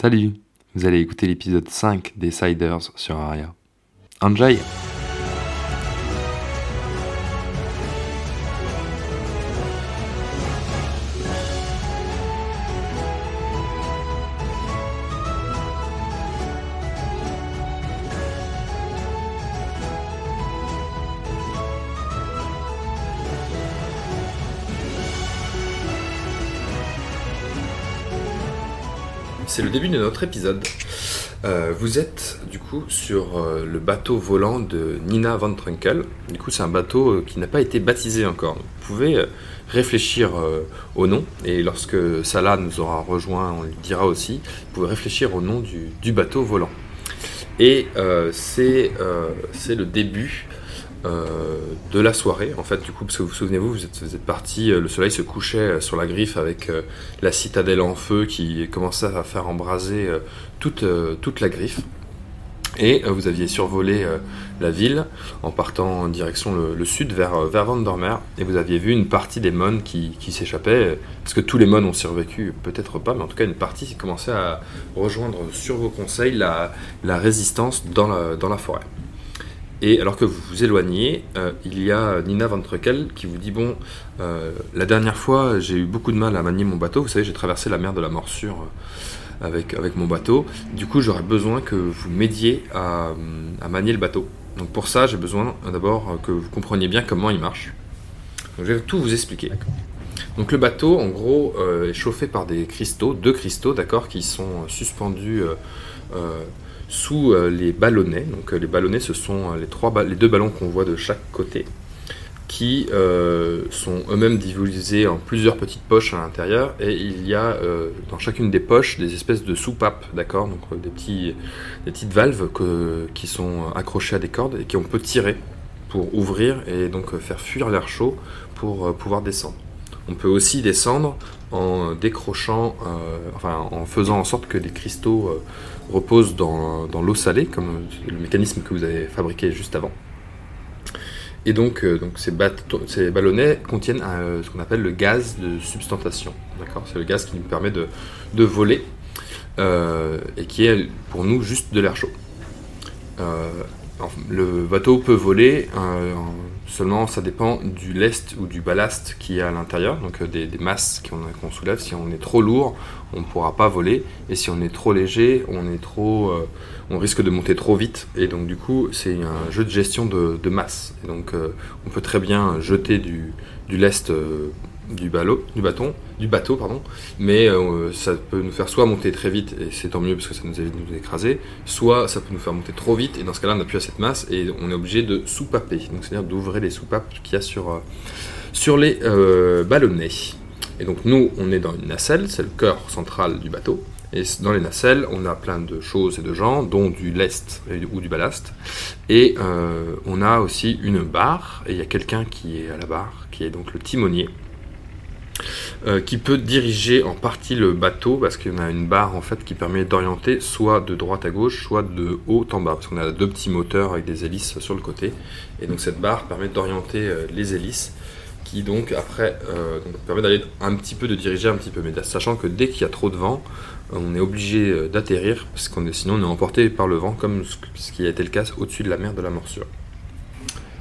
Salut, vous allez écouter l'épisode 5 des Siders sur Aria. Enjoy C'est le début de notre épisode. Euh, vous êtes du coup sur euh, le bateau volant de Nina Van Trunkel. Du coup, c'est un bateau euh, qui n'a pas été baptisé encore. Vous pouvez réfléchir au nom et lorsque Salah nous aura rejoint, on lui dira aussi. Vous pouvez réfléchir au nom du, bateau volant. Et c'est le début de la soirée, en fait, du coup, parce que vous vous souvenez-vous, vous êtes, vous parti, euh, le soleil se couchait euh, sur la griffe avec euh, la citadelle en feu qui commençait à faire embraser euh, toute, euh, toute la griffe. Et euh, vous aviez survolé euh, la ville en partant en direction le, sud vers, euh, vers Vandermeer et vous aviez vu une partie des mônes qui, qui s'échappaient. euh, Est-ce que tous les mônes ont survécu Peut-être pas, mais en tout cas une partie qui commençait à rejoindre sur vos conseils la, la résistance dans la, dans la forêt. Et alors que vous vous éloignez, euh, il y a Nina Van qui vous dit Bon, euh, la dernière fois, j'ai eu beaucoup de mal à manier mon bateau. Vous savez, j'ai traversé la mer de la morsure euh, avec, avec mon bateau. Du coup, j'aurais besoin que vous m'aidiez à, à manier le bateau. Donc, pour ça, j'ai besoin d'abord que vous compreniez bien comment il marche. Donc, je vais tout vous expliquer. Donc, le bateau, en gros, euh, est chauffé par des cristaux, deux cristaux, d'accord, qui sont suspendus. Sous euh, les ballonnets. Donc euh, les ballonnets, ce sont euh, les, trois les deux ballons qu'on voit de chaque côté, qui sont eux-mêmes divisés en plusieurs petites poches à l'intérieur, et il y a dans chacune des poches des espèces de soupapes, d'accord, donc des, petits, des petites valves que- qui sont accrochées à des cordes et qu'on peut tirer pour ouvrir et donc faire fuir l'air chaud pour pouvoir descendre. On peut aussi descendre en décrochant, enfin en faisant en sorte que des cristaux repose dans, dans l'eau salée, comme le mécanisme que vous avez fabriqué juste avant. Et donc, euh, donc ces, ces ballonnets contiennent euh, ce qu'on appelle le gaz de substantation. C'est le gaz qui nous permet de, de voler euh, et qui est pour nous juste de l'air chaud. Le bateau peut voler, euh, en- seulement ça dépend du lest ou du ballast qui est à l'intérieur, donc euh, des, masses qu'on soulève. Si on est trop lourd, on ne pourra pas voler, et si on est trop léger, euh, on risque de monter trop vite, et donc du coup c'est un jeu de gestion de, masse. Et donc on peut très bien jeter du, lest du, ballot, du bâton, du bateau, pardon, mais euh, ça peut nous faire soit monter très vite, et c'est tant mieux parce que ça nous évite de nous écraser, soit ça peut nous faire monter trop vite, et dans ce cas-là on plus assez de masse, et on est obligé de soupaper, donc c'est-à-dire d'ouvrir les soupapes qu'il y a sur, euh, sur les euh, ballonnets. Et donc nous, on est dans une nacelle, c'est le cœur central du bateau. Et dans les nacelles, on a plein de choses et de gens, dont du lest ou du ballast. Et on a aussi une barre, et il y a quelqu'un qui est à la barre, qui est donc le timonier, euh, qui peut diriger en partie le bateau, parce qu'on a une barre en fait qui permet d'orienter soit de droite à gauche, soit de haut en bas, parce qu'on a deux petits moteurs avec des hélices sur le côté. Et donc cette barre permet d'orienter euh, les hélices qui donc après euh, permet d'aller un petit peu de diriger un petit peu, mais sachant que dès qu'il y a trop de vent, on est obligé d'atterrir parce qu'on est sinon on est emporté par le vent comme ce, qui a été le cas au-dessus de la mer de la morsure.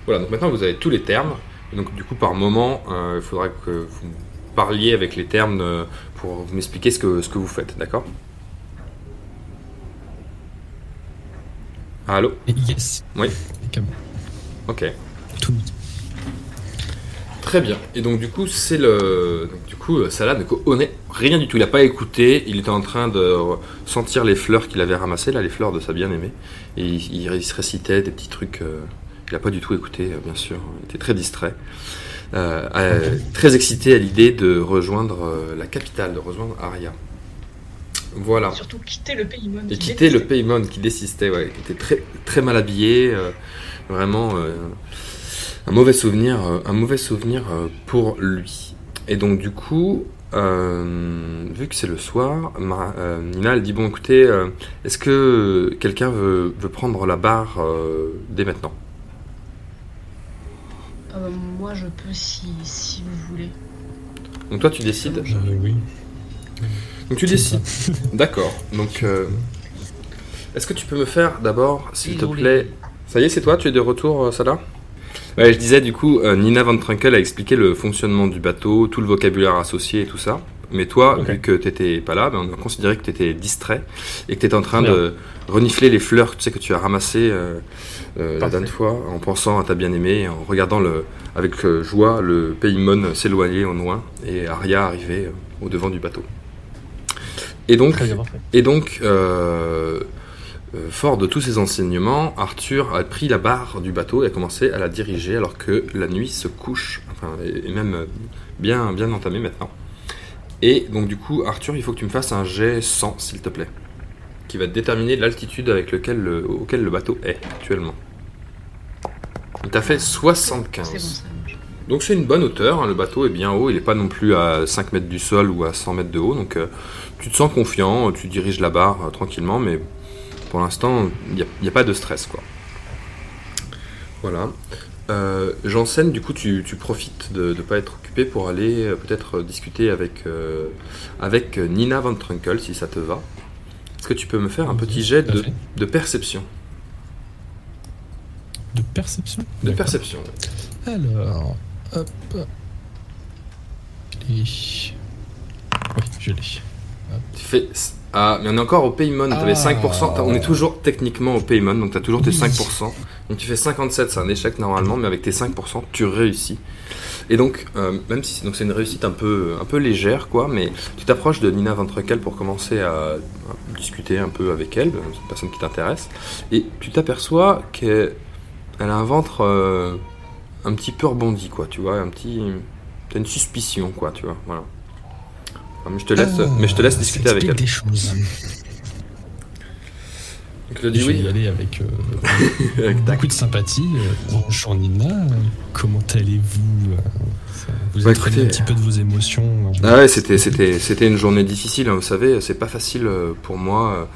Voilà, donc maintenant vous avez tous les termes. Et donc du coup par moment, il faudra que vous parliez avec les termes euh, pour m'expliquer ce que, ce que vous faites, d'accord? Allô? Yes. Oui. Ok. tout. Très bien. Et donc du coup, c'est le donc, du coup euh, Salah ne connaît rien du tout. Il n'a pas écouté. Il était en train de sentir les fleurs qu'il avait ramassées là, les fleurs de sa bien-aimée. Et il, il- récitait des petits trucs. euh, il n'a pas du tout écouté, euh, bien sûr. Il était très distrait, Euh, euh, très excité à l'idée de rejoindre la capitale, de rejoindre Aria. Voilà. Surtout quitter le pays monde. Et quitter le Paymon qui désistait, ouais, qui était très, très mal habillé, euh, vraiment euh, un mauvais souvenir, un mauvais souvenir pour lui. Et donc du coup, euh, vu que c'est le soir, Mara- euh, Nina elle dit bon écoutez, euh, est-ce que quelqu'un veut, veut prendre la barre dès maintenant? Euh, moi, je peux si, si vous voulez. Donc toi tu décides. Euh, oui. Donc tu décides. D'accord. Donc, euh, est-ce que tu peux me faire d'abord, s'il te plaît. Ça y est, c'est toi Tu es de retour, euh, Salah? Ouais, je disais du coup, euh, Nina Van Trunkel a expliqué le fonctionnement du bateau, tout le vocabulaire associé et tout ça. Mais toi, vu que t'étais pas là, ben, on a considéré que t'étais distrait et que t'étais en train Bien. de renifler les fleurs, tu sais que tu as ramassées euh, euh, la dernière fois, en pensant à ta bien-aimée, en regardant le, avec euh, joie le Paymon s'éloigner au loin et Arya arriver euh, au devant du bateau. Et donc, et donc, euh, fort de tous ces enseignements, Arthur a pris la barre du bateau et a commencé à la diriger alors que la nuit se couche, enfin, et et même bien, bien entamée maintenant. Et donc, du coup, Arthur, il faut que tu me fasses un jet 100, s'il te plaît, qui va déterminer l'altitude avec lequel le, auquel le bateau est actuellement. Il t'a fait 75. C'est bon, ça marche. Donc c'est une bonne hauteur, hein, le bateau est bien haut, il n'est pas non plus à 5 mètres du sol ou à 100 mètres de haut, donc euh, tu te sens confiant, tu diriges la barre euh, tranquillement, mais pour l'instant, il n'y a, pas de stress. quoi. Voilà. Euh, J'enseigne, du coup, tu, tu profites de ne pas être occupé pour aller euh, peut-être discuter avec, euh, avec euh, Nina Van Trunkel, si ça te va. Est-ce que tu peux me faire un petit jet de perception? De perception De perception. Alors, hop. Et... Oui, je l'ai. Tu fais. Ah, mais on est encore au Paymon, t'avais Ah. 5%, t'as- on est toujours techniquement au Paymon, donc t'as toujours tes Oui. 5%. Donc tu fais 57, c'est un échec normalement, mais avec tes 5%, tu réussis. Et donc, euh, même si donc c'est une réussite un peu, un peu légère, quoi, mais tu t'approches de Nina Van Trunkel pour commencer à, à discuter un peu avec elle, c'est une personne qui t'intéresse, et tu t'aperçois qu'elle elle a un ventre euh, un petit peu rebondi, quoi, tu vois, un petit. T'as une suspicion, quoi, tu vois, voilà. Mais je te laisse, Ah, mais je te laisse discuter avec elle. des choses. Donc, je vais y oui. aller avec, euh, Avec beaucoup de sympathie. Bonjour Nina, Euh, comment allez-vous Euh, Vous Bah, êtes remis un petit peu de vos émotions Ah ouais, c'était, c'était, c'était une journée difficile, hein, vous savez, c'est pas facile pour moi.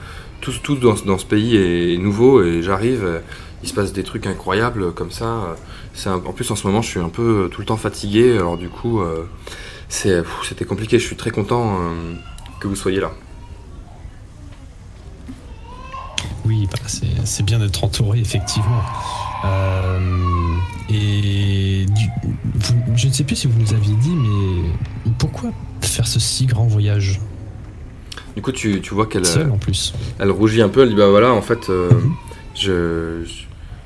Tout, tout dans, ce- dans ce pays est nouveau et j'arrive, il se passe des trucs incroyables comme ça. euh, un- en plus, en ce moment, je suis un peu euh, tout le temps fatigué, alors du coup, euh, c'était compliqué. Je suis très content euh, que vous soyez là. Oui, bah, c'est bien d'être entouré, effectivement. Euh, et du- vous- je ne sais plus si vous nous aviez dit, mais pourquoi faire ce si grand voyage? Du coup, tu, tu vois qu'elle, seul en plus elle rougit un peu, elle dit Bah voilà, en fait, euh, Mhm. je,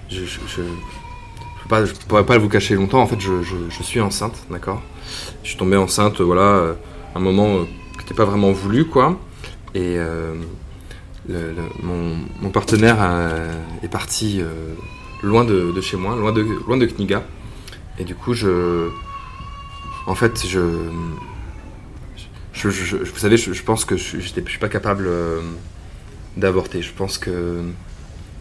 je, je, peux pas, je pourrais pas vous cacher longtemps. En fait, je, suis enceinte, d'accord? Je suis tombée enceinte, voilà, euh, un moment euh, qui n'était pas vraiment voulu, quoi. Et euh, mon, mon partenaire est parti loin de, de chez moi, loin de, loin de Kniga. Et du coup, je. En fait, je. vous savez, je, pense que je, je suis pas capable d'avorter. Je pense que.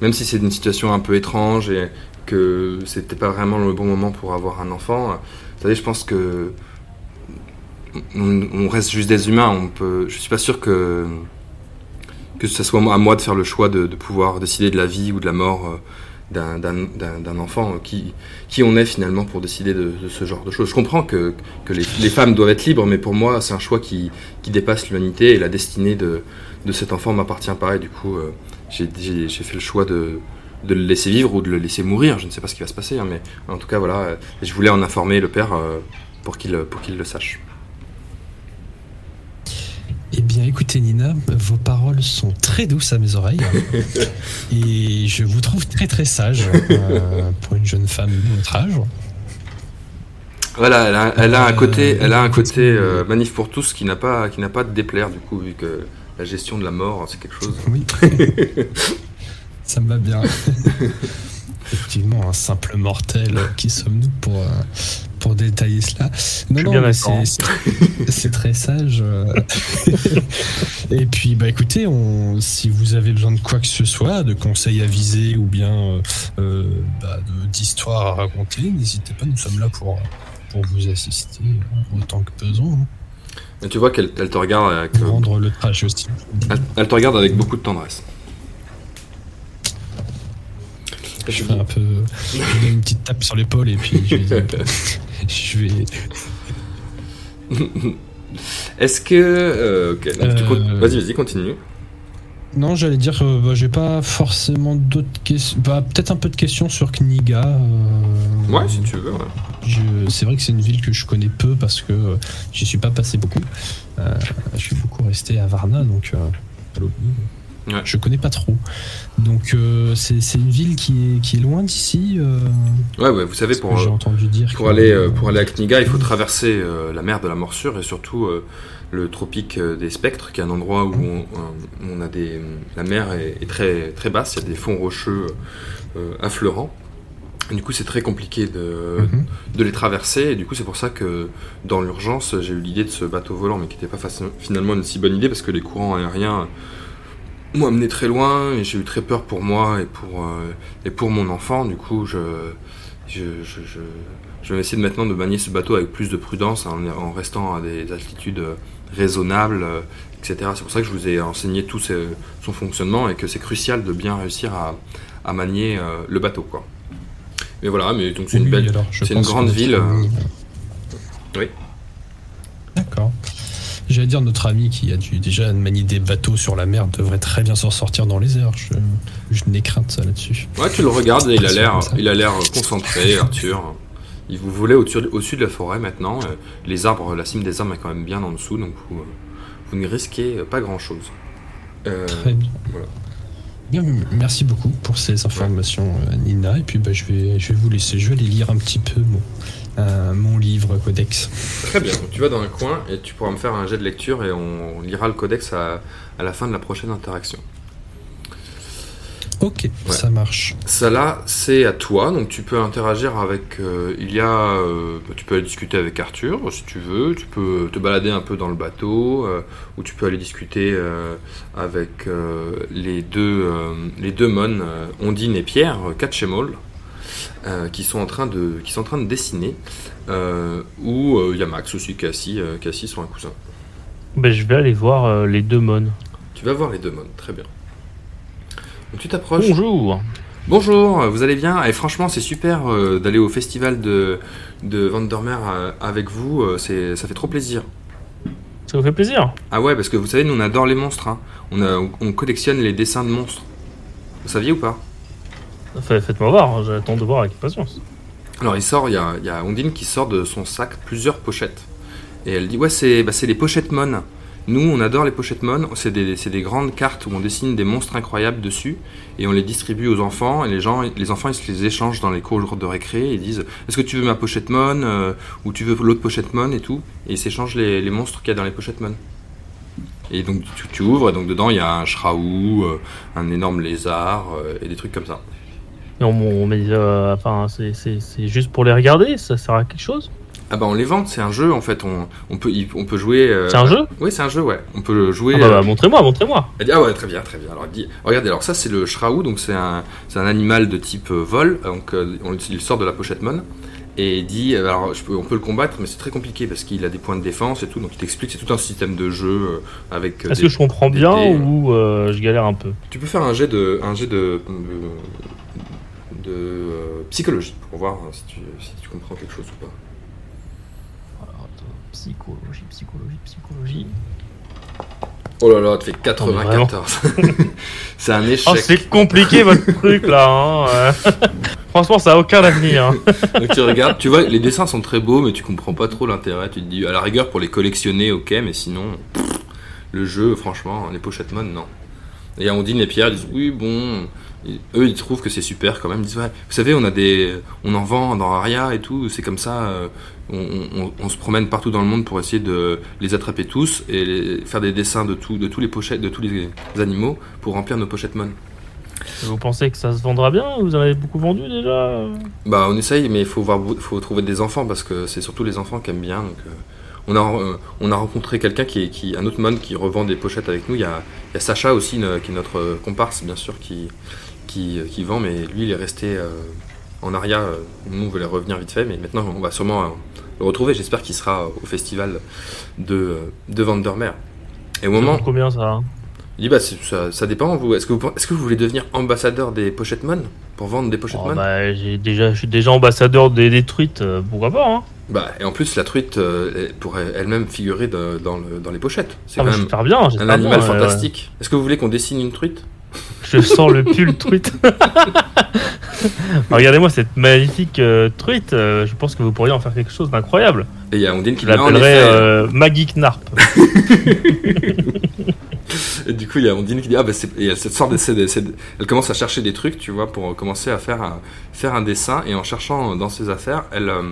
Même si c'est une situation un peu étrange et que c'était pas vraiment le bon moment pour avoir un enfant, vous savez, je pense que. On, reste juste des humains. On peut, je suis pas sûr que. Que ce soit à moi de faire le choix de, pouvoir décider de la vie ou de la mort euh, d'un- enfant. euh, Qui, qui on est finalement pour décider de, ce genre de choses? Je comprends que, que les, femmes doivent être libres, mais pour moi, c'est un choix qui, qui dépasse l'humanité et la destinée de, de cet enfant m'appartient pas. Du coup, euh, j'ai fait le choix de, de le laisser vivre ou de le laisser mourir. Je ne sais pas ce qui va se passer, hein, mais en tout cas, voilà. je voulais en informer le père euh, pour qu'il le sache. Eh bien, écoutez, Nina, vos paroles sont très douces à mes oreilles. et je vous trouve très très sage euh, pour une jeune femme de notre âge. Voilà, elle a, elle a un Euh, côté, elle a un côté euh, manif pour tous qui n'a pas, qui n'a pas de déplaire du coup, vu que la gestion de la mort, c'est quelque chose. Oui. Ça me va bien. Effectivement, un simple mortel, qui sommes-nous pour, euh, pour détailler cela? Non, non, d'accord. c'est- très sage. euh. Et puis, bah écoutez, on, si vous avez besoin de quoi que ce soit, de conseils avisés ou bien euh, euh, bah, d'histoires à raconter, n'hésitez pas, nous sommes là pour, pour vous assister euh, autant que besoin. Et tu vois qu'elle elle te regarde avec, euh, rendre le trajet aussi. elle, elle te regarde avec beaucoup de tendresse. Je fais un peu. Je une petite tape sur l'épaule et puis je, je vais. Est-ce que. euh, ok, donc tu Euh, Vas-y, vas-y, continue. Non, j'allais dire, euh, bah, j'ai pas forcément d'autres questions. Bah, peut-être un peu de questions sur Kniga. euh, Ouais, si tu veux. ouais. je- C'est vrai que c'est une ville que je connais peu parce que euh, j'y suis pas passé beaucoup. Euh, je suis beaucoup resté à Varna, donc euh. Ouais. je connais pas trop. Donc c'est c'est une ville qui est, qui est loin d'ici. Ouais, ouais, vous savez, pour, j'ai entendu dire pour, que- aller, pour aller à Kniga, il faut traverser la mer de la morsure et surtout le tropique euh, des spectres, qui est un endroit où on, on a des. La mer est, est très, très basse, il y a des fonds rocheux euh, affleurants. Et du coup, c'est très compliqué de, Mhm. de les traverser. Et du coup, c'est pour ça que dans l'urgence, j'ai eu l'idée de ce bateau volant, mais qui n'était pas finalement une si bonne idée parce que les courants aériens m'ont amené très loin et j'ai eu très peur pour moi et pour, euh, et pour mon enfant. Du coup, je, je, je, je, je vais essayer de maintenant de manier ce bateau avec plus de prudence en, en restant à des altitudes raisonnables, euh, etc. C'est pour ça que je vous ai enseigné tout ce- son fonctionnement et que c'est crucial de bien réussir à, à manier euh, le bateau. Quoi. Mais voilà, mais donc c'est une belle. c'est une grande ville, euh. Oui. D'accord. J'allais dire notre ami qui a dû déjà manier des bateaux sur la mer devrait très bien s'en sortir dans les airs. Je, je n'ai crainte ça là-dessus. Ouais, tu le regardes et il a l'air, Comme ça. il a l'air concentré, Arthur. Il vous volez au-dessus, de la forêt maintenant. euh, Les arbres, la cime des arbres est quand même bien en dessous, donc vous, euh, vous ne risquez pas grand-chose. Euh, Très bien. voilà. Bien, m- merci beaucoup pour ces informations, euh, Nina. Et puis bah, je, vais, je vais vous laisser. Je vais aller lire un petit peu mon, euh, mon livre Codex. Très bien. Donc, tu vas dans un coin et tu pourras me faire un jet de lecture et on, lira le codex à, à la fin de la prochaine interaction. Ok, ça marche. Ça là, c'est à toi, donc tu peux interagir avec. euh, il y a, euh, tu peux aller discuter avec Arthur si tu veux. Tu peux te balader un peu dans le bateau, euh, ou tu peux aller discuter euh, avec euh, les deux, euh, les deux mônes, Ondine et Pierre, Catchemol, euh, qui sont en train de, qui sont en train de dessiner. Euh, ou euh, il y a Max aussi, Cassie, euh, Cassie sont un cousin. Ben, je vais aller voir euh, les deux mônes. Tu vas voir les deux mônes, très bien. Tu t'approches. Bonjour. Bonjour, vous allez bien? Et franchement, c'est super euh, d'aller au festival de, de Vandermeer euh, avec vous, euh, c'est, ça fait trop plaisir. Ça vous fait plaisir? Ah ouais, parce que vous savez, nous on adore les monstres, hein. on, a- on collectionne les dessins de monstres. Vous saviez ou pas? Fait- Faites-moi voir, j'attends de voir avec impatience. Alors il sort, il y a, il y a Ondine qui sort de son sac plusieurs pochettes. Et elle dit, ouais, c'est, bah, c'est les pochettes Mon. Nous, on adore les pochettes Mon, c'est des, des grandes cartes où on dessine des monstres incroyables dessus, et on les distribue aux enfants, et les, gens, les enfants, ils se les échangent dans les cours de récré, et ils disent, est-ce que tu veux ma pochette Mon, euh, ou tu veux l'autre pochette Mon, et tout, et ils s'échangent les, monstres qu'il y a dans les pochettes Mon. Et donc tu, ouvres, et donc dedans il y a un shraou, euh, un énorme lézard, euh, et des trucs comme ça. Et on, on- mais, euh, enfin, c'est juste pour les regarder, ça sert à quelque chose? Ah bah on les vend, c'est un jeu en fait, on, on, peut, on peut jouer... euh, C'est un jeu Oui, c'est un jeu, ouais. On peut jouer... Ah bah, euh, bah, montrez-moi, montrez-moi. Elle dit, ah ouais, très bien, très bien. Alors, elle dit, regardez, alors ça, c'est le shraou, donc c'est un, c'est un animal de type euh, vol, donc euh, on, il sort de la pochette mon, et il dit, euh, alors je peux, on peut le combattre, mais c'est très compliqué parce qu'il a des points de défense et tout, donc il t'explique, c'est tout un système de jeu euh, avec. euh, Est-ce que je comprends bien euh. ou euh, je galère un peu? Tu peux faire un jet de, un jet de, de, de, euh, psychologie pour voir si tu, si tu comprends quelque chose ou pas. Psychologie, psychologie, psychologie. Oh là là, tu fais 94. c'est un échec. Oh, c'est compliqué votre truc là. hein, euh. Franchement, ça a aucun avenir. hein. Donc tu regardes, tu vois, les dessins sont très beaux, mais tu comprends pas trop l'intérêt. Tu te dis, à la rigueur, pour les collectionner, ok, mais sinon, pff, le jeu, franchement, les pochettes mon, non. Et Ondine et Pierre disent, oui, bon. Et eux, ils trouvent que c'est super quand même. Ils disent, ouais, vous savez, on a des, on en vend dans Aria et tout, c'est comme ça. euh, on, on- on se promène partout dans le monde pour essayer de les attraper tous et les- faire des dessins de, tout, de tous les pochettes, de tous les animaux pour remplir nos pochettes mon. Vous pensez que ça se vendra bien? Vous en avez beaucoup vendu déjà? Bah on essaye, mais il faut, voir, faut trouver des enfants parce que c'est surtout les enfants qui aiment bien. Donc, euh, on, a, euh, on a rencontré quelqu'un qui, est- qui, un autre mon qui revend des pochettes avec nous. Il y a, il y a Sacha aussi, qui est notre euh, comparse, bien sûr, qui, qui, qui vend, mais lui il est resté euh, en aria. euh, Nous on voulait revenir vite fait, mais maintenant on va sûrement euh, le retrouver. J'espère qu'il sera au festival de, de Vandermeer. Et au moment, combien ça hein? Il dit bah ça, ça dépend. Vous, est-ce que vous, est-ce que vous voulez devenir ambassadeur des pochettes mon pour vendre des pochettes Oh, bah, j'ai déjà, Je suis déjà ambassadeur des détruites, euh, pourquoi pas hein? Bah, et en plus, la truite euh, pourrait elle-même figurer de- dans, le- dans les pochettes. C'est Ah, quand bah, même bien, un animal fantastique. Est-ce que vous voulez qu'on dessine une truite? Je sens le pull truite. Regardez-moi cette magnifique euh, truite. euh, je pense que vous pourriez en faire quelque chose d'incroyable. Et il y a Ondine qui Je l'appellerais effet. euh, Maggie Knarp. Et du coup, il y a Ondine qui dit, ah, bah, c'est... et cette sorte de, c'est c'est elle commence à chercher des trucs, tu vois, pour commencer à faire un, faire un dessin. Et en cherchant dans ses affaires, elle, euh,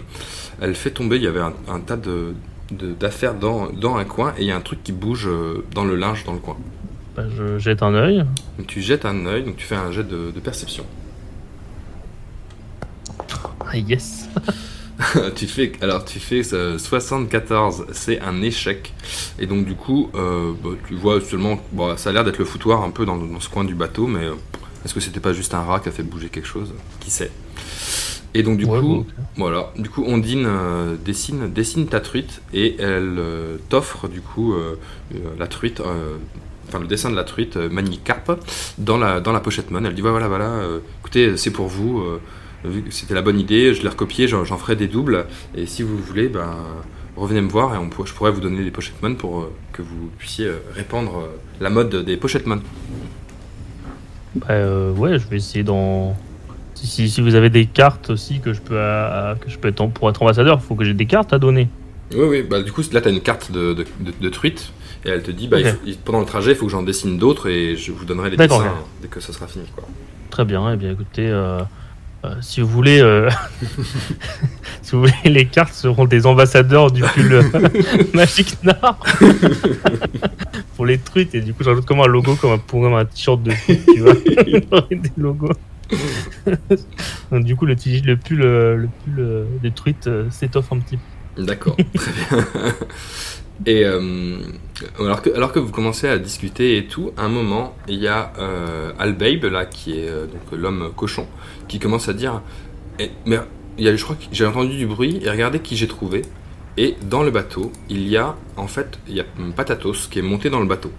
elle fait tomber, il y avait un, un tas de, de- d'affaires dans, dans un coin, et il y a un truc qui bouge euh, dans le linge dans le coin. Bah, je jette un œil. Donc tu jettes un œil, donc tu fais un jet de, de perception. Ah, yes. tu fais, alors tu fais euh, 74, c'est un échec. Et donc du coup, euh, bah, tu vois seulement, bon, ça a l'air d'être le foutoir un peu dans, dans ce coin du bateau, mais euh, est-ce que c'était pas juste un rat qui a fait bouger quelque chose? Qui sait? Et donc du Ouais, coup, bon, voilà, du coup Ondine euh, dessine, dessine ta truite et elle euh, t'offre du coup euh, euh, la truite, euh, enfin le dessin de la truite euh, Magnicarpe dans la, dans la pochette mon. Elle dit voilà, voilà, euh, écoutez, c'est pour vous. euh, c'était la bonne idée, je l'ai recopié, j'en ferai des doubles. Et si vous voulez, ben, revenez me voir et on je pourrais vous donner des pochette mon pour euh, que vous puissiez répandre la mode des pochette mon. Bah, ouais, je vais essayer d'en. Si, si, si vous avez des cartes aussi que je peux, euh, que je peux être en- pour être ambassadeur, il faut que j'ai des cartes à donner. Oui, oui, bah du coup, là, tu as une carte de, de, de- de truite et elle te dit, bah, il faut- pendant le trajet, il faut que j'en dessine d'autres et je vous donnerai les dessins dès que ça sera fini. Quoi. Très bien, eh bien écoutez, euh, euh, si vous voulez, euh, si vous voulez, les cartes seront des ambassadeurs du pull Magic Nard pour les truites et du coup j'ajoute comme un logo comme un, pour un t-shirt de foot, tu vois, des logos. Donc, du coup le, le pull, le pull des truites euh, s'étoffe un petit peu. D'accord, très bien. Et euh, alors, que, alors que vous commencez à discuter et tout, à un moment, il y a euh, Albabe, là, qui est euh, donc l'homme cochon, qui commence à dire Eh, Mais il y a, je crois que j'ai entendu du bruit, et regardez qui j'ai trouvé. Et dans le bateau, il y a, en fait, il y a Patatos qui est monté dans le bateau.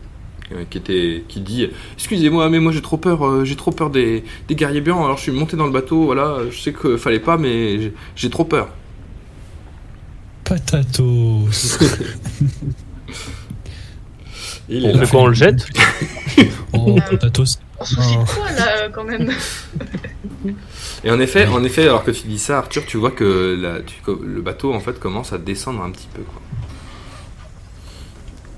euh, Qui, était, qui dit excusez-moi mais moi j'ai trop peur j'ai trop peur des, des guerriers blancs alors je suis monté dans le bateau voilà je sais que fallait pas mais j'ai trop peur Patatos. Il On fait quoi, on le jette Oh, Patatos. On se soucie de quoi là euh, quand même Et en effet, en effet, alors que tu dis ça, Arthur, tu vois que la- tu- que le bateau en fait commence à descendre un petit peu. Quoi.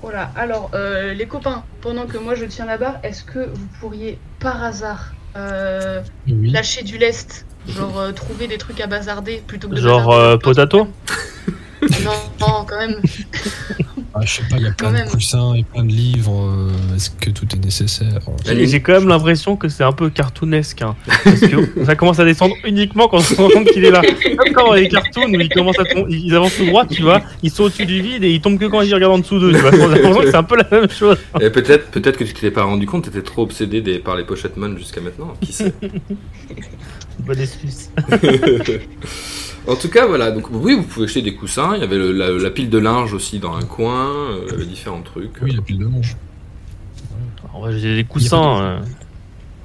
Voilà, alors euh, les copains, pendant que moi je tiens la barre, est-ce que vous pourriez par hasard euh, Oui. lâcher du lest? Genre euh, trouver des trucs à bazarder plutôt que de Genre bazarder euh, potato Non, non, quand même. Ah, je sais pas, il y a plein Quand de même. coussins et plein de livres. euh, Est-ce que tout est nécessaire? J'ai j'ai quand même l'impression que c'est un peu cartoonesque. hein, parce que ça commence à descendre uniquement quand on se rend compte qu'il est là. Comme quand les cartoons où ils commencent à tom- ils avancent tout droit, tu vois, ils sont au-dessus du vide et ils tombent que quand ils regardent en dessous d'eux. Tu vois, j'ai l'impression que c'est un peu la même chose. Et peut-être, peut-être que tu t'es pas rendu compte, tu étais trop obsédé des- par les pochettes mon jusqu'à maintenant. Qui sait? Bonne excuse. En tout cas, voilà. Donc oui, vous pouvez acheter des coussins. Il y avait le- la, la pile de linge aussi dans un coin. euh, Il y avait différents trucs. Oui, la pile de manche. En vrai, j'ai des coussins, euh,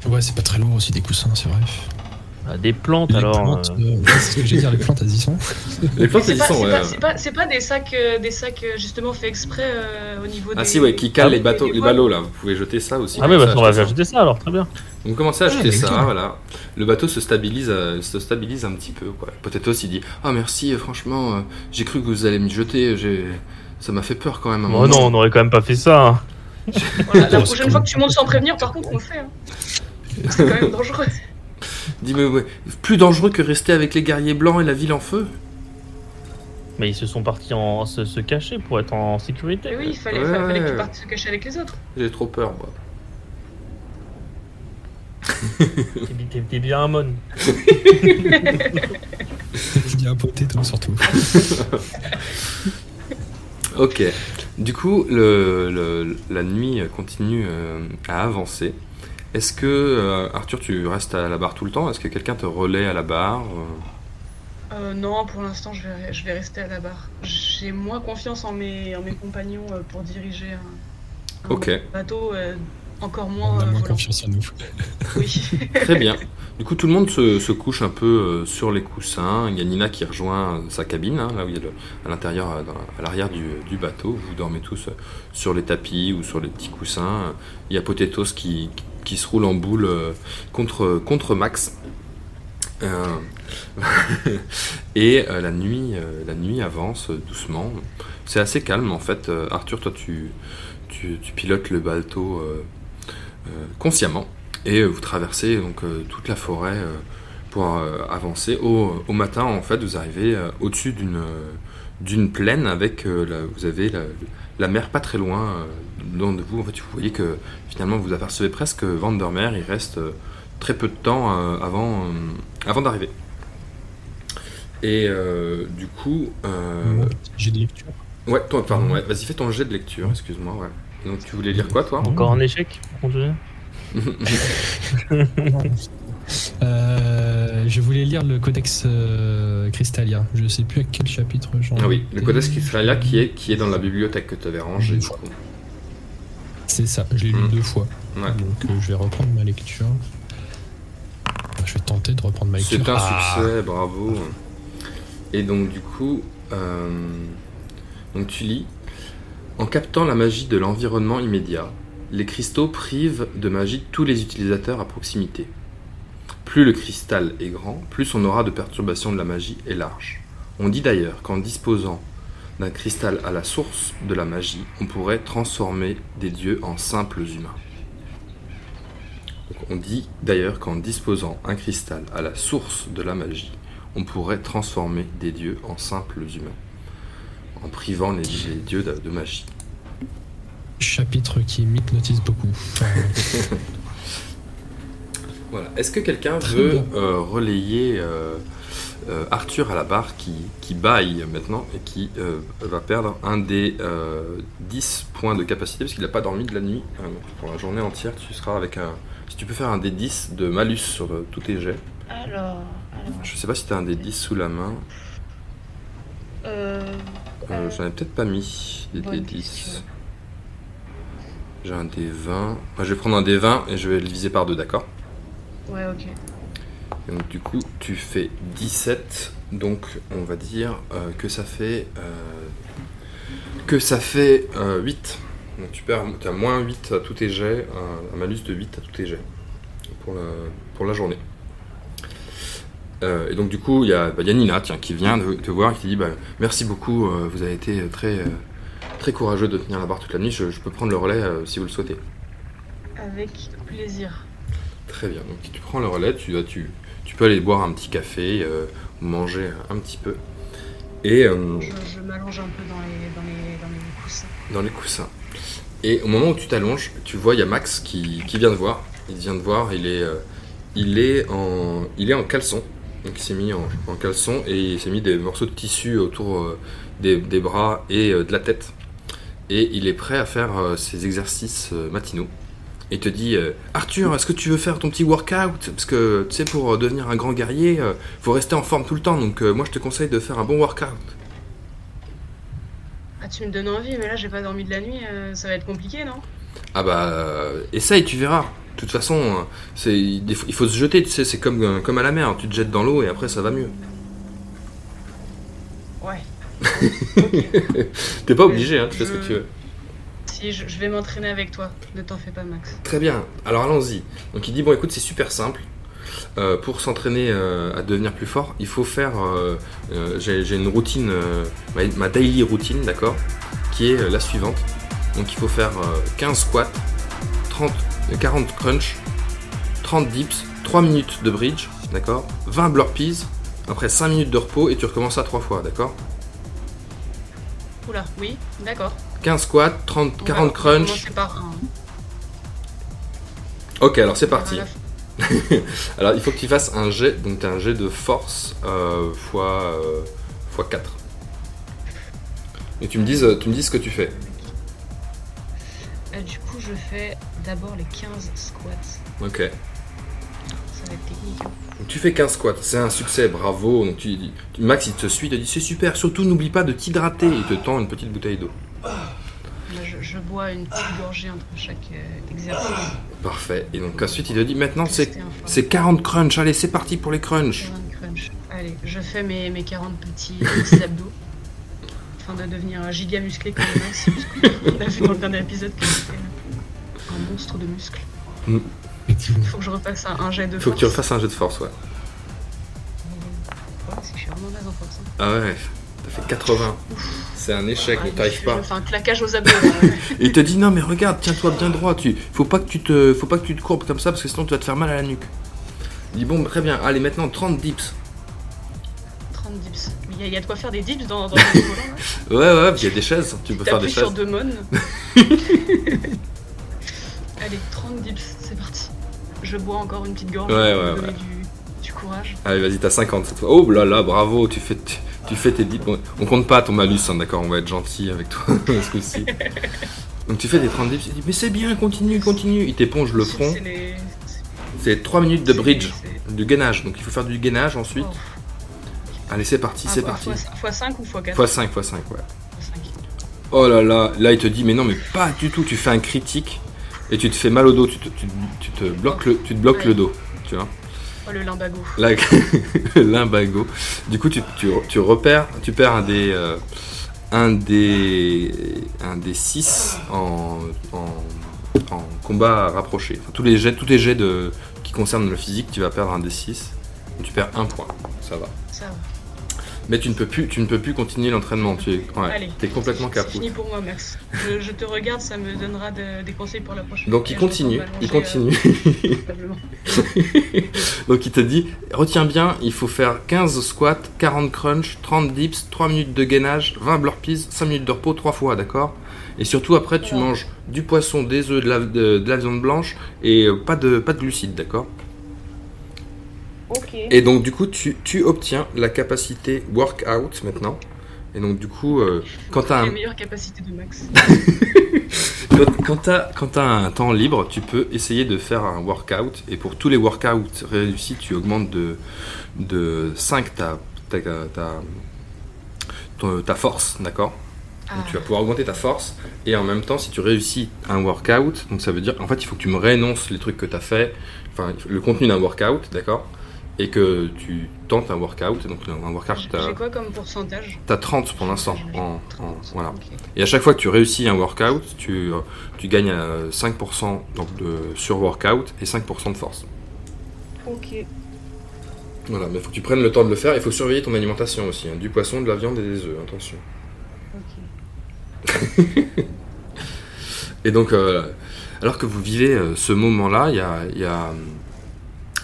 Ouais, c'est pas très lourd aussi des coussins, c'est vrai. Bah, des plantes Les alors. plantes, euh, euh, c'est ce que j'ai dire, les plantes, elles y sont. Les plantes, ils pas, sont. c'est ouais. pas, c'est pas, c'est pas des sacs, euh, des sacs euh, justement fait exprès euh, au niveau Ah des. si, ouais, qui calent Ah, les bateaux, les ballots là. Vous pouvez jeter ça aussi. Ah commencez bah, on va acheter ça. ajouter ça alors, très bien. Donc commencez à acheter mais ça, cool. voilà. Le bateau se stabilise, euh, se stabilise un petit peu, quoi. Potatos, il dit Ah merci, euh, franchement, euh, j'ai cru que vous allez me jeter, j'ai... ça m'a fait peur quand même. Oh non, on aurait quand même pas fait ça. hein. Voilà, la prochaine fois que tu montes sans prévenir, par contre, on le fait. hein. C'est quand même dangereux. Il dit Mais ouais, plus dangereux que rester avec les guerriers blancs et la ville en feu. Mais ils se sont partis en se, se cacher pour être en sécurité. Oui, il fallait, Ouais, fallait, fallait que ouais. tu partes se cacher avec les autres. J'ai trop peur, moi. T'es bi- T'es t'es bien un mon. A un potato surtout. Ok. Du coup, le, le- la nuit continue euh, à avancer. Est-ce que, euh, Arthur, tu restes à la barre tout le temps? Est-ce que quelqu'un te relaie à la barre euh? Euh, non, pour l'instant, je vais, je vais rester à la barre. J'ai moins confiance en mes, en mes compagnons euh, pour diriger un, bateau. euh, encore moins. On a moins volant. confiance en nous. Oui. Très bien. Du coup, tout le monde se, se couche un peu sur les coussins. Il y a Nina qui rejoint sa cabine, hein, là où il y a le, à l'intérieur, à l'arrière du, du bateau. Vous dormez tous sur les tapis ou sur les petits coussins. Il y a Potatoes qui, qui se roule en boule euh, contre, contre Max. Euh, et euh, la nuit, la nuit avance doucement. C'est assez calme en fait. Arthur, toi, tu, tu, tu pilotes le euh, consciemment et vous traversez donc toute la forêt pour avancer. Au, au matin, en fait, vous arrivez au-dessus d'une d'une plaine avec la- vous avez la, la mer pas très loin de vous. En fait, vous voyez que finalement vous apercevez presque Vandermeer. Il reste euh, très peu de temps euh, avant euh, avant d'arriver. Et euh, du coup, euh, J'ai de lecture. ouais, toi, pardon, ouais, vas-y, fais ton jet de lecture, excuse-moi, ouais. Donc tu voulais lire quoi, toi Encore un échec Euh, je voulais lire le Codex euh, Crystalia. Je sais plus à quel chapitre j'en Ah oui, le. Codex Crystalia qui est, qui est dans la bibliothèque que tu avais rangée. du coup. C'est ça, je l'ai lu Mm. deux fois. Ouais. Donc euh, je vais reprendre ma lecture. Je vais tenter de reprendre ma lecture. C'est un Ah, succès, bravo. Et donc du coup, euh, donc tu lis, en captant la magie de l'environnement immédiat, les cristaux privent de magie tous les utilisateurs à proximité. Plus le cristal est grand, plus son aura de perturbation de la magie est large. On dit d'ailleurs qu'en disposant d'un cristal à la source de la magie, on pourrait transformer des dieux en simples humains. Donc, on dit d'ailleurs qu'en disposant un cristal à la source de la magie, on pourrait transformer des dieux en simples humains, en privant les, les dieux de, de magie. Chapitre qui m'hypnotise beaucoup. Voilà. Est-ce que quelqu'un veut euh, relayer euh, euh, Arthur à la barre qui, qui baille maintenant et qui euh, va perdre un des euh, 10 points de capacité parce qu'il n'a pas dormi de la nuit Euh, pour la journée entière tu seras avec un si tu peux faire un des 10 de malus sur euh, tous tes jets Alors. alors je sais pas si tu as un des 10 sous la main euh, Euh, J'en ai peut-être pas mis des D10. question. J'ai un des 20. Moi, je vais prendre un des 20 et je vais le diviser par deux, d'accord? Ouais, ok. Donc du coup, tu fais 17. Donc on va dire euh, que ça fait euh, que ça fait euh, 8. Donc tu perds, as moins 8 à tous tes jets, un, un malus de 8 à tous tes jets pour la, pour la journée. Euh, et donc du coup, il y, bah, y a Nina tiens, qui vient de te voir et qui dit bah, merci beaucoup, euh, vous avez été très, euh, très courageux de tenir la barre toute la nuit, je, je peux prendre le relais euh, si vous le souhaitez. Avec plaisir. Très bien, donc tu prends le relais, tu, tu, tu peux aller boire un petit café, euh, ou manger un petit peu. Et euh, Je, je m'allonge un peu dans les, dans les, dans les coussins. dans les coussins. Et au moment où tu t'allonges, tu vois, il y a Max qui, qui vient de voir. Il vient de voir, il est, euh, il est, en, il est en caleçon. Donc il s'est mis en, en caleçon et il s'est mis des morceaux de tissu autour des, des bras et de la tête. Et il est prêt à faire ses exercices matinaux. Et il te dit euh, Arthur, est-ce que tu veux faire ton petit workout? Parce que tu sais, pour euh, devenir un grand guerrier, euh, faut rester en forme tout le temps. Donc euh, moi, je te conseille de faire un bon workout. Ah, tu me donnes envie, mais là, j'ai pas dormi de la nuit, ça va être compliqué, non? Ah bah, essaye, tu verras. De toute façon, c'est, il faut se jeter, tu sais, c'est comme, comme à la mer. Tu te jettes dans l'eau et après, ça va mieux. Ouais. T'es pas obligé, hein, tu fais ce que tu veux. Si, je, je vais m'entraîner avec toi. Ne t'en fais pas, Max. Très bien, alors allons-y. Donc il dit, bon écoute, c'est super simple. Euh, pour s'entraîner euh, à devenir plus fort, il faut faire... euh, j'ai, une routine, ma, ma daily routine, d'accord Qui est la suivante. Donc il faut faire euh, 15 squats, 30, euh, 40 crunch, 30 dips, 3 minutes de bridge, d'accord 20 burpees, après 5 minutes de repos et tu recommences à 3 fois, d'accord? Oula, oui, d'accord. 15 squats, 30, On 40 va- on va crunch. par un. Ok, alors c'est parti. Alors il faut que tu fasses un jet, donc tu as un jet de force euh, fois, euh, fois 4. Et tu me, dises, tu me dis ce que tu fais. Euh, du coup, je fais d'abord les 15 squats. Ok. Ça va être technique. hein. Donc tu fais 15 squats, c'est un succès, bravo. Donc tu, tu- Max il te suit, il te dit c'est super, surtout n'oublie pas de t'hydrater. Il te tend une petite bouteille d'eau. Là, je, je bois une petite gorgée entre chaque euh, exercice. Parfait. Et donc ensuite, il te dit maintenant, c'est C'était un fort. c'est 40 crunch. Allez, c'est parti pour les crunch. 40 crunch. Allez, je fais mes, mes 40 petits petits abdos. Afin de devenir un giga musclé comme Max. On a vu dans le dernier épisode que c'était un monstre de muscles. Effectivement. Faut que je repasse un, un jet de Faut que tu force. refasses un jet de force, ouais. Ouais, c'est je suis vraiment naze en force. hein. Ah ouais, t'as fait 80. C'est un échec, Ouais, ne t'arrives pas. un claquage aux abdos. Et il te dit non mais regarde, tiens-toi bien droit, tu faut pas que tu te faut pas que tu te courbes comme ça parce que sinon tu vas te faire mal à la nuque. Il dit bon très bien, allez maintenant 30 dips. 30 dips. Il y, a- il y a de quoi faire des dips dans, dans le volant. là. Ouais ouais, il y a des chaises, tu peux faire des T'appuies sur chaises. deux mônes. Allez, 30 dips, c'est parti. Je bois encore une petite gorge Ouais, ouais, ouais. Du, du courage. Allez vas-y, t'as 50 cette fois. Oh là là, bravo, tu fais tu, tu fais tes dips. Bon, on compte pas ton malus, hein, d'accord, on va être gentil avec toi ce coup-ci. Donc tu fais des 30 dips, il dit mais c'est bien, continue, continue. Il t'éponge le front. c'est les- C'est 3 minutes de bridge, du gainage. Donc il faut faire du gainage ensuite. Oh. Allez c'est parti, Ah, c'est fois- parti. fois- x 5 ou x 4 x 5, x 5, ouais. Oh là là, là il te dit mais non mais pas du tout, tu fais un critique et tu te fais mal au dos, tu te, tu, tu te bloques, le, tu te bloques Ouais. le dos, tu vois. Oh le limbago. Là, limbago. Du coup tu, tu, tu repères, tu perds un des, euh, un des, un des 6 en, en, en combat rapproché. Enfin, tous les jets, tous les jets de, qui concernent le physique, tu vas perdre un des 6. Tu perds un point, ça va. Ça va. Mais tu ne peux plus, tu ne peux plus continuer l'entraînement. Tu es, ouais, complètement C'est capot. fini pour moi, Max. Je, je te regarde, ça me donnera de- des conseils pour la prochaine. Donc il continue, il continue. euh. Donc il te dit, retiens bien, il faut faire 15 squats, 40 crunch, 30 dips, 3 minutes de gainage, 20 burpees, 5 minutes de repos, 3 fois, d'accord? Et surtout après tu manges du poisson, des œufs, de la, de, de la viande blanche et euh, pas de, pas de glucides, d'accord? Et donc du coup tu, tu obtiens la capacité workout maintenant. Et donc du coup, euh, quand tu as un, meilleures capacités de Max. Quand, quand t'as quand t'as un temps libre, tu peux essayer de faire un workout. Et pour tous les workouts réussis, tu augmentes de, de 5 ta, ta, ta, ta force, d'accord? Ah, Donc tu vas pouvoir augmenter ta force. Et en même temps, si tu réussis un workout, donc ça veut dire, en fait, il faut que tu me réénonces les trucs que tu as fait, enfin, le contenu d'un workout, d'accord? Et que tu tentes un workout. Donc un workout, t'as quoi comme pourcentage as 30 pour l'instant. en- en- 30, voilà. Et à chaque fois que tu réussis un workout, tu, euh, tu gagnes euh, 5% donc de, sur workout et 5% de force. Ok. Voilà, mais il faut que tu prennes le temps de le faire. Il faut surveiller ton alimentation aussi. hein. Du poisson, de la viande et des œufs, attention. Ok. Et donc, euh, alors que vous vivez euh, ce moment-là, il y a, il y a euh,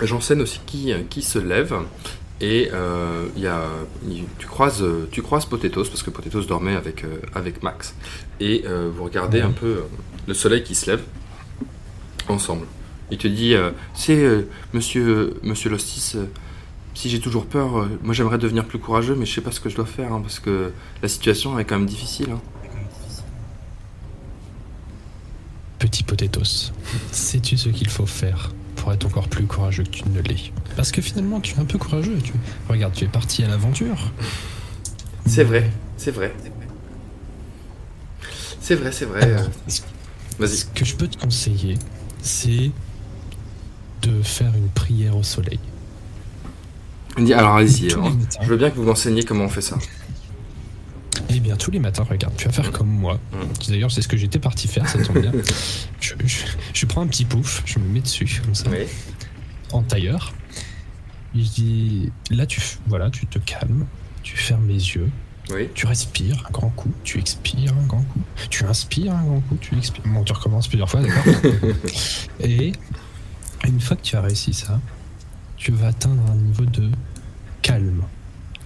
Janssen aussi qui, qui se lève. Et euh, il y a, tu, croises, euh, tu croises Potatoes, parce que Potatoes dormait avec, euh, avec Max. Et euh, vous regardez un peu euh, le soleil qui se lève ensemble. Il te dit, euh, c'est euh, monsieur, monsieur Lostis, euh, si j'ai toujours peur, euh, moi j'aimerais devenir plus courageux, mais je sais pas ce que je dois faire, hein, parce que la situation est quand même difficile. hein. Petit potatoes, sais-tu ce qu'il faut faire? Pour être encore plus courageux que tu ne l'es Parce que finalement, tu es un peu courageux. Tu... Regarde, tu es parti à l'aventure. C'est vrai, c'est vrai. C'est vrai, c'est vrai. euh, Ce Vas-y. ce que je peux te conseiller, c'est de faire une prière au soleil. Alors allez-y, je veux bien que vous m'enseigniez comment on fait ça. Eh bien, tous les matins, regarde, tu vas faire comme moi. Mm. D'ailleurs, c'est ce que j'étais parti faire, ça tombe bien. je, je- je prends un petit pouf, je me mets dessus, comme ça, Oui. en tailleur. Je dis, là, tu, voilà, tu te calmes, tu fermes les yeux, Oui. tu respires un grand coup, tu expires un grand coup, tu inspires un grand coup, tu expires. Bon, tu recommences plusieurs fois, d'accord Et une fois que tu as réussi ça, tu vas atteindre un niveau de calme.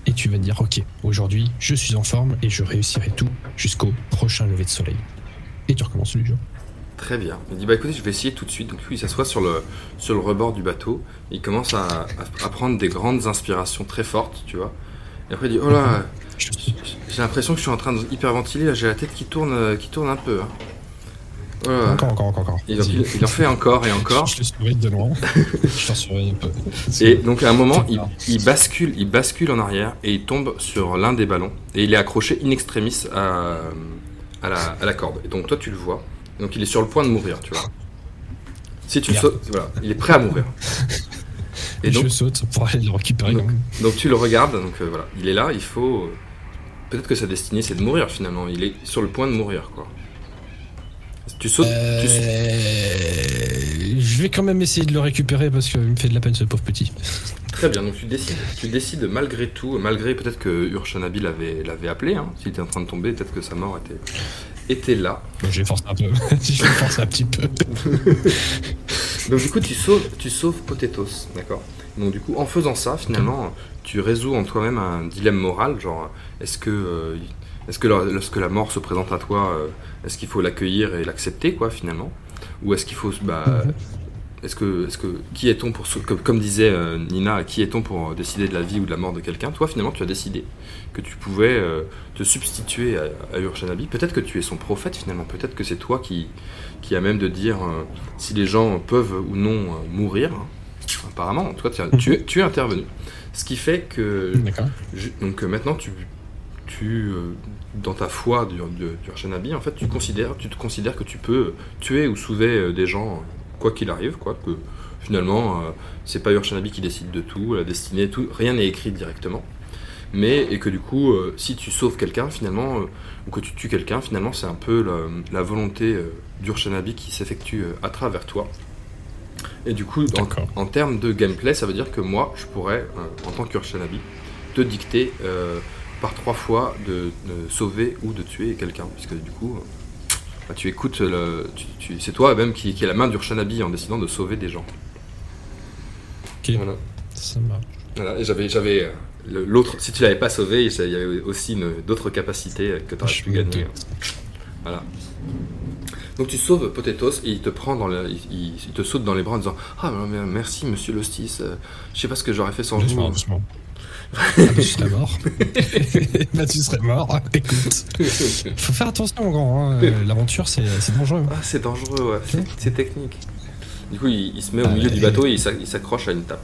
Et tu vas te dire, ok, aujourd'hui, je suis en forme et je réussirai tout jusqu'au prochain lever de soleil. Et tu recommences le jour. Très bien. Il dit, bah écoutez, je vais essayer tout de suite. Donc lui, il s'assoit sur le, sur le rebord du bateau. Il commence à, à- à prendre des grandes inspirations très fortes, tu vois. Et après, il dit, oh là, j'ai l'impression que je suis en train de hyperventiler. Là, j'ai la tête qui tourne, euh, qui tourne un peu. hein. Encore, encore, encore, encore. Il, Vas-y. il- il en fait encore et encore. Je te surveille de loin. je t'en surveille un peu. Et donc à un moment, il, bascule, il bascule en arrière et il tombe sur l'un des ballons et il est accroché in extremis à, à la, à la corde. Et donc toi tu le vois. Donc il est sur le point de mourir, tu vois. Si tu sautes, voilà, il est prêt à mourir. Et je donc, saute pour aller le récupérer. donc, donc tu le regardes, donc euh, voilà, il est là, il faut. euh, Peut-être que sa destinée c'est de mourir finalement. Il est sur le point de mourir, quoi. Tu sautes. tu sautes- Euh, Je vais quand même essayer de le récupérer parce qu'il me fait de la peine ce pauvre petit. Très bien, donc tu décides, tu décides malgré tout, malgré peut-être que Urshanabi l'avait, l'avait appelé, hein, s'il était en train de tomber, peut-être que sa mort était, était là. Vais forcer un peu. je vais forcer un petit peu. Donc du coup, tu sauves, tu sauves Potatoes, d'accord Donc du coup, en faisant ça, finalement, tu résous en toi-même un dilemme moral, genre, est-ce que, euh, est-ce que lor- lorsque la mort se présente à toi, euh, est-ce qu'il faut l'accueillir et l'accepter, quoi, finalement? Ou est-ce qu'il faut, bah, est-ce que, est-ce que, qui est-on pour, comme, comme disait euh, Nina, qui est-on pour euh, décider de la vie ou de la mort de quelqu'un? Toi, finalement, tu as décidé que tu pouvais euh, te substituer à, à Urshanabi. Peut-être que tu es son prophète, finalement. Peut-être que c'est toi qui, qui a même de dire euh, si les gens peuvent ou non mourir. Apparemment, en tout cas, tu, tu es, tu es intervenu. Ce qui fait que D'accord. je- donc maintenant tu, tu euh, dans ta foi du, du, en fait, tu considères, tu te considères que tu peux tuer ou sauver euh, des gens quoi qu'il arrive, quoi. Que finalement, euh, c'est pas Urshanabi qui décide de tout, la destinée, tout, rien n'est écrit directement. Mais et que du coup, si tu sauves quelqu'un, finalement, ou que tu tues quelqu'un, finalement, c'est un peu la, la volonté d'Urshanabi qui s'effectue à travers toi. Et du coup, en, termes de gameplay, ça veut dire que moi, je pourrais, en tant qu'Urshanabi, te dicter euh, par trois fois de, de sauver ou de tuer quelqu'un. Puisque du coup, euh, bah, tu écoutes, le, tu- tu- c'est toi même qui, qui est la main d'Urshanabi en décidant de sauver des gens. Ok. Voilà. Ça marche. Voilà, et j'avais, j'avais euh, le- l'autre, si tu l'avais pas sauvé, il y avait aussi une- d'autres capacités euh, que tu aurais Je pu gagner. Voilà. Donc tu sauves Potatoes et il te prend dans le, il, te saute dans les bras en disant Ah merci monsieur Lostis, euh, je sais pas ce que j'aurais fait sans vous. Doucement. Ah, bah, tu serais mort. bah, tu serais mort. Écoute. Faut faire attention, grand. hein. Euh, L'aventure, c'est dangereux. Ah c'est dangereux, ouais. c'est, c'est technique. Du coup il, il se met au Ah, milieu du bateau et il s'a- il s'accroche à une table.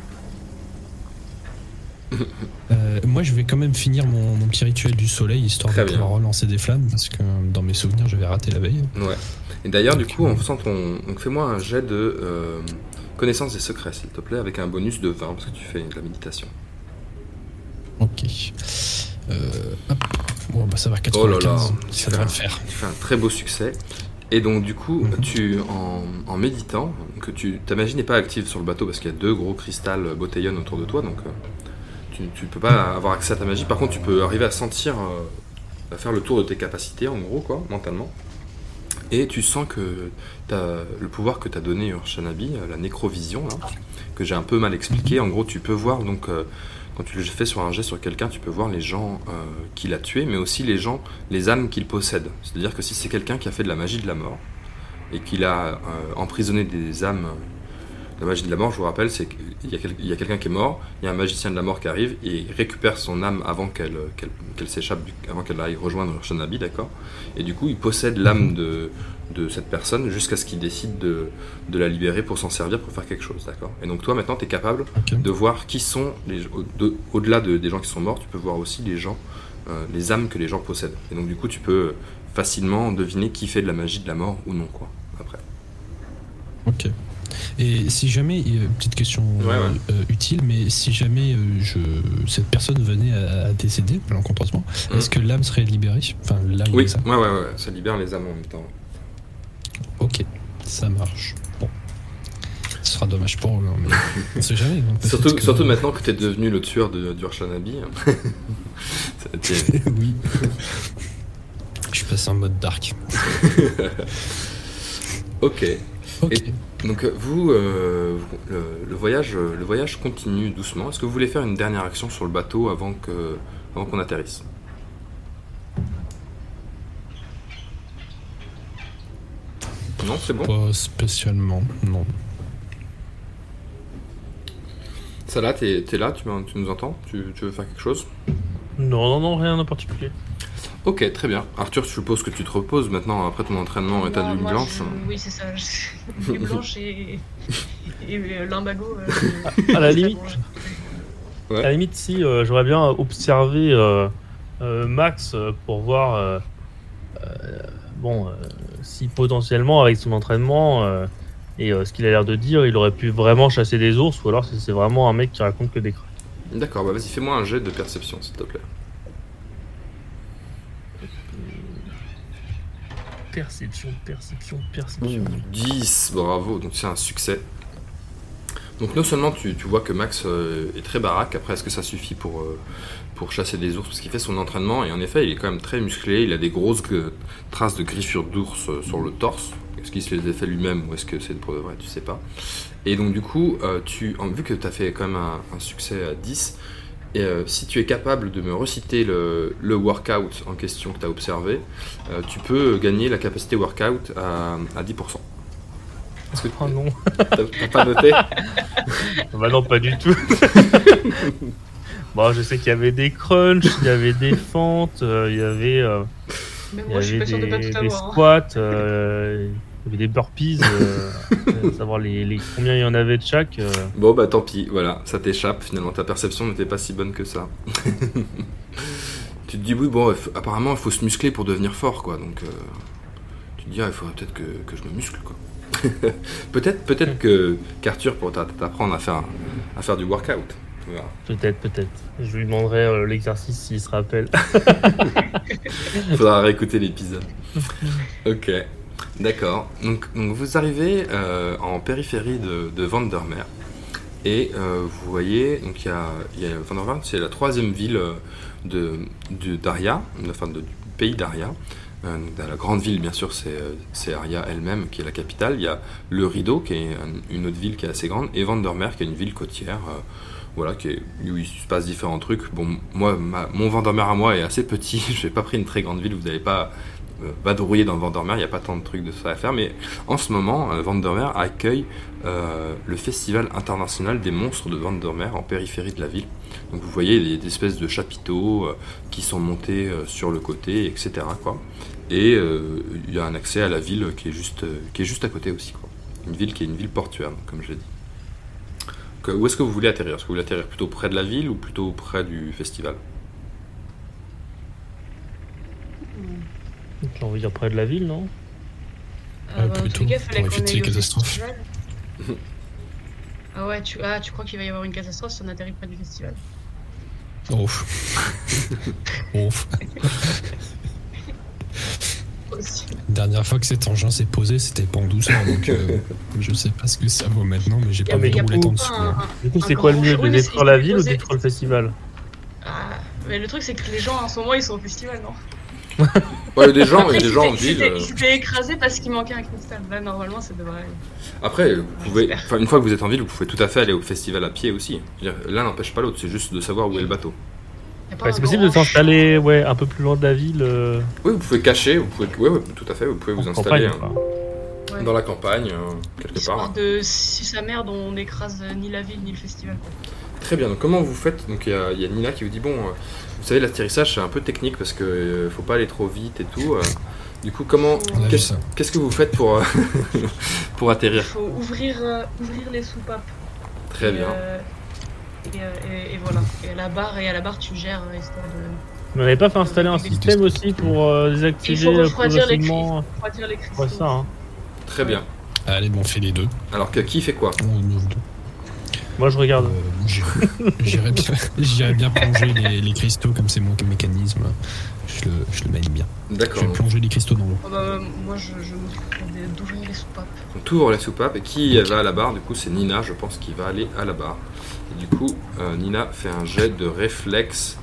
Euh, moi, je vais quand même finir mon, mon petit rituel du soleil, histoire Très de bien. pouvoir relancer des flammes, parce que dans mes souvenirs, j'avais raté la veille. Ouais. Et d'ailleurs du coup euh, en faisant ton, donc fais-moi un jet de euh, connaissance des secrets s'il te plaît avec un bonus de 20 parce que tu fais de la méditation. Ok. Euh, hop. Bon, bah ça va, Oh là 95. là. Ça le faire. Tu fais un très beau succès. Et donc du coup, Mhm. tu en, en méditant, que tu ta magie n'est pas active sur le bateau parce qu'il y a deux gros cristals botellons autour de toi, donc euh, tu ne peux pas avoir accès à ta magie. Par contre, tu peux arriver à sentir, euh, à faire le tour de tes capacités en gros, quoi, mentalement. Et tu sens que t'as le pouvoir que t'as donné Urshanabi, la nécrovision, là, que j'ai un peu mal expliqué. En gros, tu peux voir donc quand tu le fais sur un jet sur quelqu'un, tu peux voir les gens euh, qu'il a tués, mais aussi les gens, les âmes qu'il possède. C'est-à-dire que si c'est quelqu'un qui a fait de la magie de la mort et qu'il a euh, emprisonné des âmes, la magie de la mort, je vous rappelle, c'est qu'il y a, quelqu'un qui est mort, il y a un magicien de la mort qui arrive et récupère son âme avant qu'elle s'échappe, avant qu'elle aille rejoindre Shanabi, d'accord? Et du coup, il possède l'âme de, de cette personne jusqu'à ce qu'il décide de, de la libérer pour s'en servir, pour faire quelque chose, d'accord? Et donc toi, maintenant, tu es capable de voir qui sont, les, au- de- au-delà de- des gens qui sont morts, tu peux voir aussi les gens, euh, les âmes que les gens possèdent. Et donc du coup, tu peux facilement deviner qui fait de la magie de la mort ou non, quoi, après. Ok. Et si jamais, petite question Ouais, ouais. euh, utile, mais si jamais euh, je, cette personne venait à, à décéder malencontreusement, Mhm. est-ce que l'âme serait libérée? Enfin, l'âme Oui, ouais, ouais, ça libère les âmes en même temps. Ok, ça marche. Bon. Ce sera dommage pour eux, hein, mais on sait jamais. hein, Surtout, que- surtout maintenant que tu es devenu le tueur de d'Urshanabi. T'es- oui. Je suis passé en mode dark. ok. Et- Donc euh, vous, euh, vous- le, le voyage, euh, le voyage continue doucement. Est-ce que vous voulez faire une dernière action sur le bateau avant que, avant qu'on atterrisse? Non, c'est bon. Pas spécialement, non. Là, t'es es là, tu, nous entends? Tu, tu veux faire quelque chose? Non, non, non, rien en particulier. Ok, très bien. Arthur, je suppose que tu te reposes maintenant après ton entraînement et ta lune blanche. je- Oui, c'est ça. je- Lune blanche et, et euh, lumbago. euh, À la limite. Ouais. À la limite, si euh, j'aurais bien observé euh, euh, Max pour voir euh, euh, bon, euh, si potentiellement avec son entraînement euh, et euh, ce qu'il a l'air de dire, il aurait pu vraiment chasser des ours, ou alors si c'est vraiment un mec qui raconte que des craques. D'accord, bah vas-y, fais-moi un jet de perception, s'il te plaît. Perception, perception, perception. 10, bravo, donc c'est un succès. Donc non seulement tu, vois que Max euh, est très baraque, après est-ce que ça suffit pour, euh, pour chasser des ours? Parce qu'il fait son entraînement et en effet il est quand même très musclé, il a des grosses traces de griffures d'ours euh, sur le torse. Est-ce qu'il se les a fait lui-même ou est-ce que c'est pour de vrai? Tu sais pas. Et donc du coup, tu, vu que tu as fait quand même un, succès à 10, et si tu es capable de me reciter le, workout en question que tu as observé, tu peux gagner la capacité workout à 10%. Est-ce que Oh non, t'as t'as pas noté bah non, pas du tout. bon, je sais qu'il y avait des crunchs, il y avait des fentes, euh, il y avait, euh, Mais il y moi, je suis avait pas sûr de pas des, tout des avoir. squats, euh, il y avait des burpees, euh, savoir les, les- combien il y en avait de chaque. euh. Bon bah tant pis, voilà, ça t'échappe, finalement ta perception n'était pas si bonne que ça. tu te dis oui bon, apparemment il faut se muscler pour devenir fort quoi, donc euh, tu te dis ah, il faudrait peut-être que, que je me muscle quoi. peut-être peut-être que qu'Arthur pourra t'a- t'apprendre à faire, à faire du workout. Peut-être, peut-être. Je lui demanderai euh, l'exercice s'il se rappelle. Il faudra réécouter l'épisode. Ok, d'accord. Donc, donc vous arrivez euh, en périphérie de, de Vandermeer et euh, vous voyez, donc il y a, il y a Vandermeer, c'est la troisième ville de, de d'Aria, enfin de- du pays d'Aria. Euh, la grande ville, bien sûr, c'est, euh, Aria elle-même qui est la capitale. Il y a le Rideau, qui est un- une autre ville qui est assez grande, et Vandermeer, qui est une ville côtière. euh, voilà, qui est- où il se passe différents trucs. Bon, moi, ma- mon Vandermeer à moi est assez petit. Je n'ai pas pris une très grande ville. Vous n'allez pas vadrouiller dans Vandermeer. Il n'y a pas tant de trucs de ça à faire. Mais en ce moment, euh, Vandermeer accueille euh, le Festival international des monstres de Vandermeer en périphérie de la ville. Donc vous voyez des, des espèces de chapiteaux euh, qui sont montés euh, sur le côté, etc. Et euh, il y a un accès à la ville qui est juste, euh, qui est juste à côté aussi. Une ville qui est une ville portuaire, comme je l'ai dit. Où est-ce que vous voulez atterrir? Est-ce que vous voulez atterrir plutôt près de la ville ou plutôt près du festival? J'ai envie de dire près de la ville, non? Ah, Euh, bah, plutôt, cas, pour éviter les catastrophes. Ah ouais, tu, ah, tu crois qu'il va y avoir une catastrophe si on atterrit près du festival? Ouf. Ouf. Aussi. Dernière fois que cet engin s'est posé, c'était pas en douceur, donc euh, je sais pas ce que ça vaut maintenant, mais j'ai pas Ah, mais vu de roulette en pas dessous. Un- hein. Du coup, c'est quoi le mieux De détruire la ville ou détruire le festival? Ah, mais le truc, c'est que les gens en ce moment ils sont au festival, non? Ouais, il y a des gens, il y Après, a des gens en ville. euh, Ils s'étaient écrasés parce qu'il manquait un cristal. Là, normalement, ça devrait. Après, vous pouvez, enfin, une fois que vous êtes en ville, vous pouvez tout à fait aller au festival à pied aussi. L'un n'empêche pas l'autre, c'est juste de savoir où est le bateau. Ouais, C'est possible de s'installer ouais, un peu plus loin de la ville euh, Oui, vous pouvez cacher, vous pouvez, ouais, ouais, tout à fait, vous pouvez vous en installer campagne. hein, dans la campagne, euh, quelque Histoire part. de si sa merde, on n'écrase ni la ville ni le festival. Très bien, donc comment vous faites? Donc il y, a- il y a Nina qui vous dit bon, euh, vous savez, l'atterrissage c'est un peu technique parce que euh, faut pas aller trop vite et tout. euh. du coup, comment, qu'est-ce que vous faites pour, euh, pour Il atterrir faut ouvrir, euh, ouvrir les soupapes. Très Et, bien. euh, et, et- et voilà. Et à la barre, et à la barre, tu gères histoire de Mais on n'avait pas fait installer un système aussi pour euh, Il désactiver faut refroidir les, progressivement cristaux, refroidir les cristaux. Ouais, ça, hein. Très bien. Allez, bon, on fait les deux. Alors que, qui fait quoi? On ouvre deux. Moi, je regarde. Euh, j'irai- J'irai bien, plonger les, les cristaux, comme c'est mon mécanisme. Je le, je le mène bien. Je D'accord. vais Donc plonger les cristaux dans l'eau. Ah bah, moi, je, je m'occupe d'ouvrir les soupapes. on ouvre la soupape et qui va à la barre? Du coup, c'est Nina, je pense, qui va aller à la barre. Et du coup, euh, Nina fait un jet de réflexe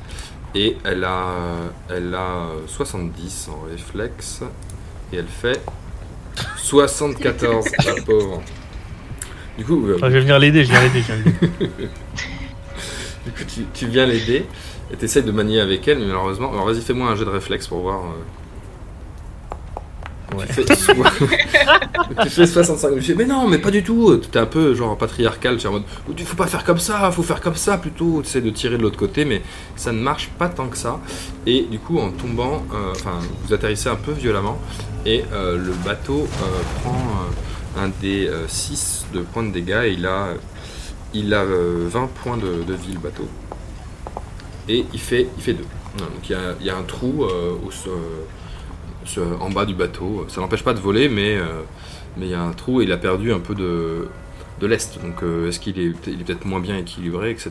et elle a, elle a euh, 70 en réflexe et elle fait 74, la pauvre. Du coup, euh, Enfin, je vais venir l'aider, je vais l'aider. du coup, tu, tu viens l'aider et tu essaies de manier avec elle, mais malheureusement. Alors vas-y, fais-moi un jet de réflexe pour voir. euh, Ouais. Tu fais, tu fais 65. Je me dis, mais non, mais pas du tout. T'es un peu genre patriarcal. Tu es en mode, il faut pas faire comme ça, faut faire comme ça plutôt. Tu essaies de tirer de l'autre côté, mais ça ne marche pas tant que ça. Et du coup, en tombant, euh, enfin, vous atterrissez un peu violemment et euh, le bateau euh, prend un des 6 de points de dégâts et il a, il a euh, 20 points de, de vie le bateau. Et il fait, il fait 2. Donc il y a, il y a un trou euh, en bas du bateau. Ça n'empêche pas de voler, mais euh, mais il y a un trou et il a perdu un peu de, de lest. Donc euh, est-ce qu'il est, il est peut-être moins bien équilibré, etc.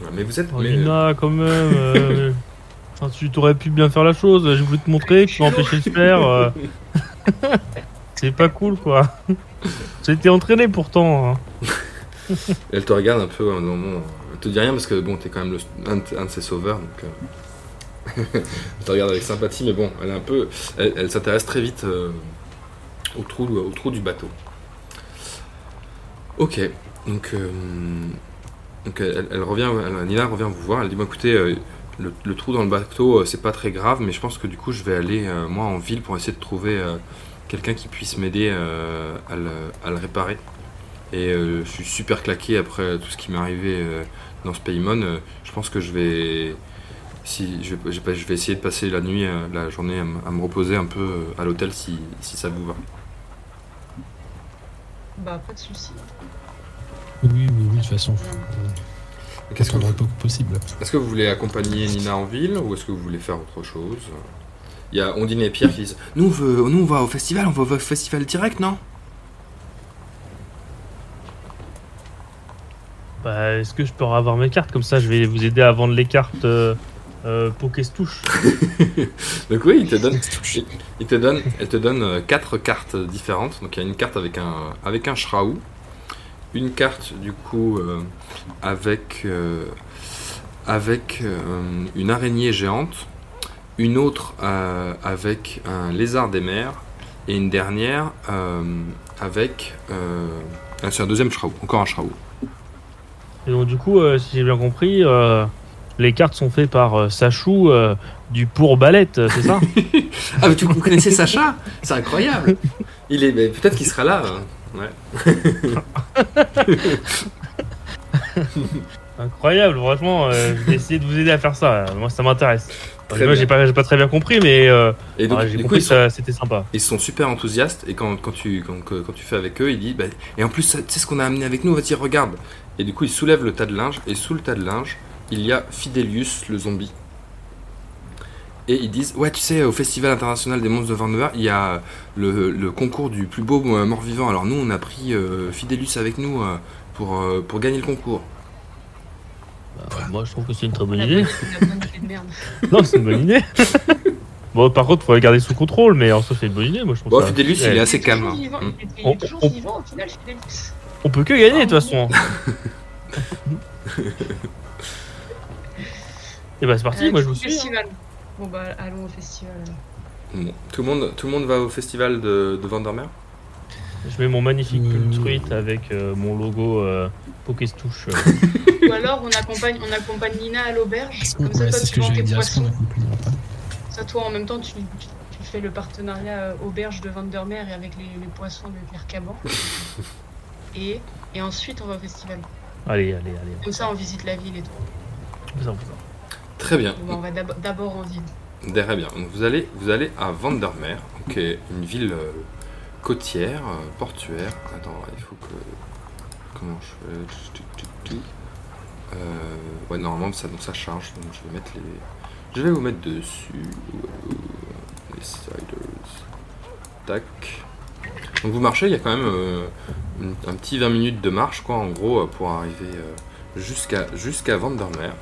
Voilà, Mais vous êtes. Oh, mais- Lina, quand même. euh, tu t'aurais pu bien faire la chose. J'ai voulu te montrer, tu m'as empêché de le faire. euh. C'est pas cool, quoi. J'ai été entraîné pourtant. hein. Elle te regarde un peu, hein, elle te dit rien parce que bon, t'es quand même un, de- ses sauveurs, donc. euh, elle te regarde avec sympathie, mais bon, elle est un peu, elle, s'intéresse très vite euh, au trou, du bateau. Ok, donc, euh, elle, revient, Nina revient vous voir. Elle dit, écoutez, le, trou dans le bateau, c'est pas très grave, mais je pense que du coup, je vais aller moi en ville pour essayer de trouver quelqu'un qui puisse m'aider euh, à, le, à le réparer. Et euh, je suis super claqué après tout ce qui m'est arrivé euh, dans ce Paymon. Euh, je pense que je vais, si, je, vais, je essayer de passer la nuit, euh, la journée à, me- à me reposer un peu euh, à l'hôtel si, si ça vous va. Bah, pas de soucis. Oui, oui, oui, de toute façon, faut Qu'est-ce le peu possible. Est-ce que vous voulez accompagner Nina en ville ou est-ce que vous voulez faire autre chose? Il y a Ondine et Pierre qui disent Nous on, veut- nous, on va au festival, on va au festival direct, non? Bah, est-ce que je peux avoir mes cartes? Comme ça, je vais vous aider à vendre les cartes euh, euh. Donc oui, il te donne, il, il te donne, elle te donne euh, quatre cartes différentes. Donc il y a une carte avec un avec un Shraou, une carte du coup euh, avec euh, avec euh, une araignée géante, une autre euh, avec un lézard des mers et une dernière euh, avec euh, ah, c'est un deuxième Shraou, encore un Shraou. Et donc, du coup, si j'ai bien compris, les cartes sont faites par Sachou du pour Balette, c'est ça? Ah mais tu vous connaissez Sacha? C'est incroyable. Il est mais peut-être qu'il sera là. Ouais. Incroyable, franchement, euh, je vais essayer de vous aider à faire ça. Moi, ça m'intéresse. Très j'ai pas, pas très bien compris, mais euh, Et donc, du coup, compris que c'était sympa. ils sont super enthousiastes. Et quand, quand, tu, quand, quand tu fais avec eux, ils disent bah, Et en plus, tu sais ce qu'on a amené avec nous Vas-y, regarde. Et du coup, ils soulèvent le tas de linge. Et sous le tas de linge, il y a Fidelius, le zombie. Et ils disent Ouais, tu sais, au Festival international des monstres de Vancouver, il y a le, le concours du plus beau euh, mort-vivant. Alors, nous, on a pris euh, Fidelius avec nous euh, pour, pour gagner le concours. Bah, moi, je trouve que c'est une très bonne idée. Non, c'est une bonne idée. bon, par contre, faut la garder sous contrôle, mais en soi, c'est une bonne idée. Moi, je trouve Bon, ça- Fidelius, il Ouais. est assez Il est toujours calme. On- est toujours on- vivant au final, Fidelius. On peut que gagner, de toute façon. Et bah, c'est parti, Euh, moi, je vous suis. hein. festival. Bon bah allons au festival. Bon, tout, le monde, tout le monde va au festival de, de Vandermeer? Je mets mon magnifique pull tweet avec euh, mon logo euh, Pokestouche. euh. Ou alors on accompagne, on accompagne Nina à l'auberge. Comme ça Ouais, toi c'est ce tu que vends tes poissons. Ça toi en même temps tu, tu, tu fais le partenariat euh, auberge de Vandermeer et avec les, les poissons de Pierre Caban. et, et ensuite on va au festival. Allez, allez, allez. Comme ça on visite la ville et tout. Très bien. Bon, on va d'ab- d'abord en ville. Très bien. Donc vous allez, vous allez à Vandermeer, qui est une ville euh, côtière, euh, portuaire. Attends, il faut que. Comment je fais. Euh, Ouais, normalement ça, donc ça charge. Donc je vais mettre les. Je vais vous mettre dessus. Les siders. Tac. Donc vous marchez, il y a quand même euh, un petit 20 minutes de marche, quoi, en gros, euh, pour arriver jusqu'à jusqu'à Vandermeer.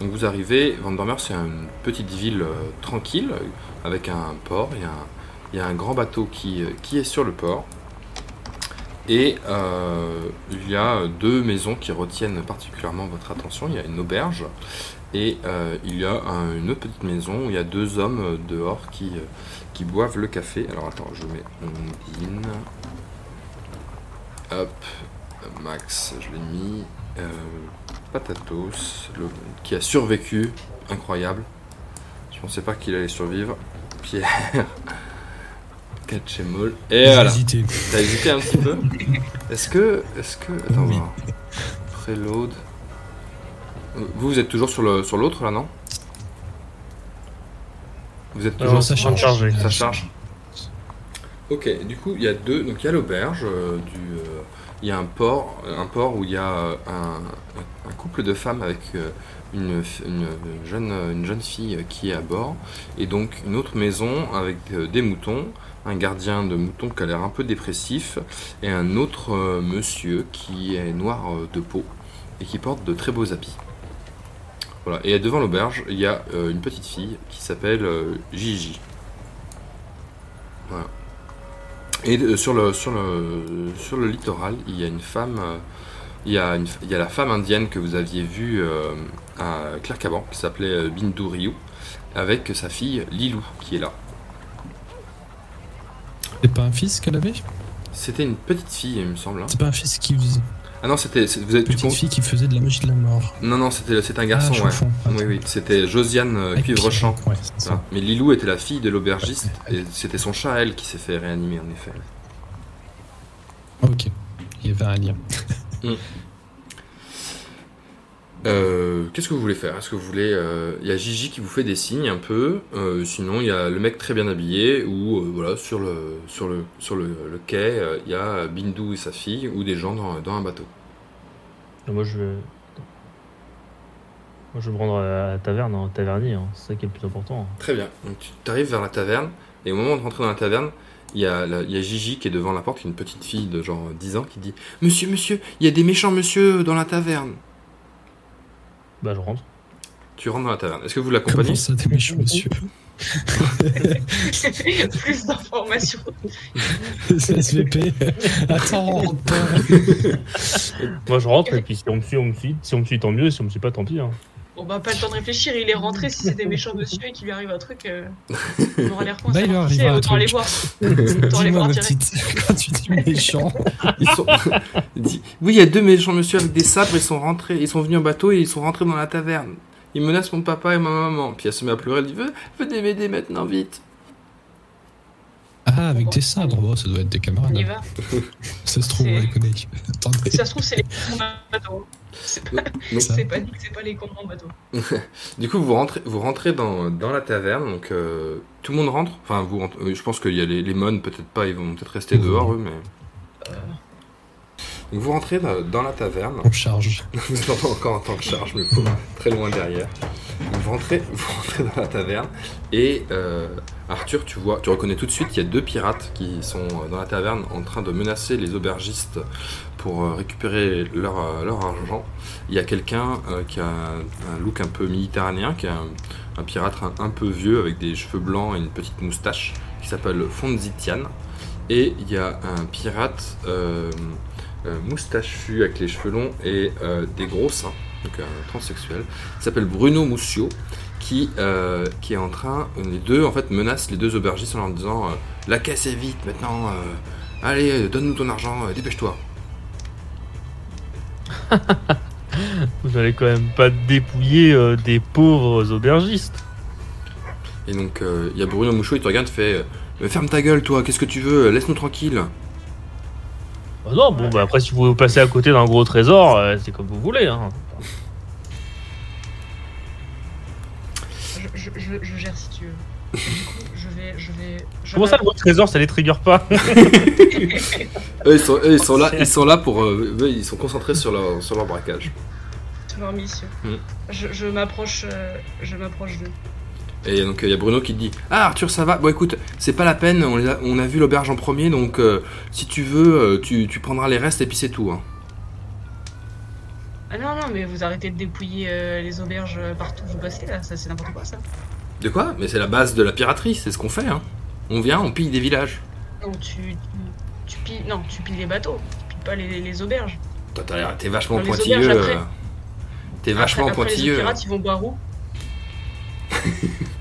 Donc vous arrivez, Vandermeer c'est une petite ville tranquille, avec un port, il y a un, il y a un grand bateau qui, qui est sur le port. Et euh, il y a deux maisons qui retiennent particulièrement votre attention. Il y a une auberge et euh, il y a un- une autre petite maison où il y a deux hommes dehors qui, euh, qui boivent le café. Alors attends, je mets Ondine. Hop, Max, je l'ai mis. Patatos, qui a survécu, incroyable. Je pensais pas qu'il allait survivre. Pierre, Catchemol. Et J'ai voilà. hésité. T'as hésité un petit peu Est-ce que. Est-ce que. Attends, Oui. voir. Preload. Vous, vous êtes toujours sur le sur l'autre là, non? Vous êtes toujours Alors, ça ça charge. ça charge. Ok, du coup, il y a deux. Donc, il y a l'auberge, euh, du, euh, il y a un port, un port où il y a euh, un, un- couple de femmes avec euh, une, une jeune, une jeune fille qui est à bord, et donc une autre maison avec euh, des moutons, un gardien de moutons qui a l'air un peu dépressif, et un autre euh, monsieur qui est noir euh, de peau et qui porte de très beaux habits. Voilà. Et devant l'auberge, il y a euh, une petite fille qui s'appelle Gigi. Voilà. Et sur le, sur, le, sur le littoral, il y a une femme, il, y a la femme indienne que vous aviez vue à Claircaban, qui s'appelait Bindu Ryu, avec sa fille Lilou, qui est là. C'est pas un fils qu'elle avait C'était une petite fille, il me semble. hein. C'est pas un fils qui faisait. Ah non, c'était. Vous êtes, Petite fille qui faisait de la magie de la mort. Non, non, c'était un garçon, ah, je ouais. Oui, oui, c'était Josiane euh, Avec Cuivrechamp. Ouais. Voilà. Mais Lilou était la fille de l'aubergiste, et c'était son chat, elle, qui s'est fait réanimer, en effet. Ok. Il y avait un lien. Euh, Qu'est-ce que vous voulez faire? Est-ce que vous voulez... euh, Il y a Gigi qui vous fait des signes un peu, euh, sinon il y a le mec très bien habillé, ou voilà, sur le, sur le, sur le, le quai, il y a Bindu et sa fille, ou des gens dans, dans un bateau. Moi, je vais. Moi, je vais me rendre à la taverne, en tavernier, hein. c'est ça qui est le plus important. Très bien. Donc tu arrives vers la taverne, et au moment de rentrer dans la taverne, il y, a la- il y a Gigi qui est devant la porte, une petite fille de genre 10 ans, qui dit « Monsieur, monsieur, il y a des méchants monsieur dans la taverne Bah, je rentre. !» Tu rentres dans la taverne. Est-ce que vous l'accompagnez ça, des méchants, monsieur Plus d'informations. C'est SVP. Attends, rentre pas. Moi, je rentre, et puis si on me suit, on me suit. Si on me suit, tant mieux. Si on me suit pas, tant pis. Hein. On va pas le temps de réfléchir, il est rentré, si c'est des méchants monsieur et qu'il lui arrive un truc, euh, on aura l'air con. Bah, il un autant aller voir. Autant aller voir petite, quand tu dis méchant, Ils sont... Oui, il y a deux méchants monsieur avec des sabres, ils sont rentrés, ils sont venus en bateau et ils sont rentrés dans la taverne. Ils menacent mon papa et ma maman. Puis elle se met à pleurer, elle dit, Ve- venez m'aider maintenant, vite. Ah, avec tes sabres, ça doit être des On y camarades. va. Ça se trouve, on les connaît. Ça se trouve, c'est les en bateau. C'est pas, pas les cons en bateau. du coup, vous rentrez, vous rentrez dans, dans la taverne, donc euh, tout le monde rentre? Enfin, vous rentrez- euh, je pense qu'il y a les, les peut-être pas, ils vont peut-être rester dehors, eux, mais... Donc vous rentrez dans, la taverne. On charge. Vous êtes encore en tant que charge, mais pas très loin derrière. Vous rentrez, vous rentrez dans la taverne et euh, Arthur, tu vois, tu reconnais tout de suite qu'il y a deux pirates qui sont euh, dans la taverne en train de menacer les aubergistes pour euh, récupérer leur, leur argent. Il y a quelqu'un euh, qui a un, look un peu méditerranéen, qui est un, un pirate un, un peu vieux avec des cheveux blancs et une petite moustache, qui s'appelle Fonzitian. Et il y a un pirate euh, moustachu avec les cheveux longs et euh, des gros seins, donc un transsexuel, qui s'appelle Bruno Moussio, qui, euh, qui est en train, les deux en fait menacent les deux aubergistes en leur disant euh, La caisse est vite maintenant, euh, allez, euh, donne-nous ton argent, euh, dépêche-toi. Vous allez quand même pas dépouiller euh, des pauvres aubergistes. Et donc euh, il y a Bruno Mouchot, il te regarde, fait euh, Ferme ta gueule, toi, qu'est-ce que tu veux Laisse-nous tranquille. Ah non, bon, bah après, si vous passez à côté d'un gros trésor, euh, c'est comme vous voulez. Hein. Je, je, je, je gère si tu veux. Du coup, je vais. Je vais je Comment ça, le gros trésor, ça les trigger pas Eux, ils sont, eux, ils sont là, ils sont là pour. euh, eux, ils sont concentrés sur leur, sur leur braquage. C'est leur mission. Mm. Je, je m'approche. euh, je m'approche d'eux. Et donc il y a Bruno qui te dit Ah Arthur ça va Bon écoute c'est pas la peine on, les a, on a vu l'auberge en premier donc euh, si tu veux euh, tu, tu prendras les restes et puis c'est tout. hein. Ah non, non, mais vous arrêtez de dépouiller euh, les auberges euh, partout où vous passez là, ça c'est n'importe quoi ça. De quoi? Mais c'est la base de la piraterie c'est ce qu'on fait. Hein. On vient on pille des villages. Donc tu, tu, tu pilles. Non, tu pilles les bateaux, tu pilles pas les, les auberges. Toi t'es vachement les pointilleux. euh. T'es vachement après, après, les pointilleux. autres pirates, ils vont boire où?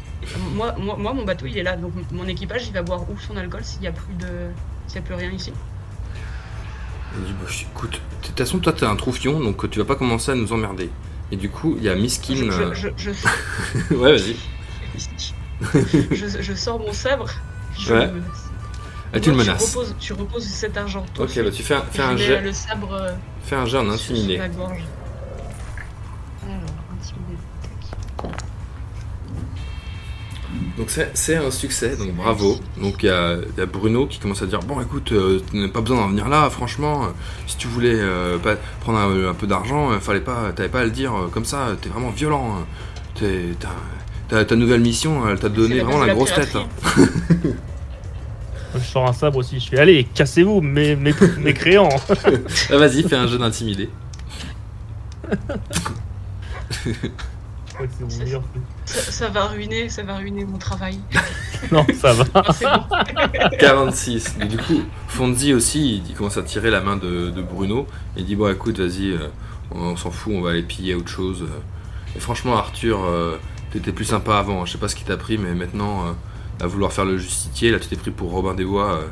moi, moi, moi, mon bateau il est là, donc mon équipage il va boire où son alcool s'il y a plus de. S'il y a plus rien ici. Il dit, Bah, écoute, de toute façon, toi, t'es un troufion, donc tu vas pas commencer à nous emmerder. Et du coup, il y a Miskin. Je, euh, je, je, je, ouais, vas-y. je, je sors mon sabre. Je Ouais. le menace. Ah, tu le menaces. Tu reposes, tu reposes cet argent. de Ok, bah tu fais un, fais un jet, le sabre euh, fais un jet en intimidé. Donc c'est un succès, donc bravo. Donc il y, a il y a Bruno qui commence à dire bon écoute, euh, tu n'as pas besoin d'en venir là, franchement. euh, si tu voulais euh, pas prendre un, un peu d'argent, euh, fallait pas, t'avais pas à le dire euh, comme ça. T'es vraiment violent. hein. Ta, ta nouvelle mission, elle t'a donné vraiment la grosse tête. là. Je sors un sabre aussi, je fais allez, cassez-vous, mes, mes, mes créants. Ah, Vas-y, fais un jeu d'intimidé. Je crois que c'est mon meilleur truc. Ça, ça va ruiner, ça va ruiner mon travail. Non, ça va. Ah, c'est bon. 46. Et du coup, Fonzi aussi, il, commence à tirer la main de, de Bruno. Et il dit Bon, écoute, vas-y, euh, on, on s'en fout, on va aller piller autre chose. Et franchement, Arthur, euh, t'étais plus sympa avant. Je sais pas ce qui t'a pris, mais maintenant, euh, à vouloir faire le justicier, là, tu t'es pris pour Robin des Bois. euh,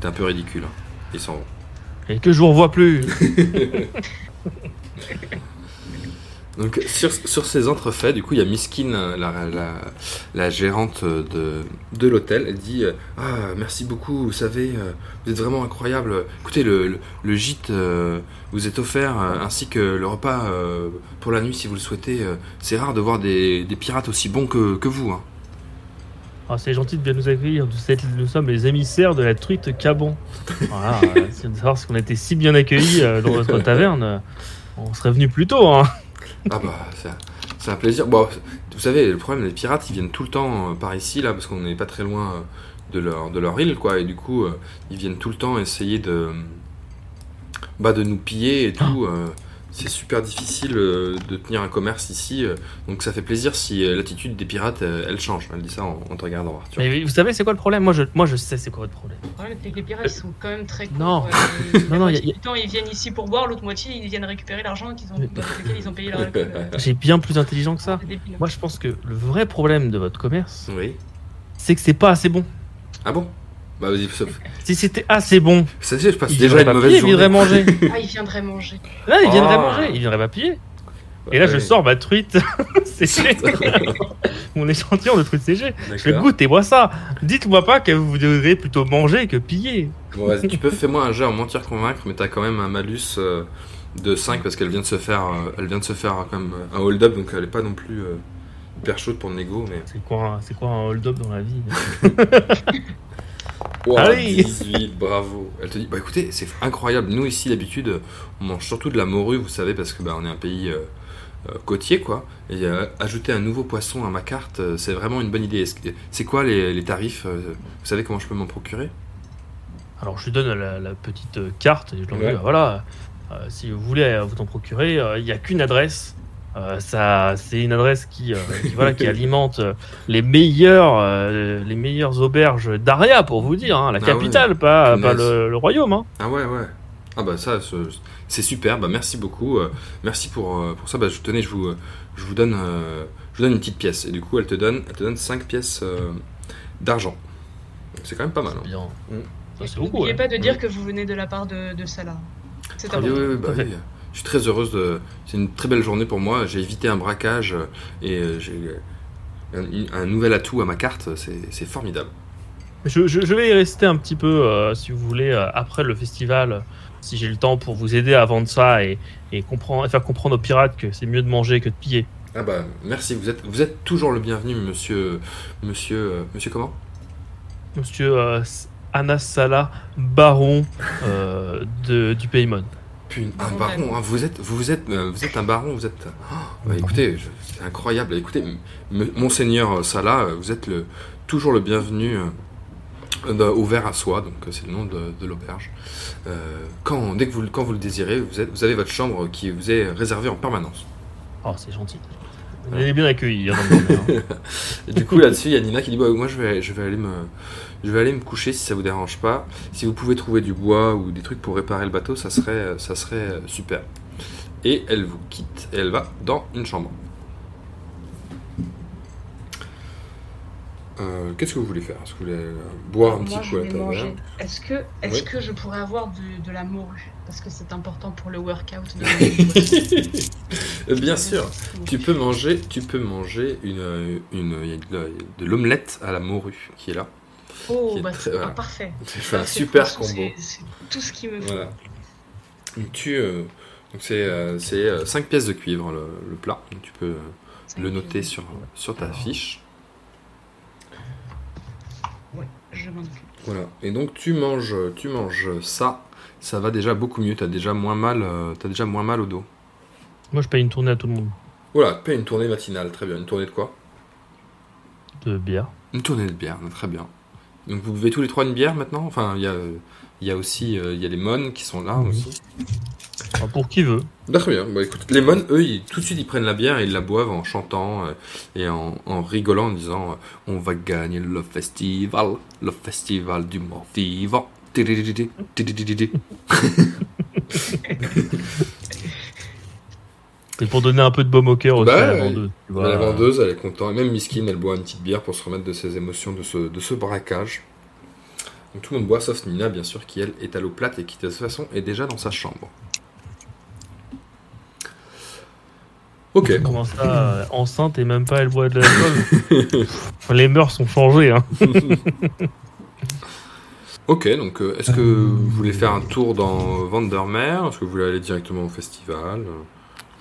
T'es un peu ridicule. hein. Ils s'en vont. Et que je vous revois plus. Donc sur, sur ces entrefaits, du coup, il y a Miskin, la, la, la gérante de, de l'hôtel, elle dit euh, Ah, merci beaucoup, vous savez, euh, vous êtes vraiment incroyable. Écoutez, le, le, le gîte euh, vous est offert, ainsi que le repas euh, pour la nuit, si vous le souhaitez. C'est rare de voir des, des pirates aussi bons que, que vous. hein. Ah, c'est gentil de bien nous accueillir. Nous, sommes les émissaires de la truite Cabon. Voilà, c'est de savoir si on était si bien accueillis dans votre taverne. On serait venu plus tôt. Hein. Ah bah, c'est un- c'est un plaisir. Bon, vous savez, le problème, les pirates, ils viennent tout le temps euh, par ici, là, parce qu'on n'est pas très loin euh, de leur, de leur île, quoi. Et du coup, euh, ils viennent tout le temps essayer de, bah, de nous piller et tout. euh, c'est super difficile euh, de tenir un commerce ici. euh, donc ça fait plaisir si euh, l'attitude des pirates, elle change. Elle dit ça en, en te regardant, Arthur. Mais vous savez, c'est quoi le problème? Moi je, moi, je sais c'est quoi votre problème. Le problème, c'est que les pirates ils sont quand même très Non. euh, Non, non, y a- y a- du temps, ils viennent ici pour boire, l'autre moitié, ils viennent récupérer l'argent qu'ils ont, lequel ils ont payé leur alcool. J'ai bien plus intelligent que ça. Moi, je pense que le vrai problème de votre commerce, Oui. c'est que c'est pas assez bon. Ah bon? Bah vas-y, sauf- Si c'était assez bon, savez, je passe il déjà viendrait une mauvaise piller, il journée. viendrait manger. Ah, ils viendraient manger. Là, il viendrait Ah. manger, il viendrait pas piller. Et là, je sors ma truite séchée. Mon échantillon de truite séchée. Je fais goûtez-moi ça. Dites-moi pas que vous devriez plutôt manger que piller. Bon, vas-y, tu peux fais-moi un jeu en mentir convaincre, mais t'as quand même un malus euh, de 5 parce qu'elle vient de se faire, euh, elle vient de se faire euh, quand même un hold-up, donc elle est pas non plus euh, hyper chaude pour le négo, mais. C'est quoi, un- c'est quoi un hold-up dans la vie? Wow, Allez 18, bravo. Elle te dit, bah écoutez, c'est incroyable. Nous ici d'habitude, on mange surtout de la morue, vous savez, parce que bah, on est un pays euh, euh, côtier, quoi. Et euh, ajouter un nouveau poisson à ma carte, euh, c'est vraiment une bonne idée. C'est quoi les, les tarifs Vous savez comment je peux m'en procurer? Alors, je lui donne la, la petite carte et je lui dis Ouais. bah, voilà, si vous voulez vous en procurer, il n'y a qu'une adresse. Euh, ça, c'est une adresse qui, euh, qui, voilà, qui alimente euh, les meilleures, euh, les meilleures auberges d'Aria, pour vous dire, hein, la Ah capitale, pas, le, le royaume. Hein. Ah ouais, ouais. Ah bah ça, ce- c'est super. Bah merci beaucoup. euh, merci pour, pour ça. Bah je tenais, je vous, je vous donne, euh, je vous donne une petite pièce. Et du coup, elle te donne, elle te donne 5 pièces euh, d'argent. C'est quand même pas mal. hein. Bien. Mm. Ça, beaucoup. N'oubliez ouais. pas de dire Oui. que vous venez de la part de, de Salah. C'est Ah oui, important. oui, oui, bah oui. Je suis très heureuse de. C'est une très belle journée pour moi. J'ai évité un braquage euh, et euh, j'ai un, un nouvel atout à ma carte. C'est formidable. Je, je- je vais y rester un petit peu, euh, si vous voulez, euh, après le festival, si j'ai le temps pour vous aider à vendre ça et, et comprendre, faire comprendre aux pirates que c'est mieux de manger que de piller. Ah bah merci. Vous êtes, vous êtes toujours le bienvenu, monsieur, monsieur, euh, monsieur comment? Monsieur Anas Salah, baron de, du Paymon. Un Baron hein, vous êtes, vous êtes, euh, vous êtes un baron, vous êtes. Oh, bah, écoutez, je- c'est incroyable. Écoutez, monseigneur Salah, euh, vous êtes le, toujours le bienvenu euh, au verre à soie, donc euh, c'est le nom de, de l'auberge. Euh, quand, dès que vous, quand vous le désirez, vous, êtes, vous avez votre chambre qui vous est réservée en permanence. Oh, c'est gentil. On est bien accueillis. hein, dans le domaine, hein. Et du coup, là-dessus, il y a Nina qui dit bah, Moi, je vais, je, vais aller me, je vais aller me coucher si ça vous dérange pas. Si vous pouvez trouver du bois ou des trucs pour réparer le bateau, ça serait, ça serait euh, super. Et elle vous quitte et elle va dans une chambre. Euh, Qu'est-ce que vous voulez faire? Est-ce que vous voulez euh, boire un Moi, petit coup à manger. taverne Est-ce que, Oui. que je pourrais avoir de, de la morue? Parce que c'est important pour le workout. De... Euh, Bien sûr. Tu peux manger, tu peux manger une, euh, une, de l'omelette à la morue qui est là. Oh, qui bah, très- c'est voilà. ah, parfait. Fais un super combo. c'est- C'est tout ce qu'il me faut. Voilà. Tu, euh, donc c'est euh, c'est, euh, 5 pièces de cuivre le, le plat. Donc tu peux euh, le noter sur, sur ta fiche. je m'en occupe. Voilà. Et donc tu manges, tu manges ça. Ça va déjà beaucoup mieux. T'as déjà moins mal. euh, T'as déjà moins mal au dos. Moi, je paye une tournée à tout le monde Voilà. Paye une tournée matinale. Très bien. Une tournée de quoi? De bière. Une tournée de bière. Très bien. Donc vous buvez tous les trois une bière maintenant? Enfin, il y a, il y a aussi, euh, il y a les mônes qui sont là aussi. Enfin, pour qui veut? Ah, Très bien. Bah, écoute, les mônes, eux, ils- tout de suite, ils prennent la bière et ils la boivent en chantant euh, et en, en rigolant, en disant euh, On va gagner le festival, le festival du mort vivant. Et pour donner un peu de baume au cœur aussi Bah, à la ouais. vendeuse. tu Mais vois. La vendeuse, elle est contente. Et même Miskin, elle boit une petite bière pour se remettre de ses émotions, de ce, de ce braquage. Donc tout le monde boit, sauf Nina, bien sûr, qui elle est à l'eau plate et qui de toute façon est déjà dans sa chambre. Ok. Comment ça, euh, enceinte et même pas elle boit de l'alcool Les mœurs sont changées. Hein. Ok, donc euh, est-ce que vous voulez faire un tour dans Vandermeer? Est-ce que vous voulez aller directement au festival?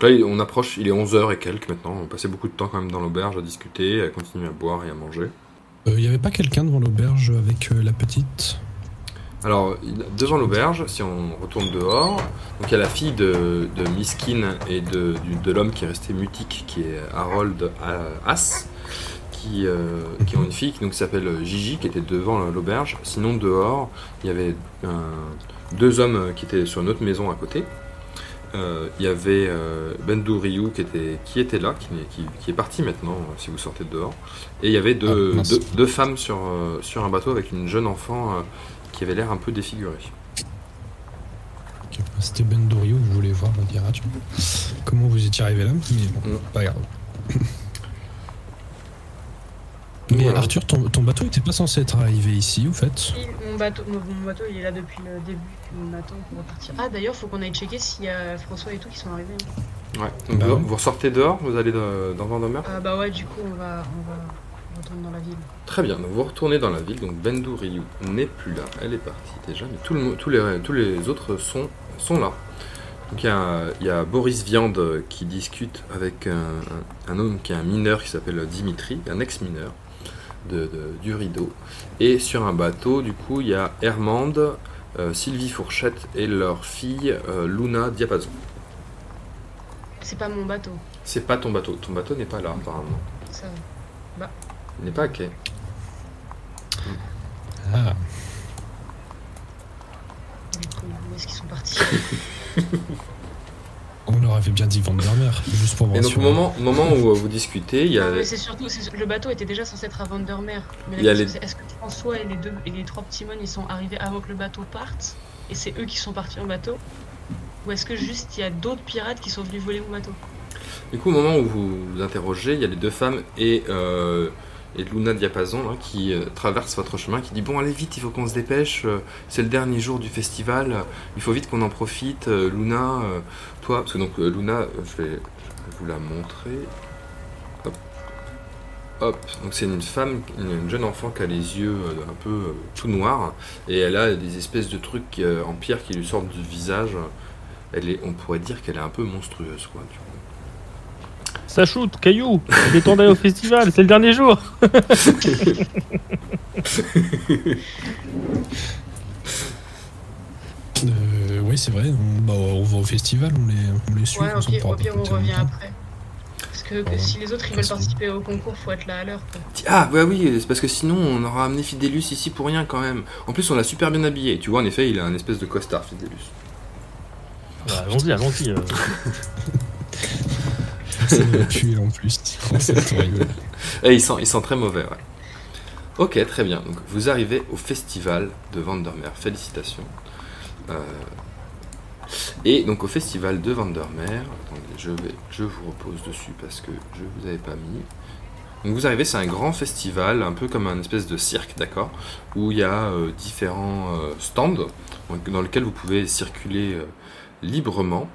Là, on approche, il est 11h et quelques maintenant. On passait beaucoup de temps quand même dans l'auberge à discuter, à continuer à boire et à manger. Il n'y avait pas quelqu'un devant l'auberge avec euh, la petite? Alors, devant l'auberge, si on retourne dehors, donc il y a la fille de, de Miskin et de, de l'homme qui est resté mutique, qui est Harold euh, As, qui, euh, qui ont une fille qui donc, s'appelle Gigi, qui était devant l'auberge. Sinon, dehors, il y avait euh, deux hommes qui étaient sur une autre maison à côté. Euh, il y avait euh, Bendou Ryu qui était, qui était là, qui, qui- qui est parti maintenant, euh, si vous sortez de dehors. Et il y avait deux, Ah, deux, deux femmes sur, sur un bateau avec une jeune enfant qui avait l'air un peu défigurée. Ok, C'était Ben Dorio, je voulais voir, on dira. tu vois. Comment vous étiez arrivé là Mais bon, Mm. pas grave. Mais Voilà. Arthur, ton, ton bateau était pas censé être arrivé ici, au fait Si, Mon bateau, mon, mon bateau, il est là depuis le début. On attend pour repartir. Ah, d'ailleurs, faut qu'on aille checker s'il y a François et tout qui sont arrivés. hein. Ouais. Donc Bah vous, vous ressortez dehors, vous allez dans, dans Ah, bah ouais, du coup, on va, on va retourner dans la ville. Très bien, donc vous retournez dans la ville, donc Bendou Ryu n'est plus là, elle est partie déjà, mais tout le, tous, les, tous les autres sont, sont là. Donc il y a, il y a Boris Viande qui discute avec un, un- un homme qui est un mineur qui s'appelle Dimitri, un ex-mineur de, de- du rideau. Et sur un bateau, du coup, il y a Hermande, euh, Sylvie Fourchette et leur fille euh, Luna Diapason. C'est pas mon bateau. C'est pas ton bateau, ton bateau n'est pas là apparemment. Ça. Il n'est pas à quai. Ah, Du coup, où est-ce qu'ils sont partis? on leur avait bien dit Vandermeer, juste pour voir Et donc au moment, au moment où euh, vous discutez, il y a... Non, mais c'est surtout, c'est- le bateau était déjà censé être à Vandermeer. Mais Il y a la les- est-ce que François et les deux et les trois petits mônes ils sont arrivés avant que le bateau parte et c'est eux qui sont partis en bateau? Ou est-ce que juste il y a d'autres pirates qui sont venus voler mon bateau? Du coup, au moment où vous vous interrogez, il y a les deux femmes et, euh, et Luna Diapason là, qui euh, traversent votre chemin, qui dit Bon, allez vite, il faut qu'on se dépêche, euh, c'est le dernier jour du festival, euh, il faut vite qu'on en profite. Luna, euh, toi, parce que donc euh, Luna, euh, je, vais, je vais vous la montrer. Hop. Hop, donc c'est une femme, une, une jeune enfant qui a les yeux euh, un peu tout noirs et elle a des espèces de trucs en pierre qui lui sortent du visage. Elle est, on pourrait dire qu'elle est un peu monstrueuse, quoi. tu vois. Ça shoot, caillou Il est temps d'aller au festival, c'est le dernier jour euh, oui, c'est vrai, on, bah, on va au festival, on les, on les suit. Ouais, au pire, au pire, on revient après. Parce que, si les autres ils veulent participer au concours, faut être là à l'heure. quoi. Ah, ouais, oui, c'est parce que sinon on aura amené Fidelus ici pour rien quand même. En plus, on l'a super bien habillé. Tu vois, en effet, il a un espèce de costard, Fidelus. Bah, Allons-y, allons-y. euh. Ça va puer en plus. Oh, c'est. Et il sent, il sent très mauvais, ouais. Ok, très bien. Donc, vous arrivez au festival de Vandermeer. Félicitations. Euh, Et donc, au festival de Vandermeer, attendez, je, vais, je vous repose dessus parce que je vous avais pas mis. Donc, vous arrivez, c'est un grand festival, un peu comme un espèce de cirque, d'accord Où il y a euh, différents euh, stands dans lesquels vous pouvez circuler librement.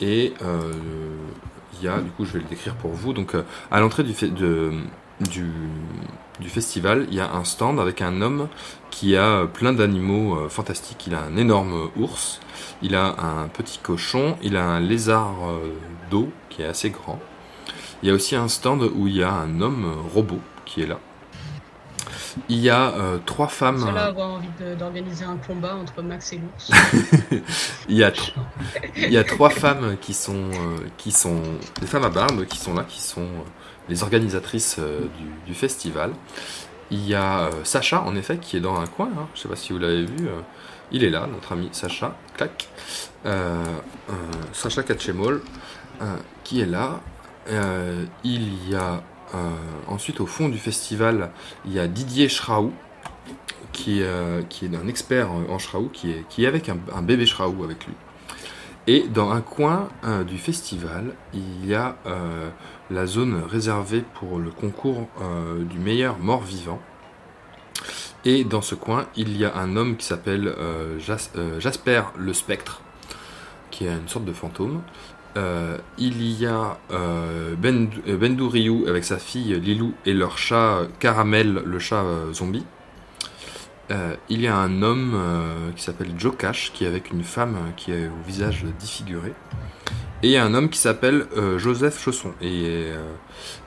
Et il y a, du coup, je vais le décrire pour vous. Donc, à l'entrée du, du, du festival, il y a un stand avec un homme qui a plein d'animaux euh, fantastiques. Il a un énorme ours, il a un petit cochon, il a un lézard euh, d'eau qui est assez grand. Il y a aussi un stand où il y a un homme euh, robot qui est là. Il y a euh, trois femmes. Euh, avoir envie d'organiser un combat entre Max et l'ours. il, y a il y a trois femmes qui sont, qui sont des femmes à barbe qui sont là, qui sont les organisatrices euh, du, festival. Il y a euh, Sacha, en effet, qui est dans un coin. hein. Je sais pas si vous l'avez vu. euh, il est là, notre ami Sacha. Clac. Sacha qui est là. Il y a ensuite au fond du festival, il y a Didier Schraou, qui, est, un expert en, Schraou, qui est, avec un, un bébé Schraou avec lui. Et dans un coin euh, du festival, il y a euh, la zone réservée pour le concours euh, du meilleur mort-vivant. Et dans ce coin, il y a un homme qui s'appelle Jas- Jasper le Spectre, qui est une sorte de fantôme. Il y a euh, Ben, euh, Bendou Ryu avec sa fille Lilou et leur chat Caramel, le chat zombie. Euh, il y a un homme euh, qui s'appelle Joe Cash qui est avec une femme euh, qui est au visage défiguré. Et il y a un homme qui s'appelle Joseph Chausson. Et,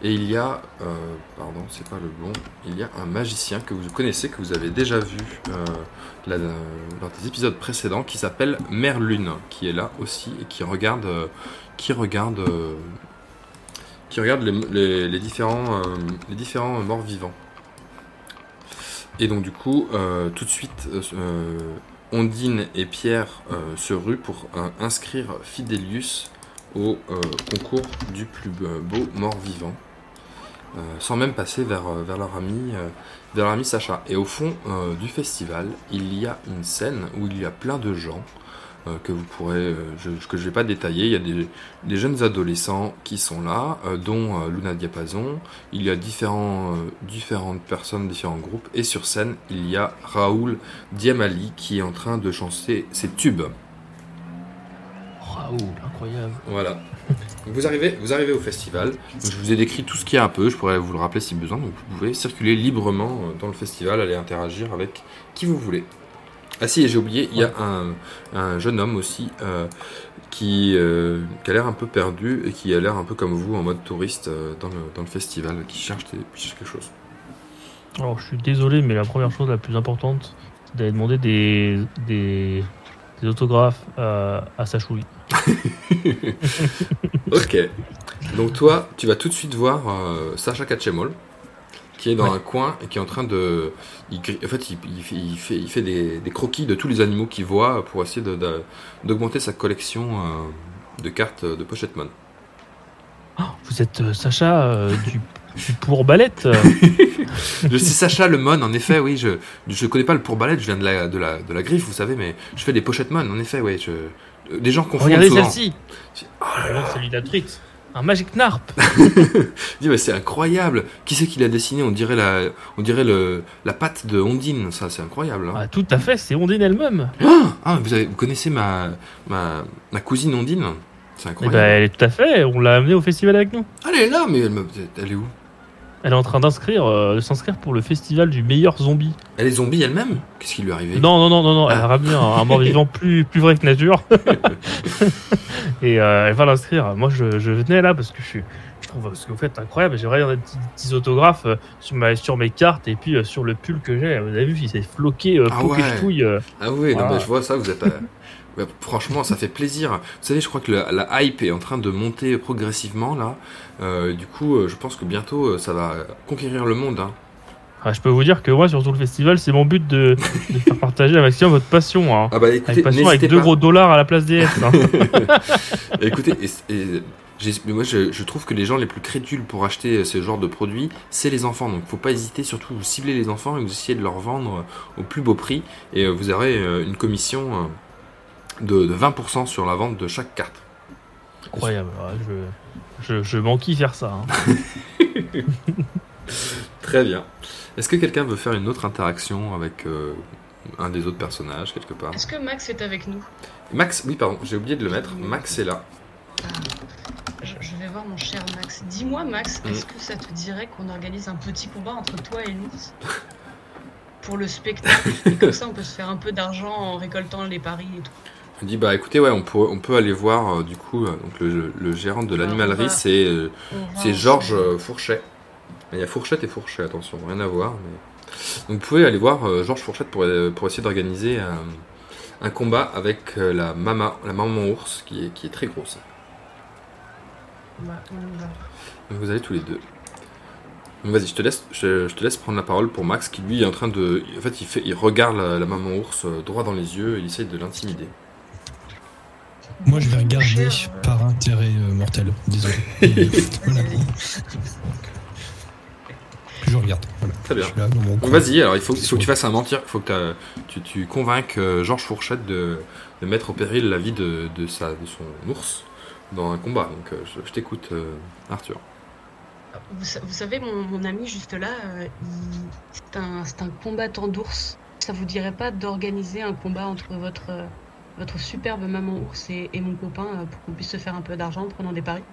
il y a, pardon, c'est pas le bon, il y a un magicien que vous connaissez, que vous avez déjà vu lors des épisodes précédents, qui s'appelle Merlune, qui est là aussi et qui regarde, qui regarde, qui regarde les, différents, les différents morts vivants. Et donc du coup, euh, tout de suite, euh, euh, Ondine et Pierre se ruent pour inscrire Fidelius au concours du plus beau mort-vivant, sans même passer vers, vers, leur ami, vers leur ami Sacha. Et au fond du festival, il y a une scène où il y a plein de gens que vous pourrez, euh, je, que je vais pas détailler. Il y a des, des jeunes adolescents qui sont là, euh, dont euh, Luna Diapason. Il y a différents, euh, différentes personnes, différents groupes. Et sur scène, il y a Raoul Diamali qui est en train de chanter ses tubes. Raoul, incroyable. Voilà. Vous arrivez, vous arrivez au festival. Donc, je vous ai décrit tout ce qu'il y a un peu. Je pourrais vous le rappeler si besoin. Donc vous pouvez circuler librement euh, dans le festival, aller interagir avec qui vous voulez. Ah si, j'ai oublié, il y a un, un jeune homme aussi euh, qui, euh, qui a l'air un peu perdu et qui a l'air un peu comme vous en mode touriste euh, dans, le, dans le festival, qui cherche, des- qui cherche quelque chose. Alors, je suis désolé, mais la première chose la plus importante, c'est d'aller demander des, des, des autographes à, à. Ok. Donc toi, tu vas tout de suite voir Sacha Katchemol, qui est dans Ouais. un coin et qui est en train de... il en fait, il, il fait, il fait, il fait des, des croquis de tous les animaux qu'il voit pour essayer de- de- d'augmenter sa collection euh, de cartes de Pochetmon. Vous êtes euh, Sacha euh, du, du pourbalette euh. je suis Sacha le Mon, en effet, oui. Je je connais pas le pourbalette, je viens de la, de, la, de la griffe, vous savez, mais je fais des Pochetmon, en effet, oui. Je, euh, des gens confondent Regardez souvent. celle-ci Alors, celui d'Atrix. Un Magic Narp dis, mais c'est incroyable. Qui c'est qui l'a dessiné? On dirait la, on dirait le, la patte de Ondine. Ça, c'est incroyable. hein. ah, Tout à fait, c'est Ondine elle-même. Ah, ah, vous, avez- vous connaissez ma, ma, ma cousine Ondine? C'est Eh incroyable. ben, elle est tout à fait, on l'a amenée au festival avec nous. Elle est là, mais elle, me- elle est où? Elle est en train d'inscrire, euh, de s'inscrire pour le festival du meilleur zombie. Elle est zombie elle-même Qu'est-ce qui lui est arrivé? Non, non, non, non, non, elle Ah. a ramené un, un mort-vivant plus, plus vrai que nature. Et euh, elle va l'inscrire. Moi, je, je venais là parce que je, trouve ce que vous faites incroyable. J'aimerais avoir des petits, petits autographes euh, sur, ma, sur mes cartes et puis sur le pull que j'ai. Vous avez vu, il s'est floqué, euh, Ah ouais. Ah oui, non, Ah. mais je vois ça, vous êtes. euh, franchement, ça fait plaisir. Vous savez, je crois que la, la hype est en train de monter progressivement là. Euh, du coup, euh, je pense que bientôt, euh, ça va conquérir le monde. hein. Ah, je peux vous dire que moi, sur tout le festival, c'est mon but de, de faire partager un maximum votre passion. Hein. Ah bah écoutez, Avec passion, avec n'hésitez 2 pas. gros dollars à la place des S. hein. Écoutez, et- et moi je, je trouve que les gens les plus crédules pour acheter ce genre de produits, c'est les enfants. Donc faut pas hésiter, surtout vous ciblez les enfants et vous essayez de leur vendre au plus beau prix. Et vous aurez une commission de, de 20% sur la vente de chaque carte. Incroyable. Ouais, je, je, je faire ça. hein. Très bien. Est-ce que quelqu'un veut faire une autre interaction avec euh, un des autres personnages quelque part? Est-ce que Max est avec nous? Max, oui pardon, j'ai oublié de le mettre. Max est là. je, je vais voir mon cher Max. Dis-moi, Max, Mm. est-ce que ça te dirait qu'on organise un petit combat entre toi et l'ours? Pour le spectacle. Et comme ça, on peut se faire un peu d'argent en récoltant les paris et tout. Il dit bah écoutez ouais on peut on peut aller voir euh, du coup euh, donc le, le gérant de l'animalerie c'est euh, C'est Georges Fourchet. Il y a Fourchette et Fourchet, attention, rien à voir. Mais... Donc vous pouvez aller voir Georges Fourchette pour, pour essayer d'organiser un, combat avec la, mama, la maman ours qui est, qui est très grosse. Bah. Donc vous allez tous les deux. Vas-y, je te laisse, je, je te laisse prendre la parole pour Max qui lui est en train de, en fait, il fait, il regarde la, la maman ours droit dans les yeux et il essaye de l'intimider. Moi, je vais regarder par intérêt euh, mortel. Désolé. Voilà. Je regarde. Voilà. Très bien. Vas-y, alors il faut, que tu fasses un mentir, il faut que tu, tu convainques euh, Georges Fourchette de, de mettre au péril la vie de, de, sa, de son ours dans un combat. Donc euh, je, je t'écoute, euh, Arthur. Vous, sa- vous savez, mon, mon ami juste là, euh, c'est un, un combattant d'ours. Ça vous dirait pas d'organiser un combat entre votre, euh, votre superbe maman ours et, et mon copain euh, pour qu'on puisse se faire un peu d'argent en prenant des paris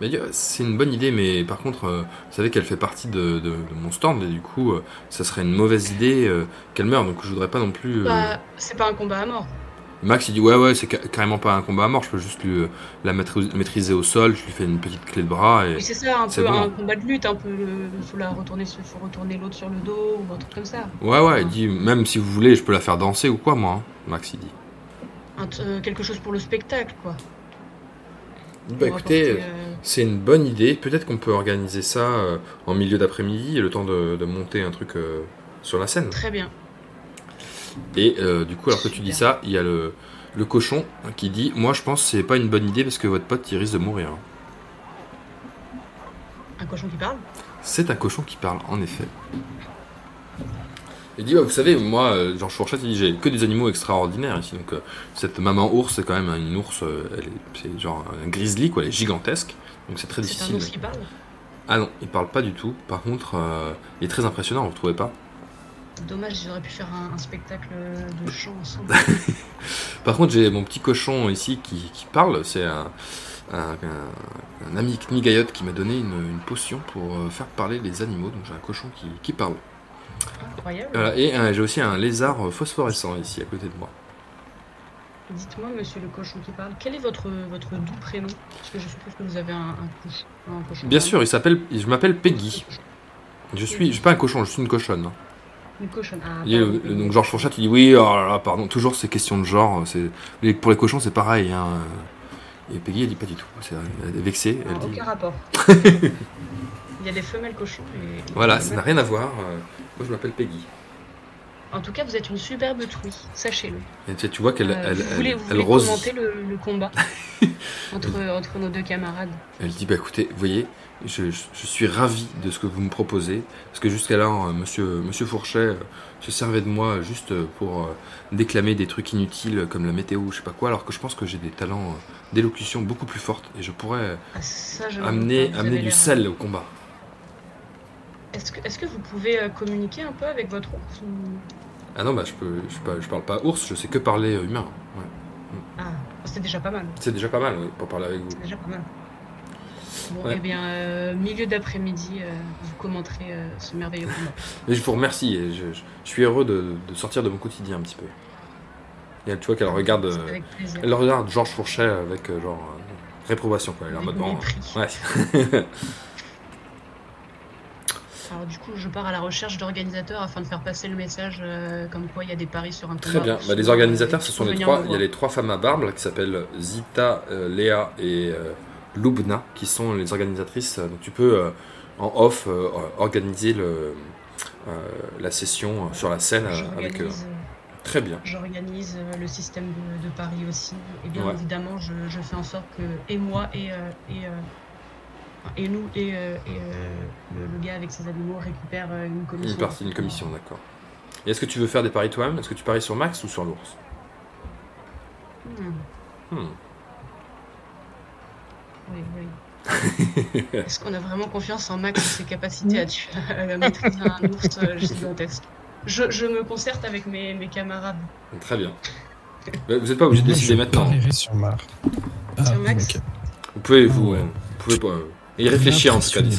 Mais euh, c'est une bonne idée, mais par contre, euh, vous savez qu'elle fait partie de, de- de mon stand et du coup, euh, ça serait une mauvaise idée euh, qu'elle meure. Donc je voudrais pas non plus. Bah, c'est pas un combat à mort. Max il dit ouais ouais c'est ca- carrément pas un combat à mort, je peux juste lui, la maîtrise- maîtriser au sol, je lui fais une petite clé de bras et Oui, c'est ça, un peu bon. un combat de lutte, un peu. Il faut la retourner, sur- faut retourner l'autre sur le dos ou un truc comme ça. ouais ouais il dit même si vous voulez je peux la faire danser ou quoi moi hein, Max il dit. Euh, quelque chose pour le spectacle, quoi. Bah écoutez, euh, c'est une bonne idée. Peut-être qu'on peut organiser ça euh, en milieu d'après-midi, le temps de, de monter un truc euh, sur la scène. Très bien. Et du coup, alors que tu dis ça, il y a le, le cochon qui dit Moi, je pense que c'est pas une bonne idée parce que votre pote il risque de mourir. Un cochon qui parle? C'est un cochon qui parle, en effet. Il dit, vous savez, moi, euh, Georges Fourchette, il dit, j'ai que des animaux extraordinaires ici. Donc, euh, cette maman ours, c'est quand même une ours, euh, elle est, c'est genre un grizzly, quoi, elle est gigantesque. Donc, c'est très C'est un difficile. ours qui parle Ah non, il parle pas du tout. Par contre, euh, il est très impressionnant, vous trouvez pas Dommage, j'aurais pu faire un, un spectacle de chant ensemble. Par contre, j'ai mon petit cochon ici qui, qui parle. C'est un, un, un- un ami Knigayotte qui m'a donné une, une potion pour euh, faire parler les animaux. Donc, j'ai un cochon qui, qui parle. Incroyable. Voilà, et euh, j'ai aussi un lézard phosphorescent ici à côté de moi. Dites-moi, monsieur le cochon qui parle, quel est votre, votre doux prénom? Parce que je suppose que vous avez un, un, couche- un cochon. Bien sûr, il s'appelle, je m'appelle Peggy. Je suis, je suis pas un cochon, je suis une cochonne. Une cochonne. Ah, Il euh, donc Georges Fourchette, il dit oui, oh là là, pardon, toujours ces questions de genre. C'est pour les cochons, c'est pareil. hein. Et Peggy, elle dit pas du tout. C'est- Elle est vexée. Ah, Elle dit, aucun rapport. Il y a des femelles cochons. Et... voilà, ça n'a rien à voir. Moi, je m'appelle Peggy. En tout cas, vous êtes une superbe truie, sachez-le. Et tu, tu vois qu'elle Euh, elle, vous elle- voulez, vous elle voulez rose. commenter le, le combat entre, entre nos deux camarades Elle dit bah écoutez, vous voyez, je, je- je suis ravi de ce que vous me proposez parce que jusqu'alors, euh, Monsieur Monsieur Fourchet euh, se servait de moi juste euh, pour euh, déclamer des trucs inutiles comme la météo, ou je sais pas quoi, alors que je pense que j'ai des talents d'élocution beaucoup plus fortes et je pourrais Ah, ça, je n'en amener amener du sel au combat. Est-ce que, est-ce que vous pouvez euh, communiquer un peu avec votre ours ou- Ah non bah je peux, je, parle pas ours, je sais que parler euh, humain. Ouais. Ah, c'est déjà pas mal. C'est déjà pas mal oui, pour parler avec vous. C'est déjà pas mal. Bon, Ouais. eh bien, euh, milieu d'après-midi, euh, vous commenterez euh, ce merveilleux. Mais je vous remercie et je, je- je suis heureux de, de sortir de mon quotidien un petit peu. Et elle, tu vois qu'elle regarde, elle regarde Georges Fourchet avec genre réprobation quoi. Elle est en mode bon. Ouais. Alors du coup, je pars à la recherche d'organisateurs afin de faire passer le message euh, comme quoi il y a des paris sur un Très bien. Bah, les organisateurs, Euh, ce sont les trois. Il y a les trois femmes à barbe là, qui s'appellent Zita, euh, Léa et euh, Lubna, qui sont les organisatrices. Donc tu peux euh, en off euh, organiser le, euh, la session sur la scène euh, avec eux. Euh, Très bien. J'organise euh, le système de, de paris aussi. Et bien Ouais. évidemment, je, je fais en sorte que et moi et, euh, et, euh, enfin, et nous et, euh, et, euh, le, le gars avec ses animaux récupèrent euh, une commission. Une partie, une commission, d'accord. Et est-ce que tu veux faire des paris toi-même? Est-ce que tu paries sur Max ou sur l'ours? Hmm, Hmm. oui, oui. Est-ce qu'on a vraiment confiance en Max et ses capacités à, tuer, à maîtriser un ours gigantesque je, je me concerte avec mes, mes camarades. Très bien. Vous n'êtes pas obligé de décider je maintenant. parierai sur Mar. Ah, Sur Max. Vous pouvez vous, vous pouvez pas, y réfléchir en tout cas Il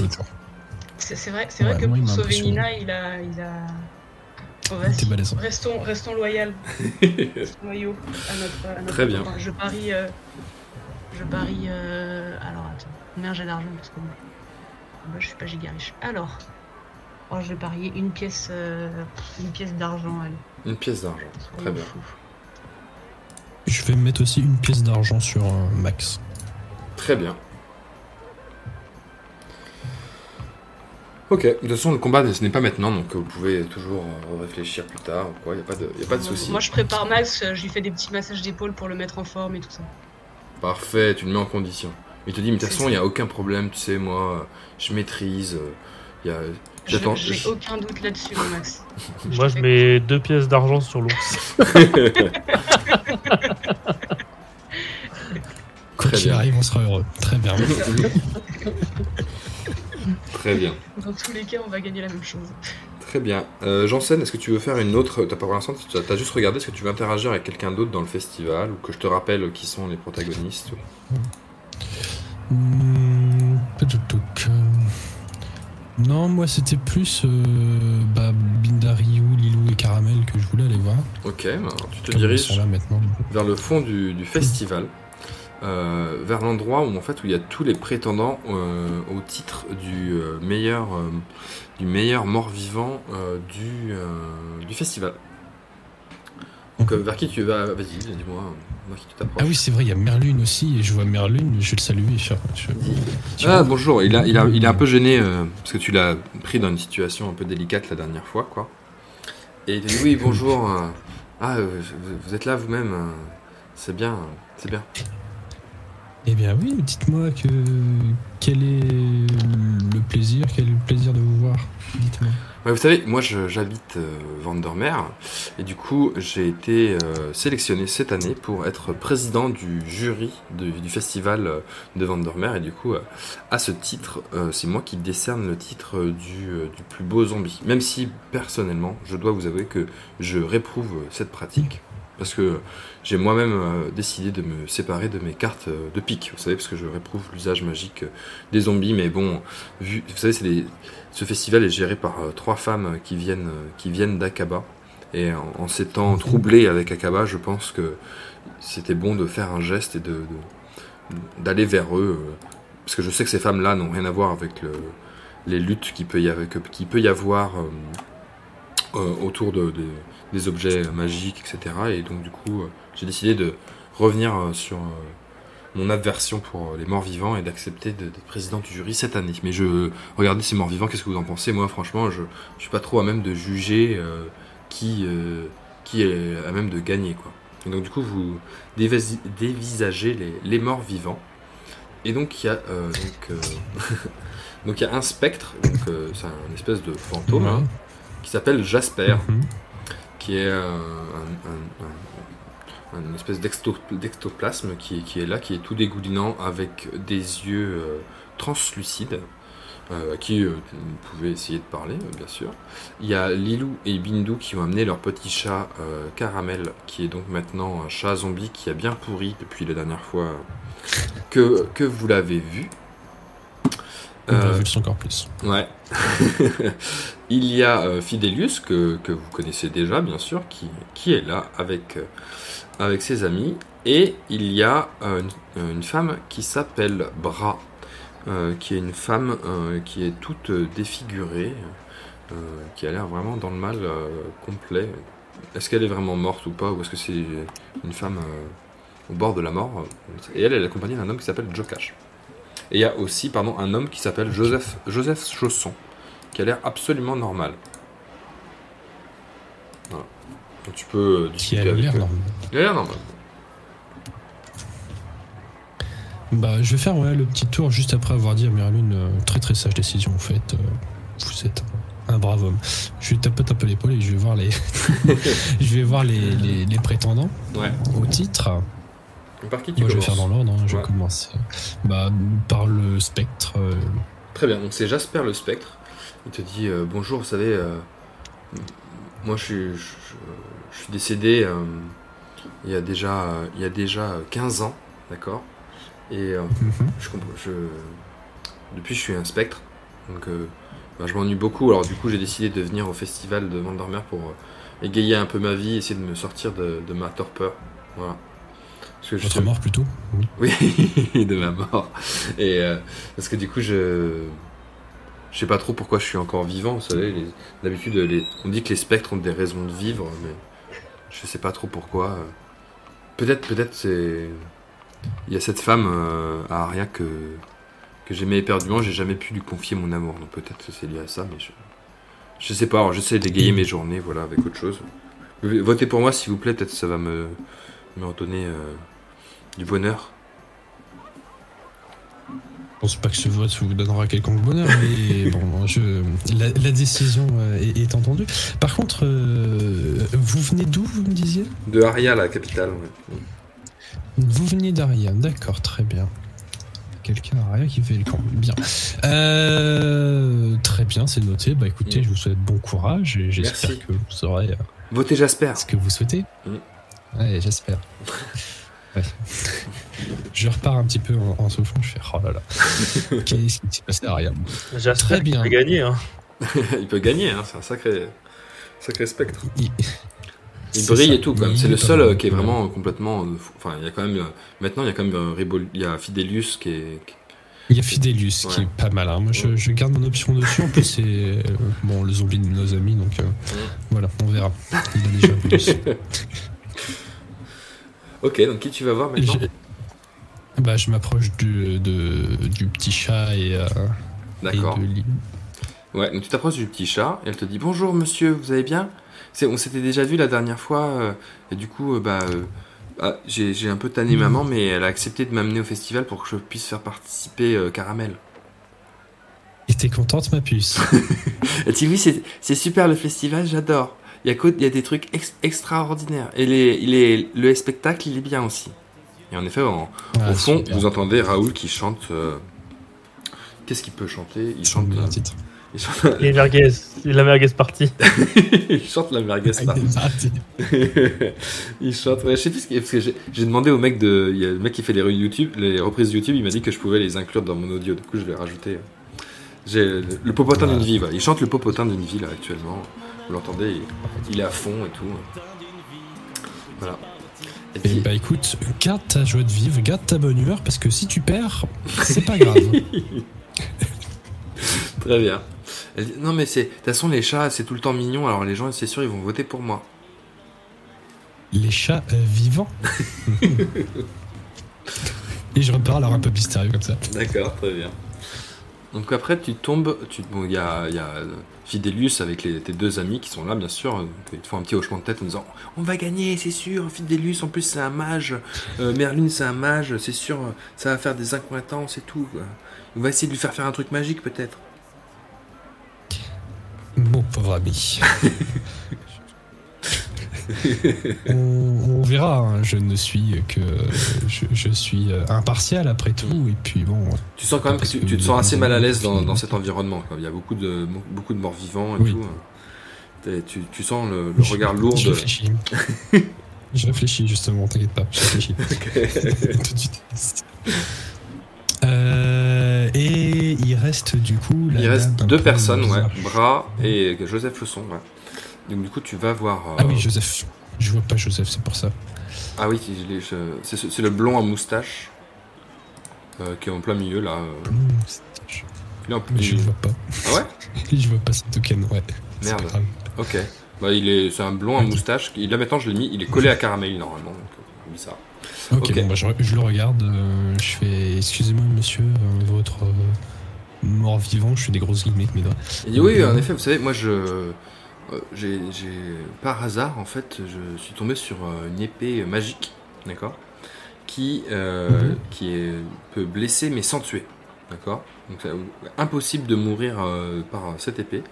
C'est vrai, c'est vrai que moi, il pour sauver. Nina, il a. Il a... Oh. T'es vas-y, balèze. restons, restons loyaux. Restons loyaux à notre, à notre Très bien. Je parie. euh, Je parie. euh, Alors attends, combien j'ai d'argent parce que moi, moi, je suis pas giga riche. Alors, Oh, je vais parier une pièce, euh, une pièce d'argent. Une pièce d'argent. Très bien. Je vais mettre aussi une pièce d'argent sur un max. Très bien. Ok, de toute façon, le combat, ce n'est pas maintenant, donc vous pouvez toujours euh, réfléchir plus tard quoi, il n'y a pas de, y a pas de souci. Moi, je prépare Max, euh, je lui fais des petits massages d'épaule pour le mettre en forme et tout ça. Parfait, tu le mets en condition. Il te dit, mais de toute façon, il n'y a aucun problème, tu sais, moi, euh, je maîtrise. euh, il y a... J'attends. J'ai je- aucun doute là-dessus, Max. Moi, je mets deux pièces d'argent sur l'ours. Qu'il bien. arrive, on sera heureux. Très bien. Très bien. Dans tous les cas, on va gagner la même chose. Très bien. Euh, Janssen, est-ce que tu veux faire une autre. T'as pas pour l'instant, tu as juste regardé, est-ce que tu veux interagir avec quelqu'un d'autre dans le festival ou que je te rappelle qui sont les protagonistes? Euh, Non, moi c'était plus euh, bah, Binda, Ryu, Lilou et Caramel que je voulais aller voir. Ok, bah, alors tu te Comme diriges sont là maintenant. vers le fond du, du festival, euh, vers l'endroit où en fait où il y a tous les prétendants euh, au titre du euh, meilleur du meilleur mort-vivant du, du festival. Donc vers qui tu vas? Vas-y, dis-moi, Ah oui, c'est vrai, il y a Merlune aussi, et je vois Merlune, je vais le saluer. Je, je- tu Ah bonjour, il, a, il, a, il est un peu gêné euh, parce que tu l'as pris dans une situation un peu délicate la dernière fois, quoi. Et il te dit oui, bonjour. euh, ah, euh, vous, êtes là vous-même. c'est bien, c'est bien. Eh bien oui, dites-moi que quel est le plaisir, quel est le plaisir de vous voir Dites-moi. Vous savez, moi j'habite euh, Vandermeer et du coup j'ai été euh, sélectionné cette année pour être président du jury du festival euh, de Vandermeer et du coup euh, à ce titre c'est moi qui décerne le titre du, plus beau zombie. Même si personnellement je dois vous avouer que je réprouve cette pratique parce que j'ai moi-même euh, décidé de me séparer de mes cartes euh, de pique, vous savez, parce que je réprouve l'usage magique euh, des zombies, mais bon, vu, vous savez, ce festival est géré par trois femmes qui viennent, qui viennent d'Akaba. Et en, s'étant troublé avec Akaba, je pense que c'était bon de faire un geste et de, d'aller vers eux. parce que je sais que ces femmes-là n'ont rien à voir avec le- les luttes qu'il peut y avoir, peut y avoir autour de- des objets magiques, etc. Et donc du coup, euh, j'ai décidé de revenir euh, sur euh, mon aversion pour les morts vivants et d'accepter d'être président du jury cette année. Mais je regardez ces morts vivants, qu'est-ce que vous en pensez? Moi, franchement, je, je suis pas trop à même de juger euh, qui euh, qui est à même de gagner, quoi. Et donc du coup, vous dévisagez les, les morts vivants. Et donc il y a euh, donc donc il y a un spectre, donc c'est un espèce de fantôme hein, qui s'appelle Jasper Mhm. Qui est euh, un, un- un- un espèce d'exto- d'ectoplasme qui, est- qui est là, qui est tout dégoulinant avec des yeux euh, translucides, euh, à qui euh, vous pouvez essayer de parler, bien sûr. Il y a Lilou et Bindu qui ont amené leur petit chat Caramel, qui est donc maintenant un chat zombie qui a bien pourri depuis la dernière fois que, que vous l'avez vu. Euh, encore plus. Ouais. Il y a euh, Fidelius, que, que vous connaissez déjà, bien sûr, qui, qui est là avec, euh, avec ses amis. Et il y a euh, une, une femme qui s'appelle Bra, qui est une femme qui est toute défigurée, qui a l'air vraiment dans le mal complet. Est-ce qu'elle est vraiment morte ou pas, ou est-ce que c'est une femme au bord de la mort? Et elle, elle est accompagnée d'un homme qui s'appelle Jokash. Et il y a aussi pardon, un homme qui s'appelle Joseph, Joseph Chausson, qui a l'air absolument normal. Voilà. Donc tu peux euh, Qui discuter a avec l'air normal. Il a l'air normal. Bah, je vais faire ouais, le petit tour juste après avoir dit à Merlune, euh, très très sage décision en fait. euh, vous êtes un, un brave homme. Je lui tapote un peu l'épaule et je vais voir les, je vais voir les, les- les prétendants Ouais. au titre. Par qui tu Moi, je vais faire dans l'ordre. hein, je Ouais. vais commencer. Bah, par le spectre. euh, Très bien, donc c'est Jasper le spectre. Il te dit euh, bonjour, vous savez, euh, moi je suis, je, je- je suis décédé euh, il, y a déjà, euh, il y a déjà 15 ans, d'accord? Et euh, mhm. je, je, depuis je suis un spectre, donc euh, bah, je m'ennuie beaucoup. Alors du coup j'ai décidé de venir au festival de Vandermeer pour euh, égayer un peu ma vie, essayer de me sortir de, de ma torpeur. Voilà. Que Votre mort plutôt. Oui. oui, de ma mort. Et euh, parce que du coup, je je sais pas trop pourquoi je suis encore vivant. Vous savez, les- d'habitude, les- on dit que les spectres ont des raisons de vivre, mais je sais pas trop pourquoi. Peut-être, peut-être c'est. Il y a cette femme euh, à Aria que, que j'aimais éperdument, j'ai jamais pu lui confier mon amour. Donc peut-être que c'est lié à ça, mais je. Je sais pas, alors j'essaie d'égayer mes journées, voilà, avec autre chose. Votez pour moi s'il vous plaît, peut-être que ça va me, me redonner euh, du bonheur. Je pense pas que ce vote vous donnera quelconque bonheur, mais bon, je, la, la décision euh, est, est entendue. Par contre, euh, vous venez d'où, vous me disiez? De Aria, la capitale, ouais. Vous venez d'Aria, d'accord, très bien. Quelqu'un d'Aria qui fait le camp, bien. Euh, très bien, c'est noté. Bah écoutez, Mm. je vous souhaite bon courage et j'espère que vous saurez Votez Jasper. ce que vous souhaitez. Mm. Ouais, j'espère. Ouais. Je repars un petit peu en, en soufflant, je fais oh là là. Qu'est-ce qui s'est passé à J'espère Très bien. va gagner. Hein. il peut gagner, hein, c'est un sacré, sacré spectre. Il, Il brille ça. et tout, quand même. Il C'est est le seul euh, qui est Ouais. vraiment complètement. euh. Enfin, il y a quand même. euh, Maintenant, il y a quand même. Il y a Fidelius qui est. qui- Il y a Fidelius qui est pas mal. hein. Moi, je, je garde mon option dessus. En plus, c'est euh, bon, le zombie de nos amis, donc euh, voilà, on verra. Il a déjà un peu dessus. Ok, donc qui tu vas voir maintenant Je, bah, je m'approche du, de- du petit chat et, euh, et D'accord. de. Ouais, donc tu t'approches du petit chat et elle te dit Bonjour monsieur, vous allez bien? C'est- On s'était déjà vu la dernière fois euh, et du coup, euh, bah. euh, ah, j'ai j'ai un peu tanné Mhm. maman, mais elle a accepté de m'amener au festival pour que je puisse faire participer Caramel. Et t'es contente, ma puce? Elle dit oui, c'est c'est super le festival, j'adore. Il y, a co- il y a des trucs ex- extraordinaires. Et les, les- le spectacle, il est bien aussi. Et en effet, en- Ah, au fond, super. vous entendez Raoul qui chante. euh, Qu'est-ce qu'il peut chanter? Il chante, bien euh, un titre. il, chante, Les merguez, la merguez partie. il chante la merguez party. il chante. Ouais, je sais plus ce qu'il parce que j'ai demandé au mec de. Il y a le mec qui fait les, YouTube, les reprises YouTube, il m'a dit que je pouvais les inclure dans mon audio. Du coup, je l'ai rajouté. J'ai le, le popotin d'une vie. voilà. Il chante le popotin d'une vie là actuellement. Vous l'entendez, il, il est à fond et tout. Voilà. Et Et puis- bah écoute, garde ta joie de vivre, garde ta bonne humeur, parce que si tu perds, c'est pas grave. Très bien. Elle dit, non mais c'est de toute façon les chats c'est tout le temps mignon alors les gens c'est sûr ils vont voter pour moi. Les chats euh, vivants. Et je repars alors un peu mystérieux comme ça. D'accord, très bien. Donc après tu tombes, tu bon il y a, il y a Fidelius avec les, tes deux amis qui sont là bien sûr, donc ils te font un petit hochement de tête en disant on va gagner c'est sûr, Fidelius en plus c'est un mage, euh, Merlin c'est un mage, c'est sûr ça va faire des incointances et tout. quoi. On va essayer de lui faire faire un truc magique peut-être. Mon pauvre ami. on, on verra, hein, je ne suis que. Je, je suis euh, impartial après tout, et puis bon. Tu sens quand même que tu, que tu te sens assez mal à l'aise dans, cet environnement. quoi. Il y a beaucoup de, beaucoup de morts vivants et Oui. tout. T'es- Tu, tu sens le, le regard lourd Je réfléchis. je réfléchis justement, t'inquiète pas, je réfléchis. Tout de suite. Euh, et il reste du coup. la Il reste deux personnes, ouais. Bras et Joseph Leçon, ouais. Donc du coup, tu vas voir... euh, Ah oui, Joseph. Je vois pas Joseph, c'est pour ça. Ah oui, je c'est ce- c'est le blond à moustache euh, qui est en plein milieu, là. euh. Il est en- Mais je le vois pas. Ah ouais Je vois pas ce token, ouais. Merde. pas grave. Ok. Bah, il est, c'est un blond à moustache. Là maintenant, je l'ai mis. Il est collé à caramel normalement. Donc, bizarre. Ok, bon, bah, je, je le regarde. euh, je fais Excusez-moi, monsieur, votre euh, mort-vivant. Je fais des grosses guillemets avec mes doigts. Oui, en effet, vous savez, moi je. Euh, j'ai, par hasard, en fait, je suis tombé sur euh, une épée magique, d'accord Qui, euh, Mhm. qui est, peut blesser mais sans tuer, d'accord Donc c'est impossible de mourir euh, par cette épée.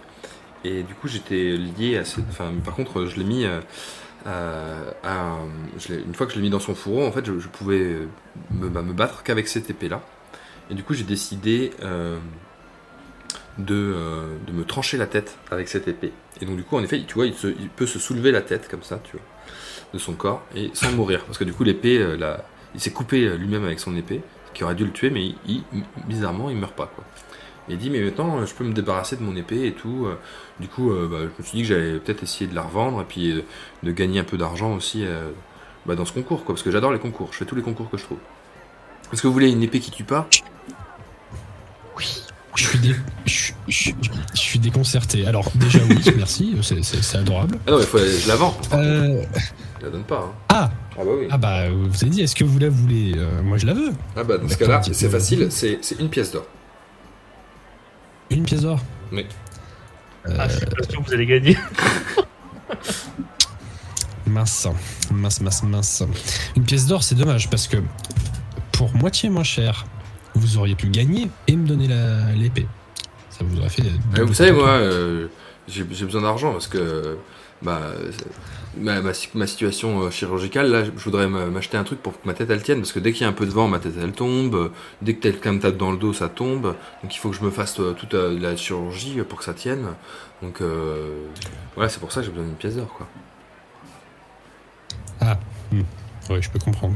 Et du coup, j'étais lié à cette. Enfin, par contre, je l'ai mis. euh, à- je une fois que je l'ai mis dans son fourreau, en fait, je, je pouvais me, bah, me battre qu'avec cette épée-là. Et du coup, j'ai décidé de, euh, de me trancher la tête avec cette épée. Et donc, du coup, en effet, tu vois, il, se- il peut se soulever la tête comme ça, tu vois, de son corps, et sans mourir. Parce que du coup, l'épée, euh, la- il s'est coupé euh, lui-même avec son épée, ce qui aurait dû le tuer, mais il, il- bizarrement, il meurt pas, quoi. Et il dit, mais maintenant, je peux me débarrasser de mon épée et tout. euh. Du coup, euh, bah, je me suis dit que j'allais peut-être essayer de la revendre et puis euh, de gagner un peu d'argent aussi euh, bah, dans ce concours, quoi. Parce que j'adore les concours, je fais tous les concours que je trouve. Est-ce que vous voulez une épée qui tue pas? Je suis, dé- je, suis- je, je suis déconcerté. Alors, déjà, oui, merci, c'est- adorable. Ah non, mais faut, je la vends. Euh, Je la donne pas. hein. ah, Ah bah oui. ah bah, vous avez dit, est-ce que vous la voulez Euh, Moi, je la veux. Ah bah dans ce D'accord, cas-là, c'est facile, c'est c'est une pièce d'or. Une pièce d'or Oui. Euh, Ah, je suis pas sûr que vous allez gagner. Mince, mince, mince, mince. Une pièce d'or, c'est dommage parce que pour moitié moins cher, vous auriez pu gagner et me donner la- l'épée. Ça vous aurait fait. Euh, vous savez, moi, euh, j'ai besoin d'argent parce que bah, c'est- ma, ma, ma situation euh, chirurgicale, là, je voudrais m'a- m'acheter un truc pour que ma tête elle tienne parce que dès qu'il y a un peu de vent, ma tête elle tombe. euh, Dès que quelqu'un me tape dans le dos, ça tombe. Donc il faut que je me fasse euh, toute euh, la chirurgie pour que ça tienne. Donc euh, voilà, c'est pour ça que j'ai besoin d'une pièce d'or quoi. Oui, je peux comprendre.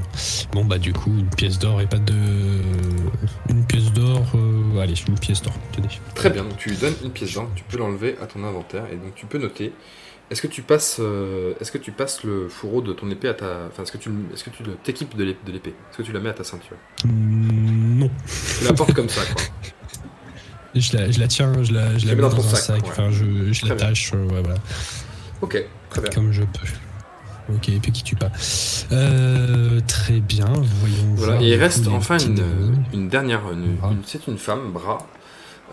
Bon, bah, du coup, une pièce d'or et pas de. Une pièce d'or. euh, Allez, une pièce d'or. Tenez. Très bien, donc tu lui donnes une pièce d'or, tu peux l'enlever à ton inventaire et donc tu peux noter. Est-ce que tu passes, euh, est-ce que tu passes le fourreau de ton épée à ta, enfin est-ce que tu, est-ce que tu le- t'équipes de l'ép- de l'épée, est-ce que tu la mets à ta ceinture? Mm, non. Tu la portes comme ça quoi. Je la, je la tiens, je la, je la mets dans dans, ton un sac, sac. ouais. Enfin, je, je l'attache, euh, ouais, voilà. Ok, très bien. Comme je peux. Ok, épée qui tue pas. Euh, très bien, voyons Voilà, voir, et il reste enfin une, dernière, une- c'est une femme, bras,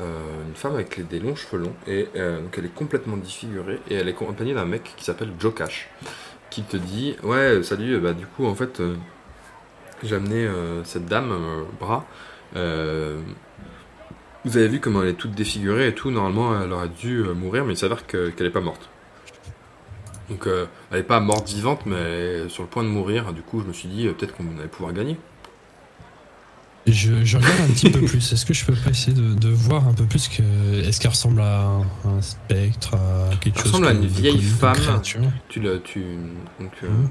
euh, une femme avec des longs cheveux longs, et euh, donc elle est complètement défigurée, et elle est accompagnée d'un mec qui s'appelle Joe Cash, qui te dit, ouais, salut, bah du coup, en fait, j'ai amené cette dame, bras, vous avez vu comment elle est toute défigurée et tout, normalement elle aurait dû mourir, mais il s'avère que- qu'elle est pas morte. Donc euh, elle est pas morte vivante, mais elle est sur le point de mourir, du coup je me suis dit, euh, peut-être qu'on allait pouvoir gagner. Je, je regarde un petit peu plus. Est-ce que je peux pas essayer de, de voir un peu plus que. Est-ce qu'elle ressemble à un, un spectre, à quelque Elle chose ressemble à une vieille femme. Tu la, tu, donc, euh, Mhm.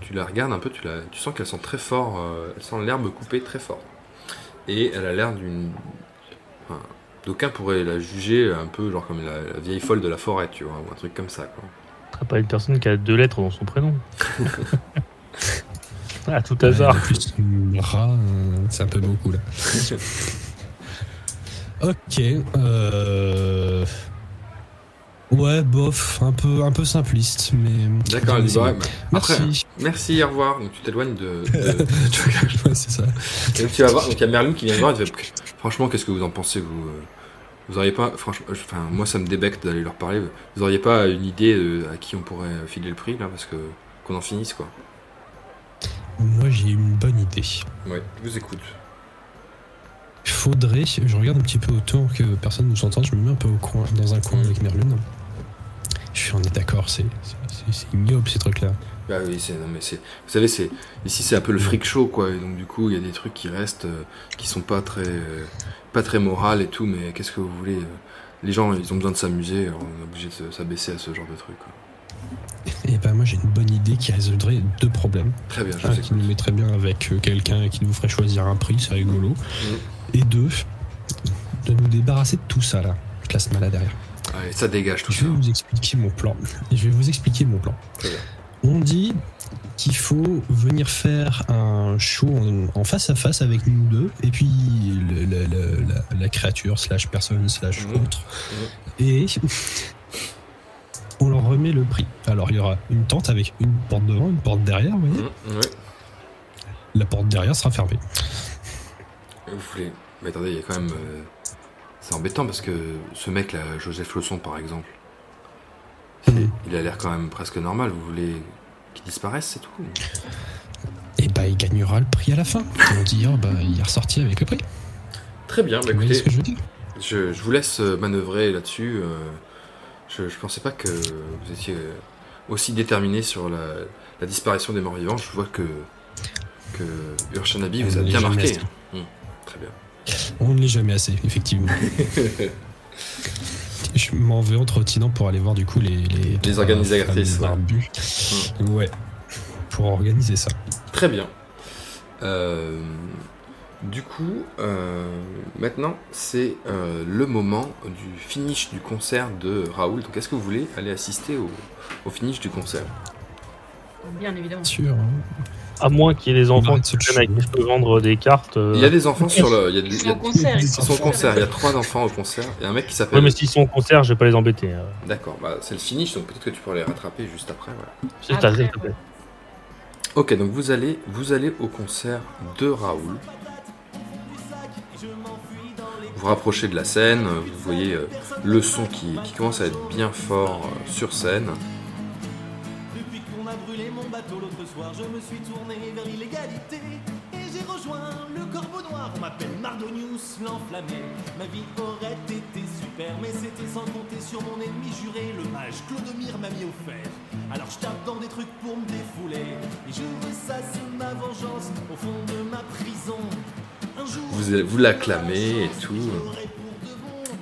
tu la regardes un peu, tu, la, tu sens qu'elle sent très fort, elle sent l'herbe coupée très fort. Et elle a l'air d'une. enfin, D'aucuns pourraient la juger un peu genre comme la, la vieille folle de la forêt, tu vois, ou un truc comme ça. Quoi. Pas une personne qui a deux lettres dans son prénom. à tout Ouais, hasard. en plus, une rat, euh, c'est un peu beaucoup là. Ok. Euh... Ouais, bof, un peu, un peu simpliste, mais. D'accord, elle dit ouais, après, Merci. merci, au revoir. Donc tu t'éloignes de. de- Ouais, c'est ça. Et donc tu vas voir, donc il y a Merlin qui vient te voir, il fait, franchement, qu'est-ce que vous en pensez, vous euh, Vous auriez pas, franchement, enfin, moi ça me débecte d'aller leur parler. Vous auriez pas une idée à qui on pourrait filer le prix là, parce que qu'on en finisse quoi. Moi, j'ai une bonne idée. Ouais, je vous écoute. Faudrait, je regarde un petit peu autour que personne ne nous entende, je me mets un peu au coin, dans un coin avec Merlune. Je suis, on est d'accord, c'est c'est- c'est- c'est ignoble ces trucs-là. Bah oui, c'est, non mais c'est, vous savez, c'est ici c'est un peu le freak show quoi, et donc du coup il y a des trucs qui restent, euh, qui sont pas très, euh, pas très morales et tout, mais qu'est-ce que vous voulez euh, Les gens ils ont besoin de s'amuser, on est obligé de se- s'abaisser à ce genre de truc. Et ben moi j'ai une bonne idée qui résoudrait deux problèmes. Très bien, je Un vous qui nous mettrait bien avec euh, quelqu'un et qui nous ferait choisir un prix, c'est rigolo. Mhm. Et deux, de nous débarrasser de tout ça là. Je laisse mal à derrière. Allez, ça dégage tout Je ça. vais vous expliquer mon plan. Je vais vous expliquer mon plan. Très bien. On dit qu'il faut venir faire un show en, en face à face avec nous deux, et puis le- le- le- la, la créature slash personne slash Mhm. autre, et on leur remet le prix. Alors il y aura une tente avec une porte devant, une porte derrière, vous voyez. Mmh, ouais. La porte derrière sera fermée. Vous voulez. Mais attendez, il y a quand même. euh, C'est embêtant parce que ce mec là, Joseph Leçon par exemple, il a l'air quand même presque normal. Vous voulez qu'il disparaisse, c'est tout Et bah il gagnera le prix à la fin. On dit oh, bah il est ressorti avec le prix. Très bien, bah Vous écoutez, ce que je veux dire? je, je vous laisse euh, manœuvrer là-dessus. euh, Je, je pensais pas que vous étiez aussi déterminé sur la, la disparition des morts vivants. Je vois que, que Urshanabi vous a bien marqué. Hum, très bien. On ne l'est jamais assez, effectivement. Je m'en vais en trottinant pour aller voir du coup les les, Les organisatrices, ouais. barbues. Ouais. Pour organiser ça. Très bien. Euh, du coup, euh, maintenant, c'est euh, le moment du finish du concert de Raoul. Donc, est-ce que vous voulez aller assister au, au finish du concert? Bien évidemment. sûr. hein. À moins qu'il y ait des enfants qui à qui je peux vendre des cartes. euh, Il y a des enfants sur le. Il y a, Ils il y sont au concert. ils Ils ils sont au au concert, il y a trois enfants au concert et un mec qui s'appelle. Ouais, mais s'ils sont au concert, je vais pas les embêter. euh. D'accord, bah, c'est le finish, donc peut-être que tu pourras les rattraper juste après. Voilà. C'est ça, Après, s'il te plaît. Ok, donc vous allez, vous allez au concert de Raoul. Vous rapprochez de la scène, vous voyez euh, le son qui, qui commence à être bien fort euh, sur scène. Soir, je me suis tourné vers l'illégalité. Et j'ai rejoint le corbeau noir. On m'appelle Mardonius l'enflammé. Ma vie aurait été super, mais c'était sans compter sur mon ennemi juré, le mage Clodomir m'a mis au fer. Alors je tape dans des trucs pour me défouler. Et je ressasse ma vengeance au fond de ma prison. Un jour, Vous, vous l'acclamez et tout.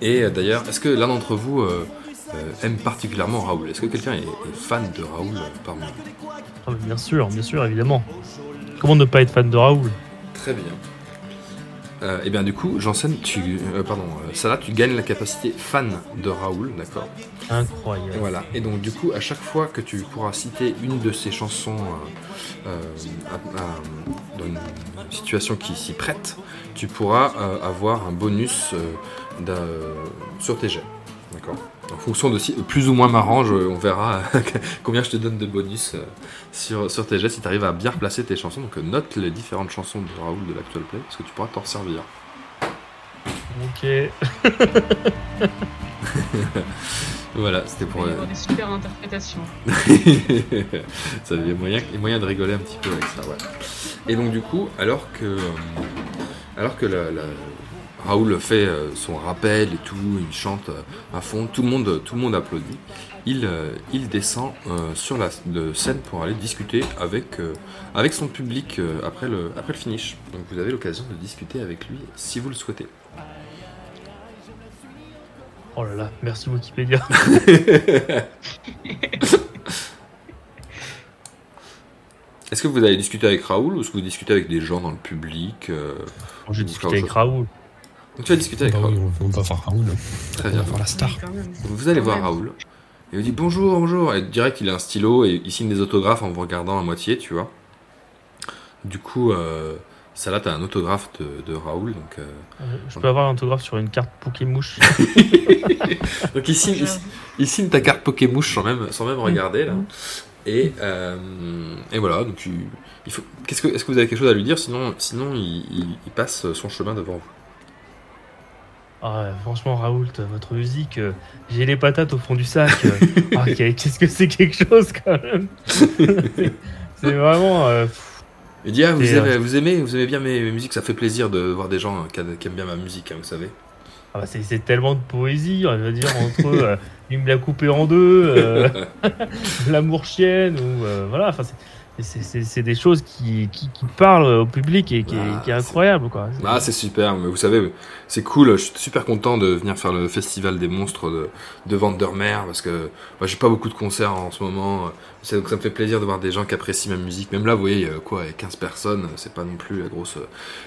Et euh, d'ailleurs, est-ce que l'un d'entre vous euh, euh, aime particulièrement Raoul? Est-ce que quelqu'un est, est fan de Raoul parmi vous? Ah, mais bien sûr, bien sûr, évidemment. Comment ne pas être fan de Raoul? Très bien. Euh, et bien du coup, Janssen, tu, euh, pardon, euh, Salah, tu gagnes la capacité fan de Raoul, d'accord? Incroyable. Et Voilà. Et donc du coup, à chaque fois que tu pourras citer une de ces chansons euh, à- à- dans une situation qui s'y prête, tu pourras avoir un bonus sur tes jets. D'accord En fonction de si plus ou moins marrant, je- on verra combien je te donne de bonus euh, sur, sur tes jets si tu arrives à bien replacer tes chansons. Donc euh, note les différentes chansons de Raoul de l'actual play parce que tu pourras t'en servir. Ok. Voilà, c'était pour. Il y euh, avoir des super interprétations. ça a moyen, de rigoler un petit peu avec ça, ouais. Et donc du coup, alors que alors que la, la- Raoul fait euh, son rappel et tout, il chante euh, à fond, tout le monde, tout le monde applaudit. Il, euh, il descend sur la scène pour aller discuter avec, avec son public après, le, après le finish. Donc vous avez l'occasion de discuter avec lui si vous le souhaitez. Oh là là, merci Wikipédia. Est-ce que vous allez discuter avec Raoul ou est-ce que vous discutez avec des gens dans le public euh, J'ai discuté avec Raoul. Donc tu vas discuter avec Bah Raoul. oui, on va voir Raoul. Très On bien. va voir la star. Vous allez voir. Raoul. Il vous dit bonjour, bonjour. Et direct, il a un stylo et il signe des autographes en vous regardant à moitié, tu vois. Du coup, euh, ça là, t'as un autographe de, de Raoul. Donc, euh, Euh, Je peux avoir un autographe sur une carte Pokémouche. donc il, signe, il, il signe ta carte Pokémouche sans même, sans même regarder là. Et, euh, et voilà, donc tu- il faut. Qu'est-ce que, est-ce que vous avez quelque chose à lui dire? Sinon, sinon il, il- il passe son chemin devant vous. Ah, franchement, Raoul, t- votre musique, euh, j'ai les patates au fond du sac. euh. Ah, qu'est-ce que c'est quelque chose quand même C'est c'est vraiment. euh, Il dit ah, vous, Et, aimez, euh, vous aimez, vous aimez bien mes, mes musiques, ça fait plaisir de voir des gens qui, qui aiment bien ma musique, hein, vous savez. ah bah, c'est c'est tellement de poésie, on va dire, entre euh, il me l'a coupé en deux, euh, l'amour chienne, ou euh, voilà, enfin, c'est- des choses qui, qui, qui parlent au public et qui, Ah, qui est incroyable, quoi. Ah, c'est super, mais vous savez, c'est cool, je suis super content de venir faire le festival des monstres de, de Vandermeer, parce que moi j'ai pas beaucoup de concerts en ce moment, ça, donc ça me fait plaisir de voir des gens qui apprécient ma musique, même là, vous voyez, euh, quoi, avec 15 personnes, c'est pas non plus la grosse,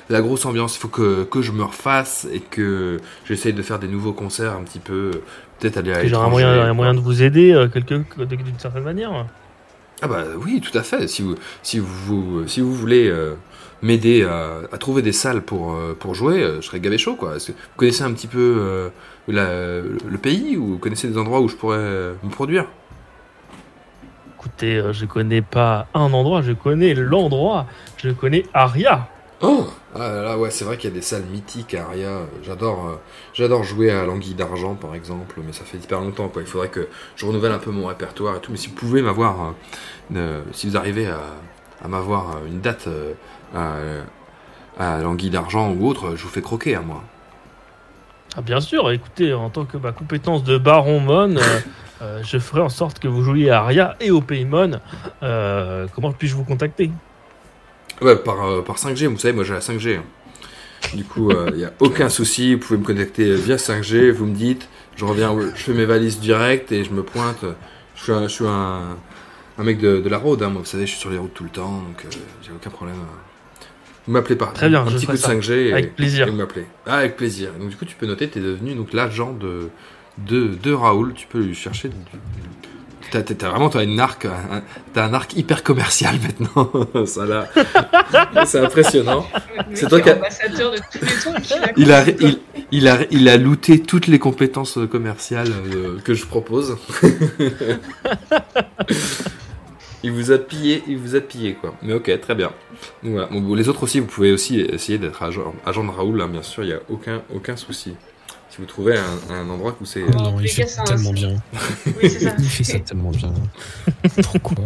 la grosse ambiance, il faut que, que je me refasse et que j'essaye de faire des nouveaux concerts un petit peu, peut-être aller à un moyen, un moyen de vous aider euh, quelque- d'une certaine manière. Ah bah oui, tout à fait. Si vous, si vous, si vous voulez euh, m'aider à, à trouver des salles pour, euh, pour jouer, euh, je serais gavé chaud, quoi. Que vous connaissez un petit peu la- le pays ou vous connaissez des endroits où je pourrais me produire? Écoutez, je connais pas un endroit, je connais l'endroit. Je connais Aria. Oh Ah là là, ouais, c'est vrai qu'il y a des salles mythiques à Aria. J'adore, euh, j'adore jouer à l'anguille d'argent, par exemple, mais ça fait hyper longtemps, quoi. Il faudrait que je renouvelle un peu mon répertoire et tout. Mais si vous pouvez m'avoir, euh, si vous arrivez à, à m'avoir euh, une date euh, à, à l'anguille d'argent ou autre, je vous fais croquer à moi. Ah, bien sûr, écoutez, en tant que ma compétence de Baron Mon, euh, je ferai en sorte que vous jouiez à Aria et au Paymon. Comment puis-je vous contacter? Ouais, par, par 5G, vous savez, moi j'ai la 5G. hein. Du coup, il n'y a aucun souci, vous pouvez me connecter via 5G, vous me dites, je reviens, je fais mes valises direct et je me pointe. Je suis un, je suis un, un mec de, de la road, hein, moi, vous savez, je suis sur les routes tout le temps, donc euh, j'ai aucun problème. Vous m'appelez pas. Très bien, un je petit coup de ça. 5G et, Avec plaisir. et vous m'appelez. Ah, avec plaisir. Donc du coup, tu peux noter, tu es devenu donc l'agent de, de, de Raoul, tu peux lui chercher du, T'as, t'as- vraiment toi une arc, un, t'as un arc hyper commercial maintenant. Ça là, c'est impressionnant. C'est toi qui a- ambassadeur de tous les trucs. là, Il a, il a, il a looté toutes les compétences commerciales euh, que je propose. il vous a pillé, il vous a pillé quoi. Mais ok, très bien. Donc voilà. Bon, bon, les autres aussi, vous pouvez aussi essayer d'être agent, agent de Raoul, hein, bien sûr, il n'y a aucun, aucun souci. Si vous trouvez un, un endroit où c'est. Dans Non, il fait un- tellement bien. Oui, ça. Il fait ça tellement bien. Pourquoi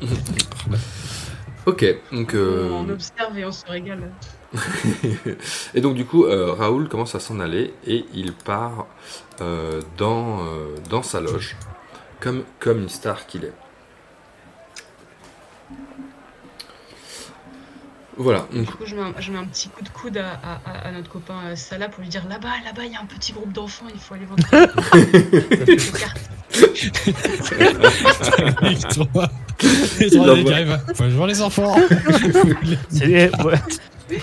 Ok, donc. euh, On observe et on se régale. et donc du coup, euh, Raoul commence à s'en aller et il part euh, dans, euh, dans sa loge, comme, comme une star qu'il est. Voilà, donc, Du coup, je mets, un, je mets un petit coup de coude à, à- à- à notre copain euh, Salah pour lui dire là-bas, là-bas, il y a un petit groupe d'enfants, il faut aller voir. Les Bonjour enfants. Faut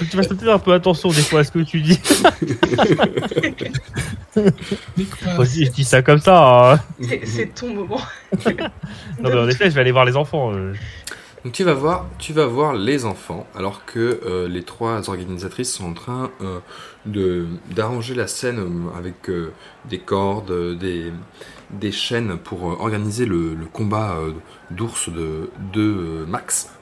que tu fasses peut-être un peu attention des fois à ce que tu dis. Mais quoi Moi aussi, je dis ça comme ça. hein. C'est- C'est ton moment. Non, mais en effet, je vais aller voir les enfants. euh. Donc tu vas voir, tu vas voir les enfants, alors que euh, les trois organisatrices sont en train euh, d'arranger la scène euh, avec des cordes, des, chaînes pour organiser le, combat d'ours de, de Max.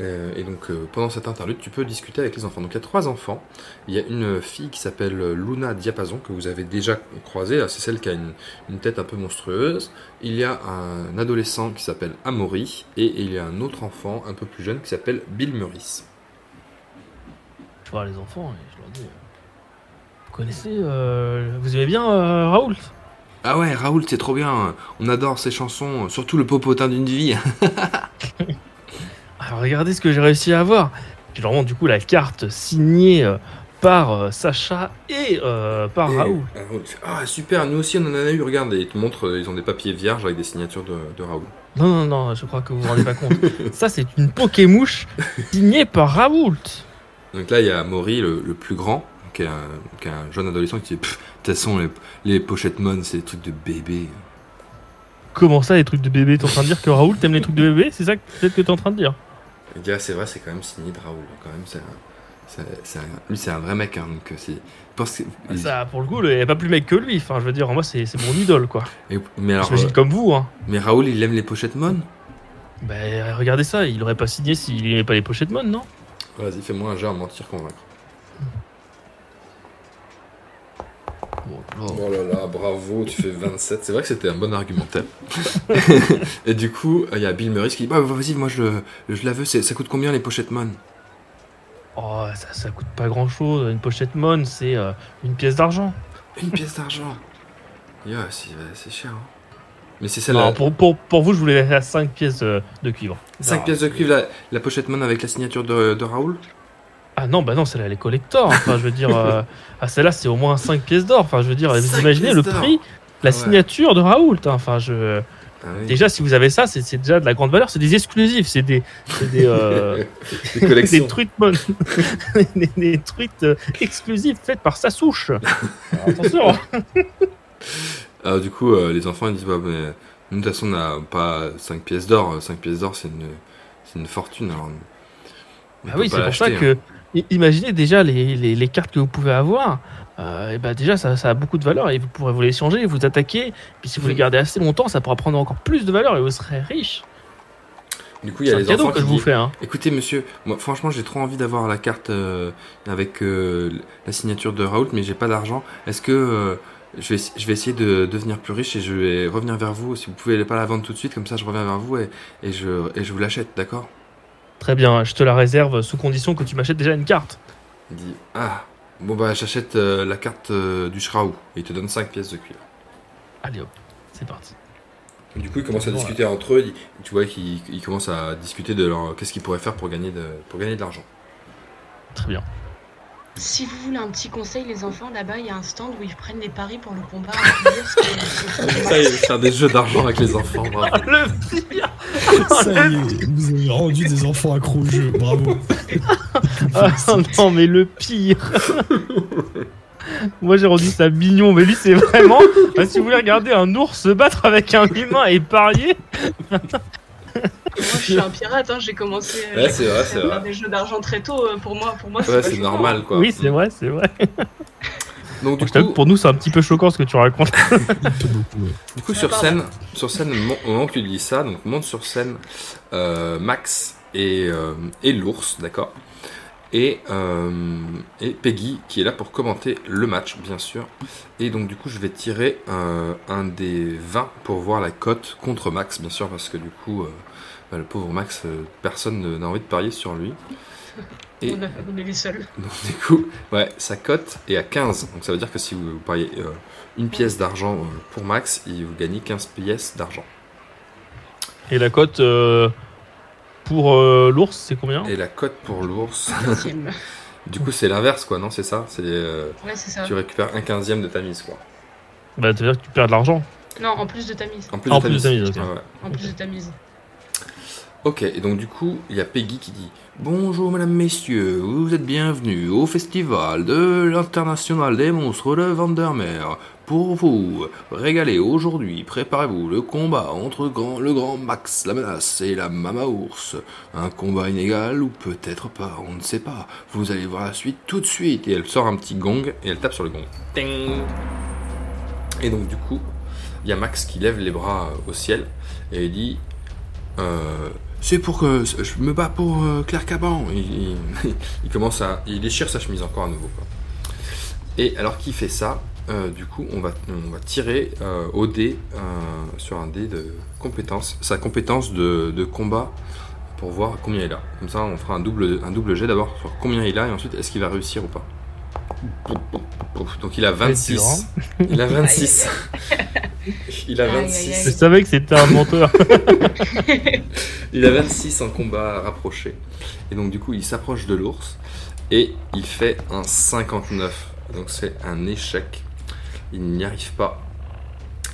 Euh, et donc euh, pendant cette interlude, tu peux discuter avec les enfants. Donc il y a trois enfants. Il y a une fille qui s'appelle Luna Diapason que vous avez déjà croisée. C'est celle qui a une, une tête un peu monstrueuse. Il y a un adolescent qui s'appelle Amaury et il y a un autre enfant un peu plus jeune qui s'appelle Bill Meurice. Je vois les enfants et je leur dis euh, Vous connaissez. euh, vous aimez bien euh, Raoul? Ah ouais, Raoul, c'est trop bien. On adore ses chansons, surtout le popotin d'une vie. Alors, regardez ce que j'ai réussi à avoir. Leur montre du coup la carte signée euh, par euh, Sacha et euh, par Et Raoul. Ah super, nous aussi on en a eu. Regarde, ils te montrent, ils ont des papiers vierges avec des signatures de, de Raoul. Non, non, non, je crois que vous vous rendez pas compte. Ça, c'est une Pokémouche signée par Raoult. Donc là, il y a Maury, le, le plus grand, qui est, un, qui est un jeune adolescent qui dit De toute façon, les, les pochettes mon, c'est des trucs de bébé. Comment ça, les trucs de bébé? T'es en train de dire que Raoul t'aime les trucs de bébé? C'est ça peut-être que t'es en train de dire Il dit Ah, c'est vrai, c'est quand même signé de Raoul. Quand même, c'est un- c'est- c'est un- lui, c'est un vrai mec. Hein, donc, euh, c'est, je pense que- il- Ça, pour le coup, il n'y a pas plus mec que lui. Enfin, je veux dire, moi, c'est c'est mon idole, quoi. et- mais, alors, J'imagine euh, comme vous, hein. mais Raoul, il aime les pochettes mon Ben, regardez ça, il aurait pas signé s'il n'aimait pas les pochettes mon, non? Vas-y, fais-moi un jeu à mentir convaincre. Oh là là, bravo, tu fais 27. C'est vrai que c'était un bon argumentaire. et du coup, il y a Bill Murray qui dit bah, Vas-y, moi je, je la veux. c'est- Ça coûte combien les pochettes mon? Oh, ça, ça coûte pas grand chose. Une pochette mon, c'est euh, une pièce d'argent. Une pièce d'argent. Yeah, c'est c'est cher. hein. Mais c'est celle-là. Non, pour, pour, pour vous, je voulais la 5 pièces euh, de cuivre. 5 Non. pièces de cuivre, la, la pochette mon avec la signature de, de Raoul? Ah non, bah non, celle-là, elle est collector. Enfin, je veux dire, euh, ah, celle-là, c'est au moins 5 pièces d'or. Enfin, je veux dire, vous imaginez le prix, la Ah ouais. signature de Raoult. hein. Enfin, je. Ah oui. Déjà, si vous avez ça, c'est déjà de la grande valeur. C'est des exclusifs. C'est des. Des. euh, Des collections. des truites des, des truites euh, exclusives faites par sa souche. Alors, attention. Alors, du coup, euh, les enfants ils disent bah, mais nous, de toute façon, on n'a pas 5 pièces d'or. 5 pièces d'or, c'est une, une fortune. Alors, Ah peut oui, c'est pour ça l'acheter, hein. Imaginez déjà les, les- les cartes que vous pouvez avoir. euh, et bah déjà, ça, ça a beaucoup de valeur et vous pourrez vous les échanger, vous attaquer. Puis si vous les Mhm. gardez assez longtemps, ça pourra prendre encore plus de valeur et vous serez riche. Du coup, il y a les enfants que je vous fais. Hein. Écoutez, monsieur, moi, franchement, j'ai trop envie d'avoir la carte euh, avec euh, la signature de Raoult, mais j'ai pas d'argent. Est-ce que je, vais, je vais essayer de devenir plus riche et je vais revenir vers vous Si vous pouvez pas la vendre tout de suite, comme ça, je reviens vers vous et, et je, et je vous l'achète, d'accord? Très bien, je te la réserve sous condition que tu m'achètes déjà une carte. Il dit Ah, bon, bah, j'achète euh, la carte euh, du Shraou. Et il te donne 5 pièces de cuivre. Allez hop, c'est parti. Du coup, ils commencent à discuter entre eux. ils- Tu vois qu'ils ils commencent à discuter de leur qu'est-ce qu'ils pourraient faire pour gagner de, pour gagner de l'argent. Très bien. Si vous voulez un petit conseil, les enfants, là-bas, il y a un stand où ils prennent des paris pour le combat. Ça Ça y est, faire des jeux d'argent avec les enfants. bravo. le pire Ça y est, vous avez rendu des enfants accros au jeu, bravo. Ah non, mais le pire Moi j'ai rendu ça mignon, mais lui c'est vraiment. Enfin, si vous voulez regarder un ours se battre avec un humain et parier, Moi, je suis un pirate, hein, j'ai commencé Ouais, c'est vrai, c'est à faire vrai. des jeux d'argent très tôt. euh, Pour moi, pour moi Ouais, pas c'est choquant. normal quoi. oui c'est vrai, c'est vrai. Donc du coup, pour nous c'est un petit peu choquant ce que tu racontes. Ouais. du coup sur scène, sur scène, au moment que tu dis ça, donc monte sur scène euh, Max et, euh, et l'ours, d'accord? Et, euh, et Peggy qui est là pour commenter le match, bien sûr. Et donc, du coup, je vais tirer euh, un des 20 pour voir la cote contre Max, bien sûr, parce que du coup, euh, bah, le pauvre Max, euh, personne ne- n'a envie de parier sur lui. Et On, a- on est les seuls. donc, du coup, ouais, sa cote est à 15. Donc, ça veut dire que si vous pariez euh, une pièce d'argent euh, pour Max, il vous gagnez 15 pièces d'argent. Et la cote euh, pour euh, l'ours c'est combien Et la cote pour l'ours, Quinzième. du coup, c'est l'inverse, quoi, non C'est ça C'est euh, Ouais, c'est ça. Tu récupères un quinzième de ta mise, quoi. Bah ça veut dire que tu perds de l'argent. Non, en plus de ta mise. En plus En de ta plus mise. de ta mise, ok. Ouais, ouais. En plus de ta mise. Ok, et donc du coup, il y a Peggy qui dit Bonjour mesdames, messieurs, vous êtes bienvenus au festival de l'international des monstres de Vandermeer. Pour vous régaler aujourd'hui, préparez-vous le combat entre grand- le grand Max, la menace, et la Mama Ours. Un combat inégal ou peut-être pas, on ne sait pas. Vous allez voir la suite tout de suite. Et elle sort un petit gong et elle tape sur le gong. Ting et donc du coup, il y a Max qui lève les bras au ciel et il dit euh, c'est pour que je me bats pour euh, Claire Caban. Il, il- il commence à, il déchire sa chemise encore à nouveau. quoi. Et alors qu'il fait ça, euh, du coup, on va, on va tirer euh, au dé euh, sur un dé de compétence, sa compétence de, de combat pour voir combien il a. Comme ça, on fera un double, un double jet d'abord sur combien il a et ensuite est-ce qu'il va réussir ou pas. Donc il a va être 26. dur, hein. Il a 26. Il a Aïe, aïe, 26. Je savais que c'était un menteur. Il a 26 en combat rapproché. Et donc, du coup, il s'approche de l'ours et il fait un 59. Donc, c'est un échec. Il n'y arrive pas.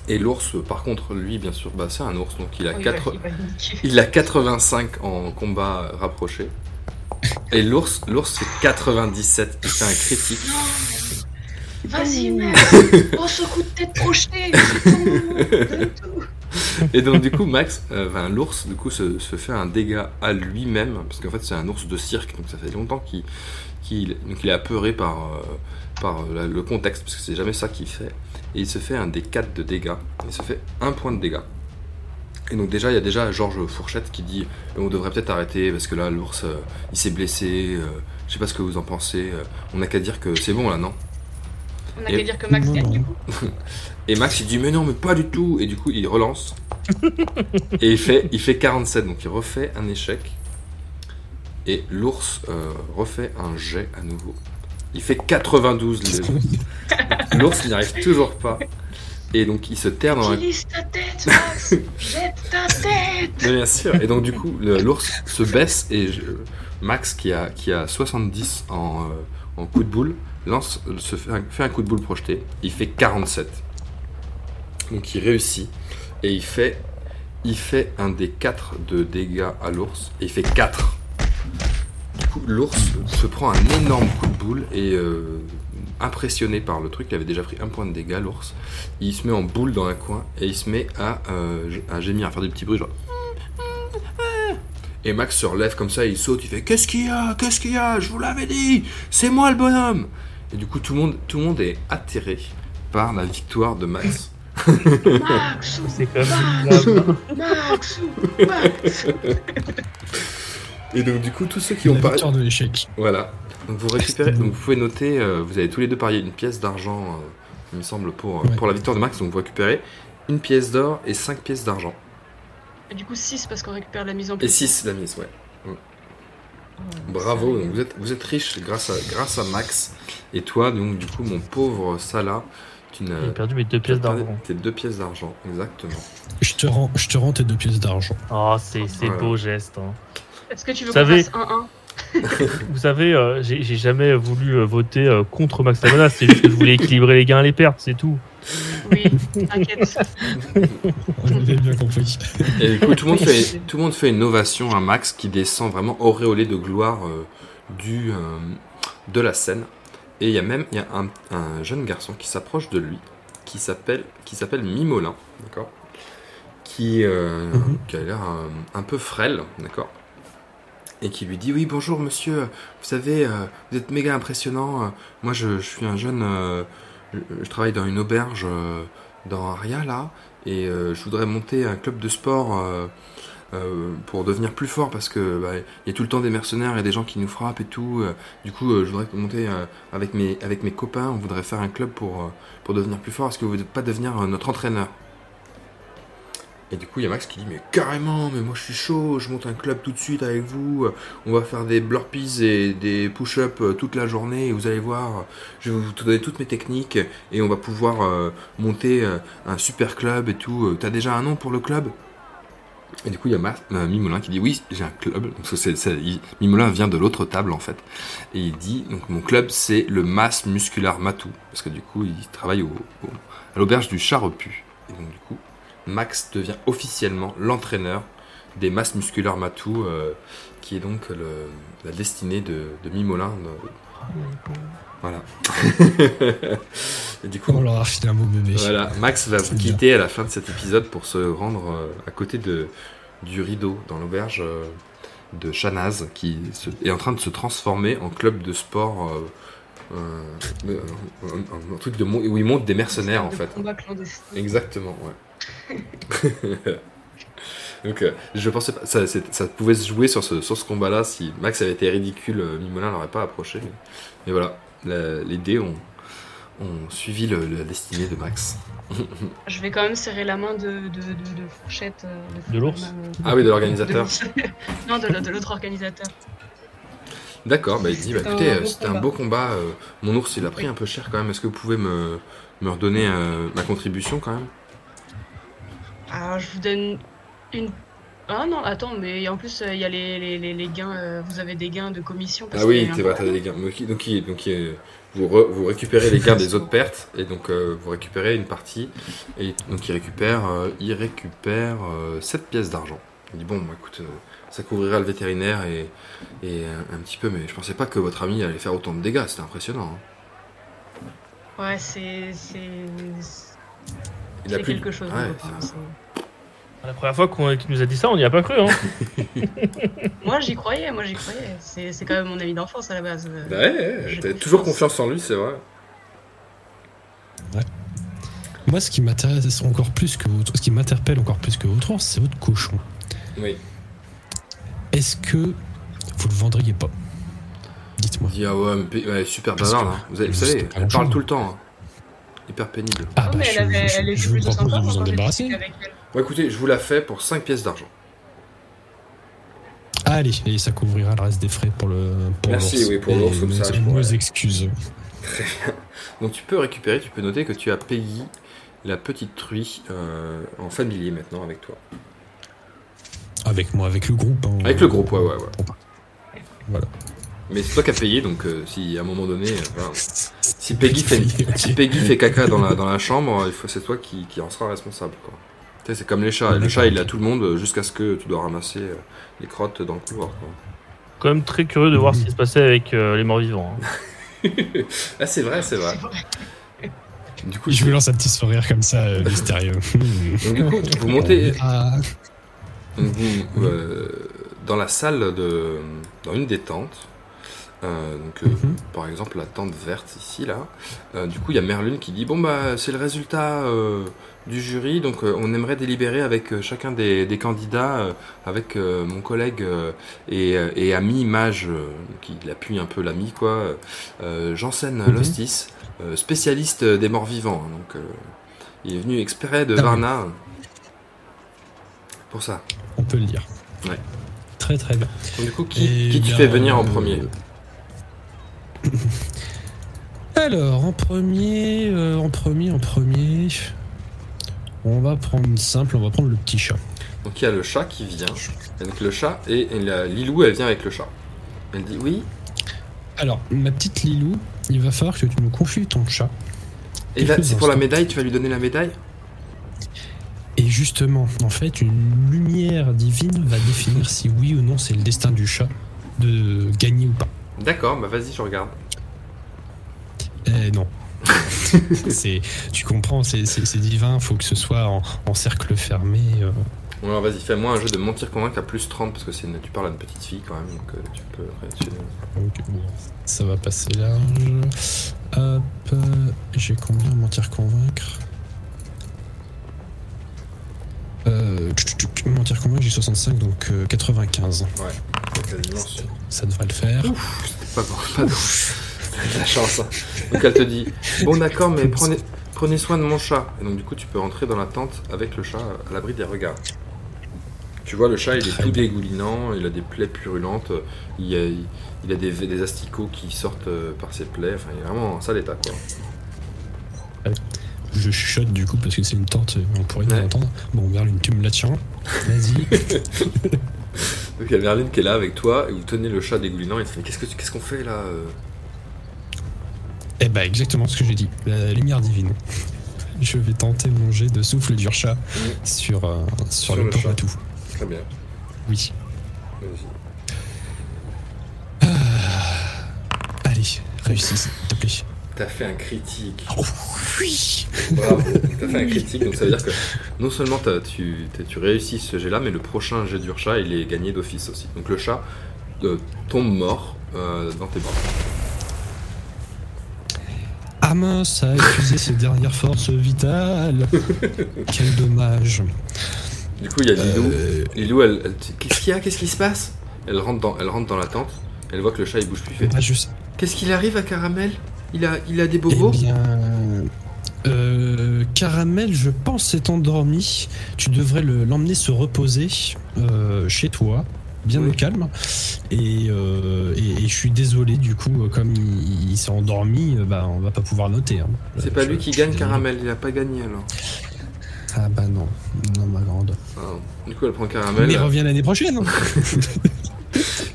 Et l'ours, par contre, lui, bien sûr, bah, c'est un ours. Donc, il a, Oh, il, va, a 85 en combat rapproché. Et l'ours, l'ours fait 97. Il fait un critique. Vas-y, mec Oh, ce coup de tête projeté c'est tout. Et donc du coup Max, euh, l'ours du coup se, se fait un dégât à lui-même parce qu'en fait c'est un ours de cirque donc ça fait longtemps qu'il qu'il donc il est apeuré par euh, par euh, le contexte parce que c'est jamais ça qu'il fait et il se fait un des 4 de dégâts. Il se fait un point de dégâts. Et donc déjà il y a déjà Georges Fourchette qui dit euh, on devrait peut-être arrêter parce que là l'ours euh, il s'est blessé. euh, je sais pas ce que vous en pensez. euh, on n'a qu'à dire que c'est bon là non On a Et- qu'à dire que Max gagne du coup. Et Max il dit mais non mais pas du tout et du coup il relance et il fait il fait 47 donc il refait un échec et l'ours refait un jet à nouveau. Il fait 92 le- l'ours il n'y arrive toujours pas et donc il se terre dans un Utilise ta tête, Max Jette ta tête Mais bien sûr. Et donc du coup, l'ours se baisse et je- Max, qui a, qui a 70 en, euh, en coup de boule, lance, se fait un, fait un coup de boule projeté. Il fait 47. Donc il réussit et il fait, il fait un des 4 de dégâts à l'ours et il fait 4. Du coup, l'ours se prend un énorme coup de boule et euh, impressionné par le truc, il avait déjà pris un point de dégâts, l'ours. Il se met en boule dans un coin et il se met à, euh, à gémir, à faire des petits bruits genre. Et Max se relève comme ça, il saute, il fait Qu'est-ce qu'il y a? Qu'est-ce qu'il y a? Je vous l'avais dit C'est moi le bonhomme Et du coup, tout le monde, tout le monde est atterré par la victoire de Max. C'est. Max Max Et donc, du coup, tous ceux qui La ont parié. victoire de l'échec. Voilà. Donc, vous récupérez. Donc, vous pouvez noter, euh, vous avez tous les deux parié une pièce d'argent, euh, il me semble, pour, euh, Ouais. pour la victoire de Max. Donc, vous récupérez une pièce d'or et cinq pièces d'argent. Et Du coup 6 parce qu'on récupère la mise en Et place. 6 la mise, ouais. Bravo, donc vous êtes, vous êtes riche grâce à, grâce à Max. Et toi, donc, du coup, mon pauvre Salah, tu J'ai n'as perdu mes deux pièces d'argent. Tes deux pièces d'argent, exactement. Je te rends, je te rends tes deux pièces d'argent. Oh, c'est c'est Ouais. beau geste. hein. Est-ce que tu veux Vous qu'on savez- fasse 1-1 Vous savez, euh, j'ai j'ai jamais voulu euh, voter euh, contre Max Lamana, c'est juste que je voulais équilibrer les gains et les pertes, c'est tout. Oui, t'inquiète. Bien compris. Et du coup, tout le monde fait, tout le monde fait une ovation à Max qui descend vraiment auréolé de gloire euh, du, euh, de la scène. Et il y a même il y a un, un jeune garçon qui s'approche de lui, qui s'appelle qui s'appelle Mimolin, d'accord? Qui, euh, Mhm. qui a l'air un, un peu frêle, d'accord? Et qui lui dit Oui, bonjour monsieur, vous savez, euh, vous êtes méga impressionnant. euh, Moi, je, suis un jeune. euh, je, travaille dans une auberge dans Aria, là, et je voudrais monter un club de sport. pour devenir plus fort parce que bah, il y a tout le temps des mercenaires et des gens qui nous frappent et tout. du coup, je voudrais monter avec mes avec mes copains. On voudrait faire un club pour pour devenir plus fort. Est-ce que vous voulez pas devenir notre entraîneur? Et du coup, il y a Max qui dit mais carrément, mais moi je suis chaud. Je monte un club tout de suite avec vous. On va faire des blurpees et des push-ups euh, toute la journée. Et vous allez voir, je vais vous donner toutes mes techniques et on va pouvoir euh, monter euh, un super club et tout. T'as déjà un nom pour le club? Et du coup, il y a Ma- euh, Mimolin qui dit oui, j'ai un club. Donc, vient de l'autre table en fait. Et il dit donc mon club c'est le Mass Muscular Matou. Parce que du coup, il travaille à l'auberge du chat repu. Et donc, du coup, Max devient officiellement l'entraîneur des Mass Muscular Matou, euh, qui est donc le- la destinée de, de Mimolin. de- Voilà. Et du coup, On leur a refilé un beau bébé. voilà, Max va vous bien. quitter à la fin de cet épisode pour se rendre euh, à côté de, du rideau dans l'auberge euh, de Shanaz qui se- est en train de se transformer en club de sport. euh, euh, euh, un, un- un truc de où il monte des mercenaires en fait. Exactement, ouais. Donc euh, je pensais pas, ça, ça pouvait se jouer sur ce, sur ce combat-là si Max avait été ridicule, euh, Mimolin l'aurait pas approché. Mais, mais voilà, la- les dés ont, ont suivi le- la destinée de Max. Je vais quand même serrer la main de, de, de, de Fourchette. euh, De l'ours euh, Ah oui, de l'organisateur. non, de, de l'autre organisateur. D'accord, bah il dit, bah, écoutez, euh, c'était un combat. beau combat. euh, mon ours, il a pris un peu cher quand même. Est-ce que vous pouvez me, me redonner euh, ma contribution quand même? Alors, je vous donne une. Ah non, attends, mais en plus, euh, il y a les, les, les, les gains. euh, vous avez des gains de commission. parce Ah oui, un vrai, t'as des gains. Donc, donc, donc vous, re- vous récupérez les gains des autres pertes et donc euh, vous récupérez une partie. Et donc il récupère, euh, il récupère 7 pièces d'argent. Il dit bon, bah, écoute, ça couvrira le vétérinaire et, et un, un petit peu, mais je pensais pas que votre ami allait faire autant de dégâts. C'était impressionnant. hein. Ouais, c'est. C'est... Il a de- quelque chose. Ouais, c'est- c'est- La première fois qu'on- qu'il nous a dit ça, on n'y a pas cru. Hein. Moi, j'y croyais, moi, j'y croyais. C'est, c'est quand même mon ami d'enfance à la base. Bah ouais, ouais, confiance. toujours confiance en lui, c'est vrai. Moi, ce qui m'intéresse encore plus que votre, ce qui m'interpelle encore plus que votre ours, c'est votre cochon. Oui. Est-ce que vous le vendriez pas? Dites-moi. dit ah ouais, mais ouais, super que- hein. Vous, savez, elle parle tout le temps. hein. Hyper pénible. Ah Oh, mais bah, elle, avait, je, elle je, je vous plutôt propose sympa de vous en débarrasser. Bon, écoutez, je vous la fais pour 5 pièces d'argent. Allez, et ça couvrira le reste des frais pour le pour Merci, oui, pour l'ours, comme ça, je Nos pourrais- excuses. Donc tu peux récupérer, tu peux noter que tu as payé la petite truie euh, en familier maintenant avec toi. Avec moi, avec le groupe. hein. Avec le groupe, ouais, ouais, ouais. Voilà. Mais c'est toi qui as payé, donc euh, si à un moment donné, euh, voilà. si Peggy fait, si Peggy fait caca dans la, dans la chambre, il faut c'est toi qui, qui en sera responsable. quoi. Tu sais, c'est comme les chats. Le chat, il a tout le monde euh, jusqu'à ce que tu dois ramasser euh, les crottes dans le couloir. Quoi. Quand même très curieux de voir ce qui se passait avec euh, les morts vivants. hein. Ah, c'est vrai, c'est vrai. Du coup, Je me lance un petit sourire comme ça, euh, mystérieux. donc, du coup, vous montez, Ah, Donc vous, euh, dans la salle de, dans une des tentes, euh, donc euh, Mhm. par exemple la tente verte ici là, euh, du coup il y a Merlune qui dit bon bah c'est le résultat du jury, donc on aimerait délibérer avec chacun des, des candidats, avec mon collègue et, et ami mage qui appuie un peu l'ami quoi, Janssen Mhm. Lostis, spécialiste des morts vivants, hein, donc il est venu exprès de Ah. Varna pour ça. on peut le dire. Ouais. Très très bien. Donc, du coup, qui, Eh qui tu fais venir en premier? Alors, en premier, euh, en premier, en premier, on va prendre simple, on va prendre le petit chat. Donc il y a le chat qui vient, avec le chat, et, et la Lilou, elle vient avec le chat. Elle dit oui, Alors, ma petite Lilou, il va falloir que tu nous confies ton chat. et là, c'est pour la médaille, tu vas lui donner la médaille? Et justement, en fait, une lumière divine va définir si oui ou non c'est le destin du chat de gagner ou pas. D'accord, bah vas-y, je regarde. Eh non. c'est, tu comprends, c'est, divin, faut que ce soit en, en cercle fermé. euh. Bon, alors vas-y, fais-moi un jeu de mentir convaincre à plus 30 parce que c'est une- tu parles à une petite fille quand même, donc euh, tu peux réussir. Donc, bon, ça va passer large. Hop, euh, j'ai combien en mentir convaincre? Euh, tchou, tchou, tchou, Mentir convaincre, j'ai 65, donc euh, 95. C'est quasiment sûr. Ça devrait le faire. Pas bon, pas bon. La chance. hein. Donc elle te dit Bon, d'accord, mais prenez, prenez soin de mon chat. Et donc, du coup, tu peux rentrer dans la tente avec le chat à l'abri des regards. Tu vois, le chat, il est Très tout bien. dégoulinant, il a des plaies purulentes, il a, il a des, des asticots qui sortent euh, par ses plaies. Enfin, il est vraiment en sale état, quoi. Je chuchote du coup parce que c'est une tente, on pourrait Ouais. pas l'entendre. Bon, Merlune, tu me la tiens. Vas-y. Donc, il y a Merlin qui est là avec toi, et vous tenez le chat dégoulinant, et il te fait Qu'est-ce qu'on fait là euh Eh bah, exactement ce que j'ai dit. La lumière divine. Je vais tenter mon jet de souffle du chat sur, euh, sur, Sur le, porte-atout. Très bien. Oui. Vas-y. Allez, réussis, s'il te plaît. T'as fait un critique. Oh, oui Bravo, t'as fait un critique, donc ça veut dire que non seulement t'as- tu, t'as- tu réussis ce jet là, mais le prochain jet du chat il est gagné d'office aussi. Donc le chat euh, tombe mort euh, dans tes bras. Ah mince, a épuisé ses dernières forces vitales. Quel dommage. Du coup il y a Lilou. Euh, Lilou, elle, qu'est-ce qu'il y a? Qu'est-ce qui se passe? Elle rentre, dans, elle rentre dans la tente, elle voit que le chat il bouge plus. fait, je sais- Qu'est-ce qu'il arrive à Caramel? Il a, il a des Eh bobos bien, euh, Caramel, je pense, s'est endormi. Tu devrais le- l'emmener se reposer euh, chez toi, bien Oui. au calme. Et, euh, et- et je suis désolé, du coup, comme il, il s'est endormi, bah, on va pas pouvoir noter. hein. C'est pas je- lui qui gagne. Caramel, il a pas gagné alors. Ah bah non, non, ma grande. Ah, du coup elle prend Caramel. Mais reviens l'année prochaine.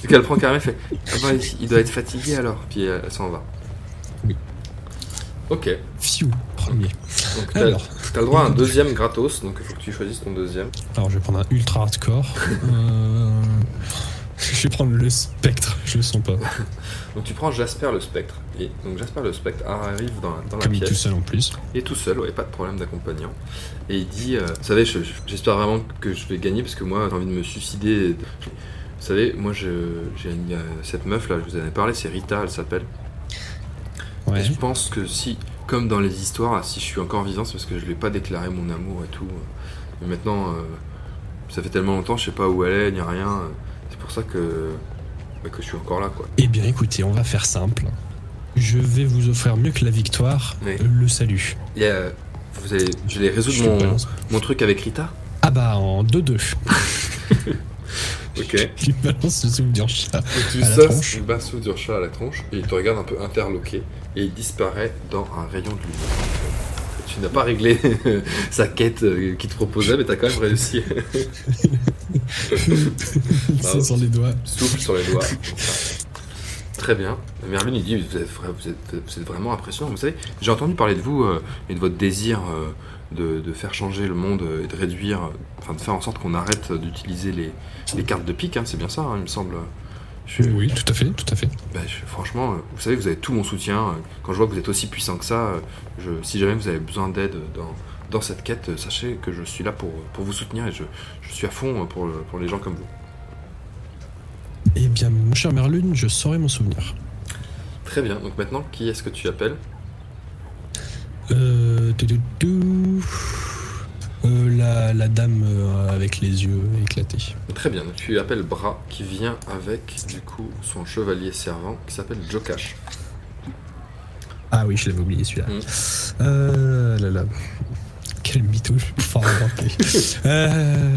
Du coup elle prend Caramel, elle fait ah bah, il doit être fatigué alors. Puis elle, elle s'en va. Ok. Fiu, premier. Donc t'as Alors, t'as le droit à un deuxième gratos, donc il faut que tu choisisses ton deuxième. alors je vais prendre un ultra hardcore. Euh, je vais prendre le spectre, je le sens pas. Donc tu prends Jasper le spectre. Et donc Jasper le spectre arrive dans, dans la Comme il est tout pièce. seul en plus. Est tout seul, ouais, pas de problème d'accompagnant. Et il dit, euh, vous savez, je- je- j'espère vraiment que je vais gagner parce que moi j'ai envie de me suicider. Vous savez, moi je- j'ai une- euh, cette meuf là, je vous en ai parlé, c'est Rita, elle s'appelle. Ouais. Et je pense que si, comme dans les histoires, si je suis encore vivant, c'est parce que je lui ai pas déclaré mon amour et tout. Et maintenant, euh, ça fait tellement longtemps, je sais pas où elle est, ni rien. C'est pour ça que, bah, que je suis encore là, quoi. Eh bien, écoutez, on va faire simple. Je vais vous offrir mieux que la victoire, Oui. le salut. Et euh, vous allez, je vais résoudre mon, balance. mon truc avec Rita. Ah bah, en 2-2. Ok. Tu balances le souvenir chat. Tu À la tronche. basse du chat à la tronche et il te regarde un peu interloqué et il disparaît dans un rayon de lumière. Tu n'as pas réglé sa quête euh, qu'il te proposait, mais t'as quand même réussi. C'est sur les doigts. Souffle sur les doigts. Très bien. Merlin, il dit vous êtes, vra- vous êtes, vous êtes vraiment impressionnant. Vous savez, j'ai entendu parler de vous euh, et de votre désir euh, de, de faire changer le monde et de réduire, enfin de faire en sorte qu'on arrête d'utiliser les, les cartes de pique. hein, c'est bien ça, hein, il me semble. Je- Oui, tout à fait, tout à fait. bah, je- franchement, euh, vous savez, vous avez tout mon soutien. euh, Quand je vois que vous êtes aussi puissant que ça, euh, je, si jamais vous avez besoin d'aide dans, dans cette quête, sachez que je suis là pour, pour vous soutenir et je, je suis à fond pour, le- pour les gens comme vous. Eh bien, mon cher Merlune, je saurai mon souvenir. Très bien, donc maintenant, qui est-ce que tu appelles? Euh. Euh, la, la dame euh, avec les yeux éclatés. Très bien, donc tu appelles Bra qui vient avec du coup son chevalier servant qui s'appelle Jokash. Ah oui, je l'avais oublié celui-là. Mm. Euh, là là. Quel mytho je vais pouvoir inventer. euh,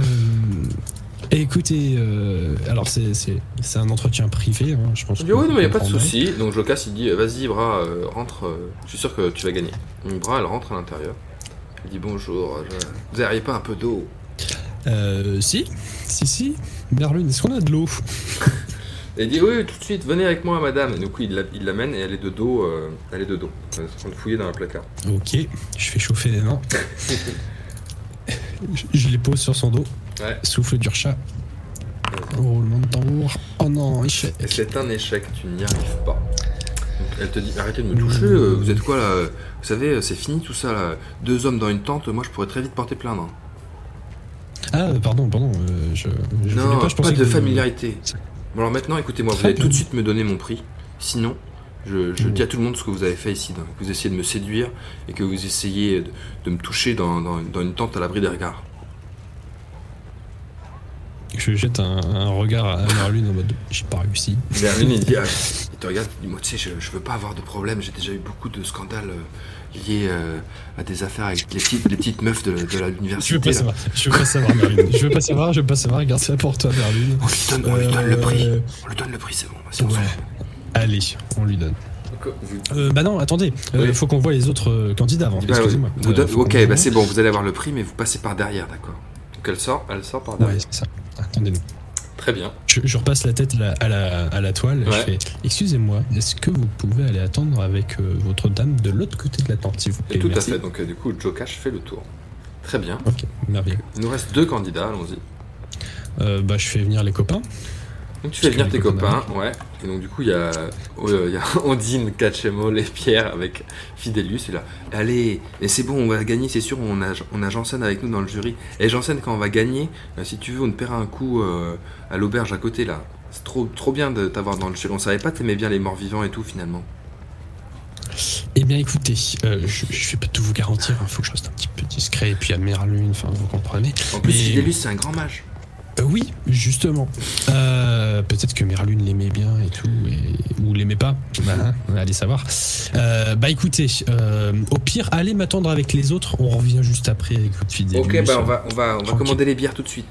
écoutez, euh, alors c'est, un entretien privé, hein, je pense. Il dit que oui, non, mais il n'y a pas de souci. Donc Jokash il dit vas-y Bra, rentre, je suis sûr que tu vas gagner. Bra elle rentre à l'intérieur. Elle dit bonjour, je- vous n'auriez pas un peu d'eau Euh, si, si, si. Merlune, est-ce qu'on a de l'eau Et il dit oui, tout de suite, venez avec moi, madame. Et du coup, il la- il l'amène et elle est de dos. euh, elle est de dos. Elle est en train de fouiller dans un placard. Ok, je fais chauffer les mains. je, je les pose sur son dos. Ouais. Souffle du chat. Roulement de tambour. Oh non, échec. Et c'est un échec, tu n'y arrives pas. Donc Elle te dit arrêtez de me toucher, euh, vous êtes quoi là Vous savez, c'est fini tout ça là. Deux hommes dans une tente, moi je pourrais très vite porter plainte. hein. Ah, pardon, pardon. euh, je, je Non, pas, je de familiarité. Bon alors maintenant, écoutez-moi, vous allez tout de suite me donner mon prix. Sinon, je, je dis à tout le monde ce que vous avez fait ici. donc, que vous essayez de me séduire et que vous essayez de, de me toucher dans, dans- dans une tente à l'abri des regards. Je jette un, un regard à Merlune en mode j'ai pas réussi. Merlin, il, dit, ah, il te regarde, il dit Moi, tu sais, je, je veux pas avoir de problème. J'ai déjà eu beaucoup de scandales liés euh, à des affaires avec les petites, les petites meufs de, l'université. Je veux pas là. savoir, je veux pas savoir. Je veux pas savoir, je veux pas savoir, garde ça pour toi Merlune. On lui donne, on lui donne le prix. Euh, On lui donne le prix, c'est bon. Ouais. Allez, on lui donne. Euh, bah non, attendez, euh, Oui. faut qu'on voit les autres candidats avant. Bah, Excusez-moi. Euh, ok, bah c'est bon, vous allez avoir le prix, mais vous passez par derrière, d'accord Donc elle sort, elle sort par derrière. Ouais, c'est ça. Attendez-nous. Très bien. Je, je repasse la tête à la, à la, à la toile. Ouais. Je fais Excusez-moi, est-ce que vous pouvez aller attendre avec euh, votre dame de l'autre côté de la tente, s'il vous plaît? Et tout Merci. à fait. Donc euh, du coup, Joe Cash fait le tour. Très bien. Ok, merveilleux. Il nous reste deux candidats, allons-y. Euh, bah, je fais venir les copains. Donc tu fais venir tes copains ouais. Et donc du coup, il y a, euh, il y a Ondine, et Pierre avec Fidelius. Et là, allez, et c'est bon, on va gagner, c'est sûr. On a, on a Janssen avec nous dans le jury. Et Janssen, quand on va gagner, euh, si tu veux, on te paiera un coup euh, à l'auberge à côté là. C'est trop, trop bien de t'avoir dans le jury. On savait pas t'aimais bien les morts vivants et tout finalement. Eh bien, écoutez, euh, je, je vais pas tout vous garantir. Il faut que je reste un petit peu discret. Et puis à Merlune, enfin, vous comprenez. En plus, Mais- Fidelius, c'est un grand mage. Euh, oui, justement. Euh, Peut-être que Merlune l'aimait bien et tout, et- ou l'aimait pas. Bah, hein, allez savoir. Euh, bah écoutez, euh, au pire, allez m'attendre avec les autres. On revient juste après avec votre fidèle. Ok, bah on va, on va, on va commander les bières tout de suite.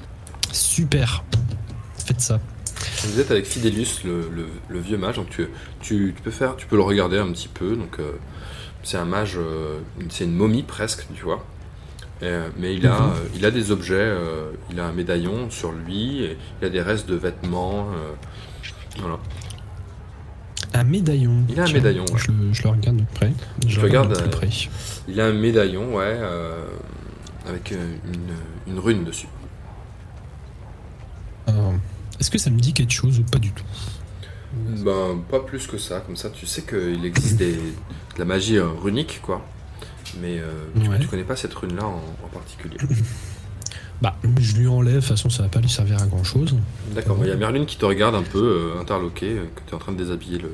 Super. Faites ça. Vous êtes avec Fidelius, le, le- le vieux mage, donc tu, tu, tu peux faire, tu peux le regarder un petit peu. Donc c'est un mage, c'est une momie presque, tu vois. Euh, mais il a, Mhm. euh, il a des objets, euh, il a un médaillon sur lui, et il a des restes de vêtements. voilà. Un médaillon. Il a un médaillon, ouais. Je, le, je le regarde de près. Je, Je le regarde de près. Il a un médaillon, ouais, avec une, une rune dessus. Est-ce que ça me dit quelque chose ou pas du tout? Ben, pas plus que ça. Comme ça, tu sais qu'il existe des, de la magie runique, quoi. Mais euh, tu, Ouais. tu connais pas cette rune-là en, en particulier. Bah, je lui enlève. De toute façon, ça va pas lui servir à grand chose. D'accord, il y a Merlune qui te regarde un peu euh, interloqué, euh, que tu es en train de déshabiller le,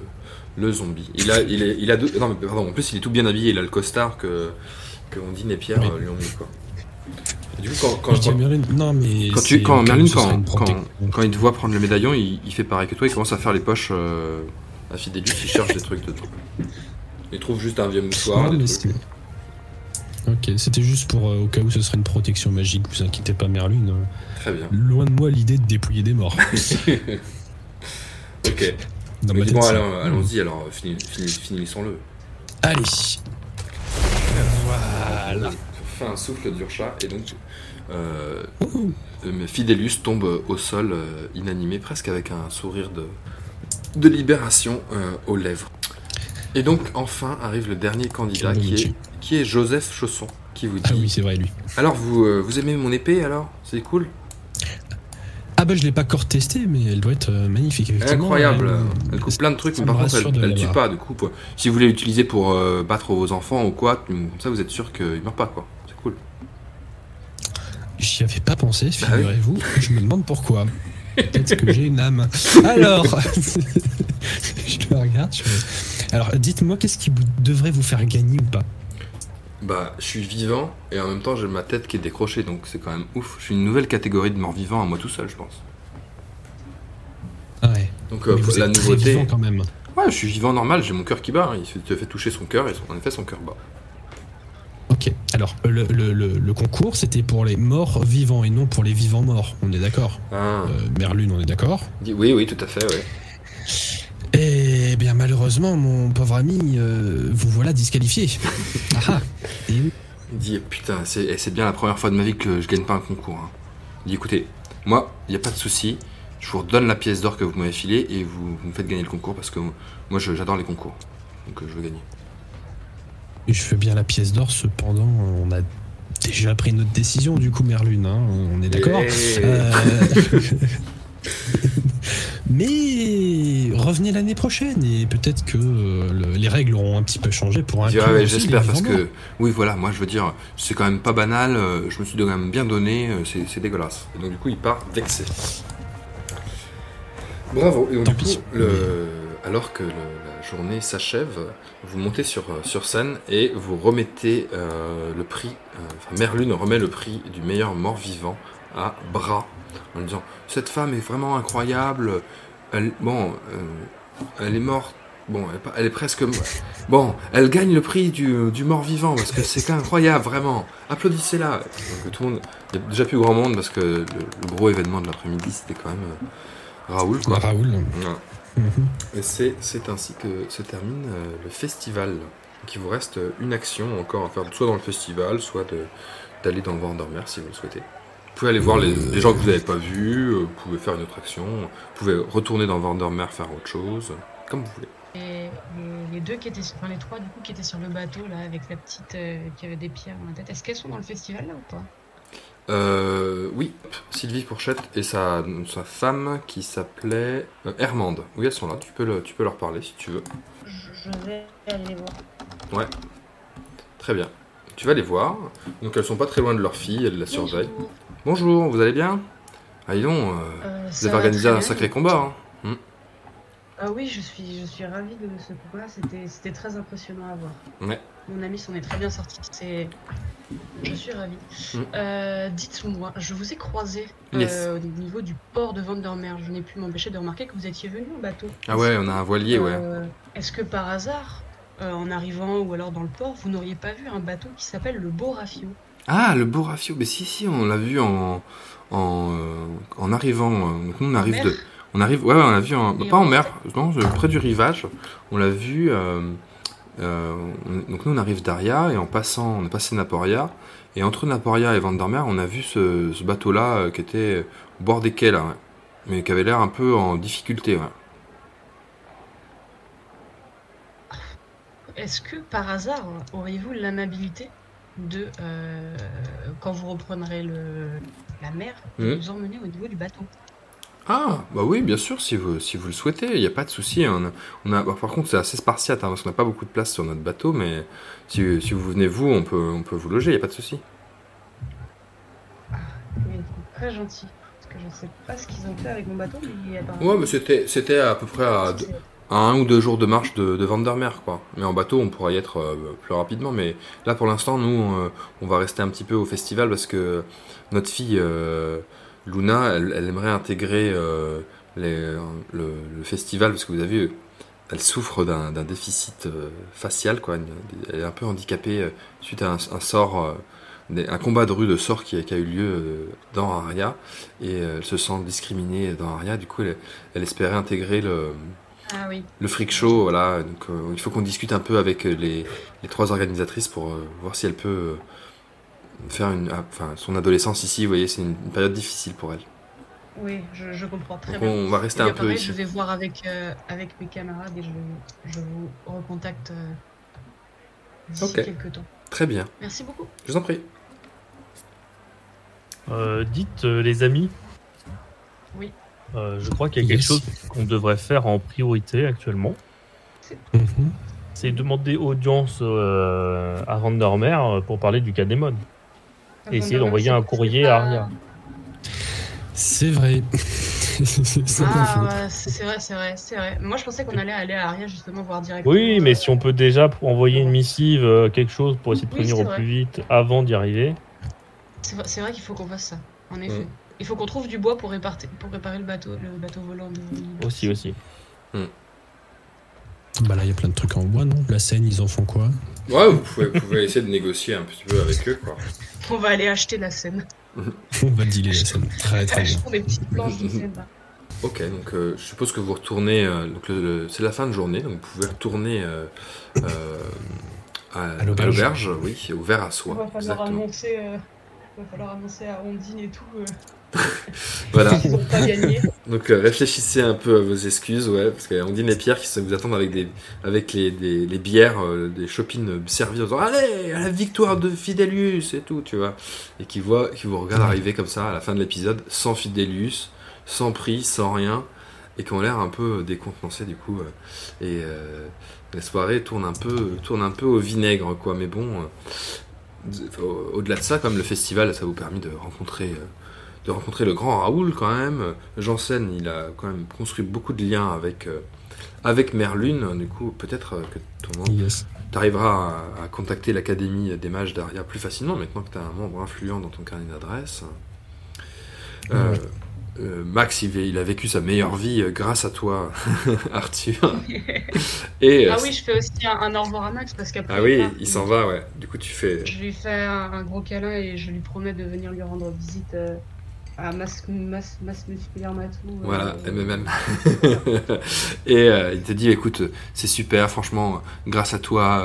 le zombie. Il a, il, est, il a deux- non, mais pardon, en plus, il est tout bien habillé. Il a le costard que, que Ondine et Pierre Oui. euh, lui ont mis, quoi. Et du coup, quand, quand, Je dis à quand- non mais quand tu, quand quand, il te voit prendre le médaillon, il, il fait pareil que toi, il commence à faire les poches euh, à Fidelius, il cherche des trucs dedans. Il trouve juste un vieux mouchoir, Non, des mais trucs. Ok, c'était juste pour euh, au cas où ce serait une protection magique, vous inquiétez pas Merlune. euh, Très bien. loin de moi l'idée de dépouiller des morts. ok. Dans Mais ma tête, bon, allons-y, alors, fini- fini- finissons-le. Allez Voilà On fait un souffle d'Urcha et donc euh, Ouh. euh, Fidelius tombe au sol euh, inanimé, presque avec un sourire de, de libération euh, aux lèvres. Et donc enfin arrive le dernier candidat qui est, dommage. qui est Joseph Chausson qui vous dit Ah oui, c'est vrai lui. Alors vous, euh, vous aimez mon épée alors? C'est cool? Ah bah je l'ai pas encore testé, mais elle doit être euh, magnifique, effectivement. Incroyable Elle- Elle coupe plein de trucs, mais par contre elle, elle tue pas. Du coup, pour- si vous voulez l'utiliser pour euh, battre vos enfants ou quoi, comme ça vous êtes sûr qu'il meurt pas quoi. C'est cool. J'y avais pas pensé, Bah oui. figurez-vous. Je me demande pourquoi. Peut-être que j'ai une âme. Alors, je le regarde. je Alors, dites-moi, qu'est-ce qui vous- devrait vous faire gagner ou pas? Bah, je suis vivant et en même temps j'ai ma tête qui est décrochée, donc c'est quand même ouf. Je suis une nouvelle catégorie de mort-vivant à moi tout seul, je pense. Ah ouais. Donc euh, Mais vous la êtes très nouveauté. vivant quand même. Ouais, je suis vivant normal, j'ai mon cœur qui bat. hein. Il se- te fait toucher son cœur et son- en effet son cœur bat. Ok. Alors, le, le- le- le concours, c'était pour les morts vivants et non pour les vivants morts. On est d'accord Ah. Euh, Merlune, on est d'accord Oui, oui, tout à fait, ouais. Eh bien, malheureusement, mon pauvre ami, euh, vous voilà disqualifié. ah ah. Et oui. Il dit putain, c'est eh, c'est bien la première fois de ma vie que je gagne pas un concours. hein. Il dit écoutez, moi, il n'y a pas de souci, je vous redonne la pièce d'or que vous m'avez filée et vous, vous me faites gagner le concours parce que moi je- j'adore les concours. Donc euh, je veux gagner. Je fais bien la pièce d'or, cependant, on a déjà pris notre décision, du coup, Merlune, hein, on est d'accord Euh, Mais revenez l'année prochaine et peut-être que le- les règles auront un petit peu changé pour dirais, inclure ouais, J'espère parce que, oui, voilà, moi je veux dire, c'est quand même pas banal. euh, Je me suis quand même bien donné, euh, c'est dégueulasse. Et donc du coup, il part vexé. Bravo. Et donc, Tant du pis. coup, le- alors que le- la journée s'achève, vous montez sur, euh, sur scène et vous remettez euh, le prix. euh, Enfin, Merlune remet le prix du meilleur mort-vivant à Bras en lui disant Cette femme est vraiment incroyable. Elle, bon, euh, elle est morte. Bon, elle est, pas- elle est presque. Bon, elle gagne le prix du, du mort-vivant parce que c'est incroyable, vraiment. Applaudissez-la. Tout le monde. Il y a déjà plus grand monde parce que le, le gros événement de l'après-midi c'était quand même Raoul, quoi. Raoul. Mhm. Et c'est, ainsi que se termine euh, le festival. Donc il vous reste euh, une action encore à faire, soit dans le festival, soit d'aller dans le Vandermeer si vous le souhaitez. Vous pouvez aller voir les, les gens que vous n'avez pas vus, euh, vous pouvez faire une autre action, vous pouvez retourner dans Vandermeer faire autre chose, comme vous voulez. Et les, deux qui étaient, enfin les trois du coup qui étaient sur le bateau là avec la petite euh, qui avait des pierres dans la tête, est-ce qu'elles sont dans le festival là ou pas? Euh, oui, Sylvie Pourchette et sa, sa femme qui s'appelait euh, Hermande. Oui, elles sont là, tu peux, le- tu peux leur parler si tu veux. je, je vais aller les voir. Très bien. Tu vas les voir. Donc elles sont pas très loin de leur fille, elles la surveillent. Bonjour. Bonjour, vous allez bien? Ah, dis donc, euh, Euh, vous avez organisé un bien. sacré combat. hein. Ah oui, je suis, je suis ravie de ce combat. C'était, c'était très impressionnant à voir. Ouais. Mon ami s'en est très bien sorti. C'est, je suis ravie. Mm. Euh, dites-moi, je vous ai croisé euh, Yes. au niveau du port de Vandermeer. Je n'ai pu m'empêcher de remarquer que vous étiez venu en bateau. Ah ouais, on a un voilier, ouais. Euh, Est-ce que par hasard, en arrivant ou alors dans le port, vous n'auriez pas vu un bateau qui s'appelle le Beau Rafio Ah, le beau rafio. Mais si, si, on l'a vu en, en, en arrivant. Donc nous, on arrive mer? de. On arrive, ouais, on l'a vu, en, pas en mer, non, près du rivage. On l'a vu. Euh, on- donc nous, on arrive d'Aria et en passant, on est passé Naporia. Et entre Naporia et Vandermeer, on a vu ce, ce bateau-là euh, qui était au bord des quais, là, ouais. mais qui avait l'air un peu en difficulté. Ouais. Est-ce que par hasard, auriez-vous l'amabilité de, euh, quand vous reprendrez le, la mer, de Mhm. nous emmener au niveau du bateau? Ah, bah oui, bien sûr, si vous, si vous le souhaitez, il n'y a pas de souci. A, on a- bah, par contre, c'est assez spartiate, hein, parce qu'on n'a pas beaucoup de place sur notre bateau, mais si, si vous venez, vous, on peut, on peut vous loger, il n'y a pas de souci. C'est très gentil. Parce que je ne sais pas ce qu'ils ont fait avec mon bateau, mais apparemment. Ouais, mais c'était, c'était à peu près à, deux- à un ou deux jours de marche de, de Vandermeer, quoi. Mais en bateau, on pourra y être euh, plus rapidement. Mais là, pour l'instant, nous, euh, on va rester un petit peu au festival parce que notre fille, euh, Luna, elle, elle aimerait intégrer euh, les- le, le festival parce que vous avez vu, elle souffre d'un, déficit euh, facial, quoi. Elle est un peu handicapée euh, suite à un, un sort. un combat de rue de sort qui, a- qui a eu lieu dans Aria et elle se sent discriminée dans Aria du coup elle, elle espérait intégrer le, Ah oui. le freak show, voilà. Donc, euh, il faut qu'on discute un peu avec les, les trois organisatrices pour euh, voir si elle peut faire une, ah, enfin, son adolescence ici. Vous voyez, c'est une, une période difficile pour elle. Oui, je, je comprends très Donc, bien. on va rester un peu pareil, ici. je vais voir avec, euh, avec mes camarades et je, je vous recontacte euh, d'ici Ok. quelques temps. Très bien. Merci beaucoup. Je vous en prie. Euh, dites, euh, les amis. Oui. Euh, je crois qu'il y a quelque chose qu'on devrait faire en priorité actuellement. Mhm. C'est demander audience euh, à Vandermeer pour parler du cas Démon. Et essayer d'envoyer un courrier à Aria. C'est vrai. C'est. Ah, ouais, c'est c'est vrai, c'est vrai, c'est vrai. Moi, je pensais qu'on allait aller à Aria justement voir directement. Oui, mais euh, si on peut déjà envoyer une missive, euh, quelque chose pour essayer de prévenir au vrai. plus vite avant d'y arriver. C'est vrai, qu'il faut qu'on fasse ça, en effet. Mm. Il faut qu'on trouve du bois pour réparer, pour réparer le bateau, le bateau volant. De... Aussi, aussi. Bah là, il y a plein de trucs en bois, non? La scène, ils en font quoi? Ouais, vous pouvez, vous pouvez essayer de négocier un petit peu avec eux, quoi. On va aller acheter la scène. On va dealer la scène. Très très bien. Achetons des petites planches de scène. là. Ok, donc euh, je suppose que vous retournez. euh, donc c'est la fin de journée, donc vous pouvez retourner euh, euh, à, À l'auberge. oui, au verre à Il soie. va falloir exactement. annoncer, euh, il va falloir annoncer à Ondine et tout euh, Voilà. pas gagné. Donc euh, réfléchissez un peu à vos excuses, ouais, parce qu'Ondine et Pierre qui se- vous attendent avec des avec les, des, les bières, euh, des chopines servies en disant allez à la victoire de Fidelius et tout, tu vois, et qui voient qui vous regardent arriver comme ça à la fin de l'épisode sans Fidelius sans prix, sans rien, et qui ont l'air un peu décontenancés du coup. et la soirée tourne un peu, tourne un peu au vinaigre, quoi. Mais bon, au-delà de ça, comme le festival, ça vous permet de rencontrer, euh, de rencontrer le grand Raoul quand même. Janssen, il a quand même construit beaucoup de liens avec. euh, avec Merlune, du coup, peut-être euh, que ton Yes. tu arriveras à, à contacter l'Académie des mages d'Aria plus facilement maintenant que tu as un membre influent dans ton carnet d'adresse. Euh. Euh, Max, il, il a vécu sa meilleure vie euh, grâce à toi, Arthur. Et, euh, Ah oui, je fais aussi un, un au revoir à Max parce qu'après. ah oui, il s'en va, ouais. Du coup, tu fais. Je lui fais un, un gros câlin et je lui promets de venir lui rendre visite à Mas, Mas, Mas Voilà, MMM. et il te dit écoute, c'est super, franchement, grâce à toi,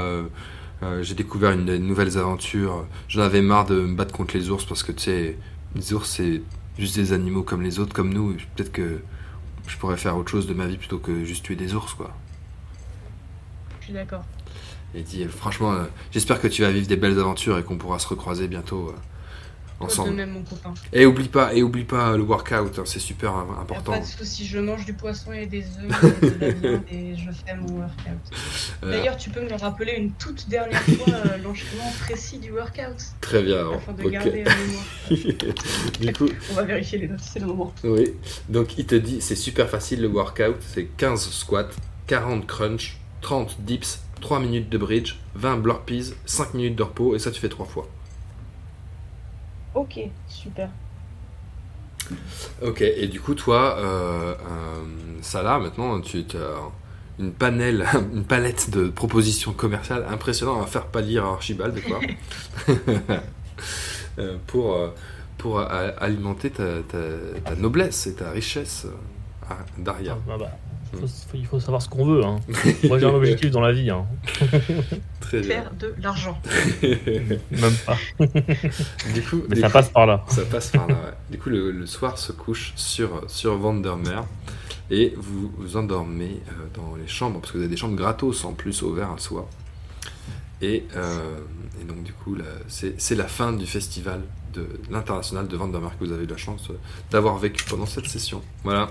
euh, j'ai découvert une, de nouvelles aventures. J'en avais marre de me battre contre les ours parce que tu sais, les ours, c'est juste des animaux comme les autres, comme nous. Peut-être que je pourrais faire autre chose de ma vie plutôt que juste tuer des ours, quoi. Je suis d'accord. Et dit franchement, euh, j'espère que tu vas vivre des belles aventures et qu'on pourra se recroiser bientôt De ensemble. même, mon copain. Et oublie pas, et oublie pas le workout, hein, c'est super euh, Y a important. pas de soucis, je mange du poisson et des œufs et de la viande et je fais mon workout. Euh, D'ailleurs, tu peux me rappeler une toute dernière fois euh, l'enchaînement précis du workout très bien. afin de garder la mémoire. du coup, On va vérifier les notes, c'est le moment. Oui, donc il te dit c'est super facile le workout, c'est 15 squats, 40 crunch, 30 dips, 3 minutes de bridge, 20 burpees, 5 minutes de repos et ça tu fais 3 fois. Ok, super. Ok, et du coup toi, euh, euh, Salah, maintenant tu as une, panel, une palette de propositions commerciales impressionnantes à faire pâlir à Archibald quoi. Euh, pour, euh, pour alimenter ta, ta- ta noblesse et ta richesse euh, Daria. Ah, bah, faut- faut- il faut savoir ce qu'on veut. hein. Moi j'ai un objectif dans la vie. hein. Très bien. Faire de l'argent. Même pas. du coup, Mais du ça coup, passe par là. ça passe par là. ouais. Du coup, le, le soir se couche sur, sur Vandermeer et vous vous endormez euh, dans les chambres parce que vous avez des chambres gratos en plus ouvertes un soir. Et, euh, et donc, du coup, c'est la fin du festival de l'international de Vandermeer que vous avez eu la chance euh, d'avoir vécu pendant cette session. Voilà.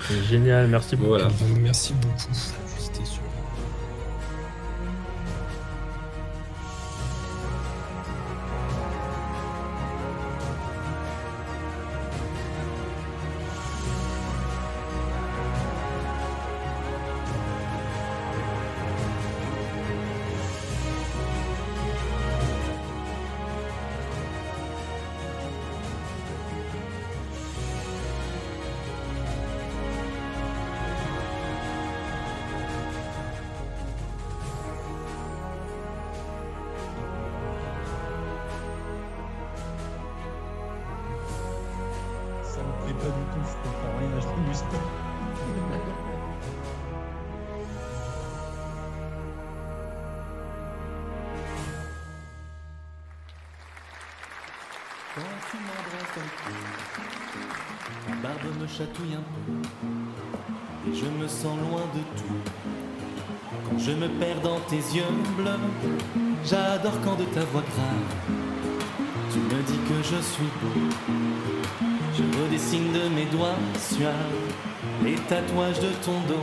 C'est génial, merci beaucoup. Voilà. Merci beaucoup. Les tatouages de ton dos.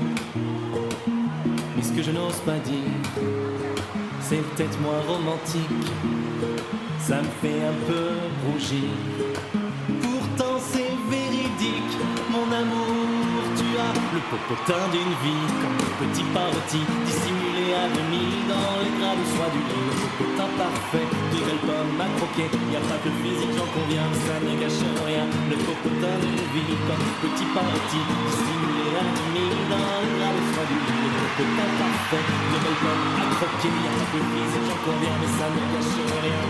Mais ce que je n'ose pas dire, c'est peut-être moins romantique ça me fait un peu rougir. Le popotin d'une vie, comme petit parti dissimulé à demi dans les draps de soie du lit. Le popotin parfait, de belles pommes à croquer, y a pas que le physique, j'en conviens, ça ne gâche rien. Le popotin d'une vie, comme petit parti dissimulé à demi dans les draps de soie du lit. Le popotin parfait, de belles pommes à croquer, y a pas que le physique, j'en conviens, mais ça ne gâche rien.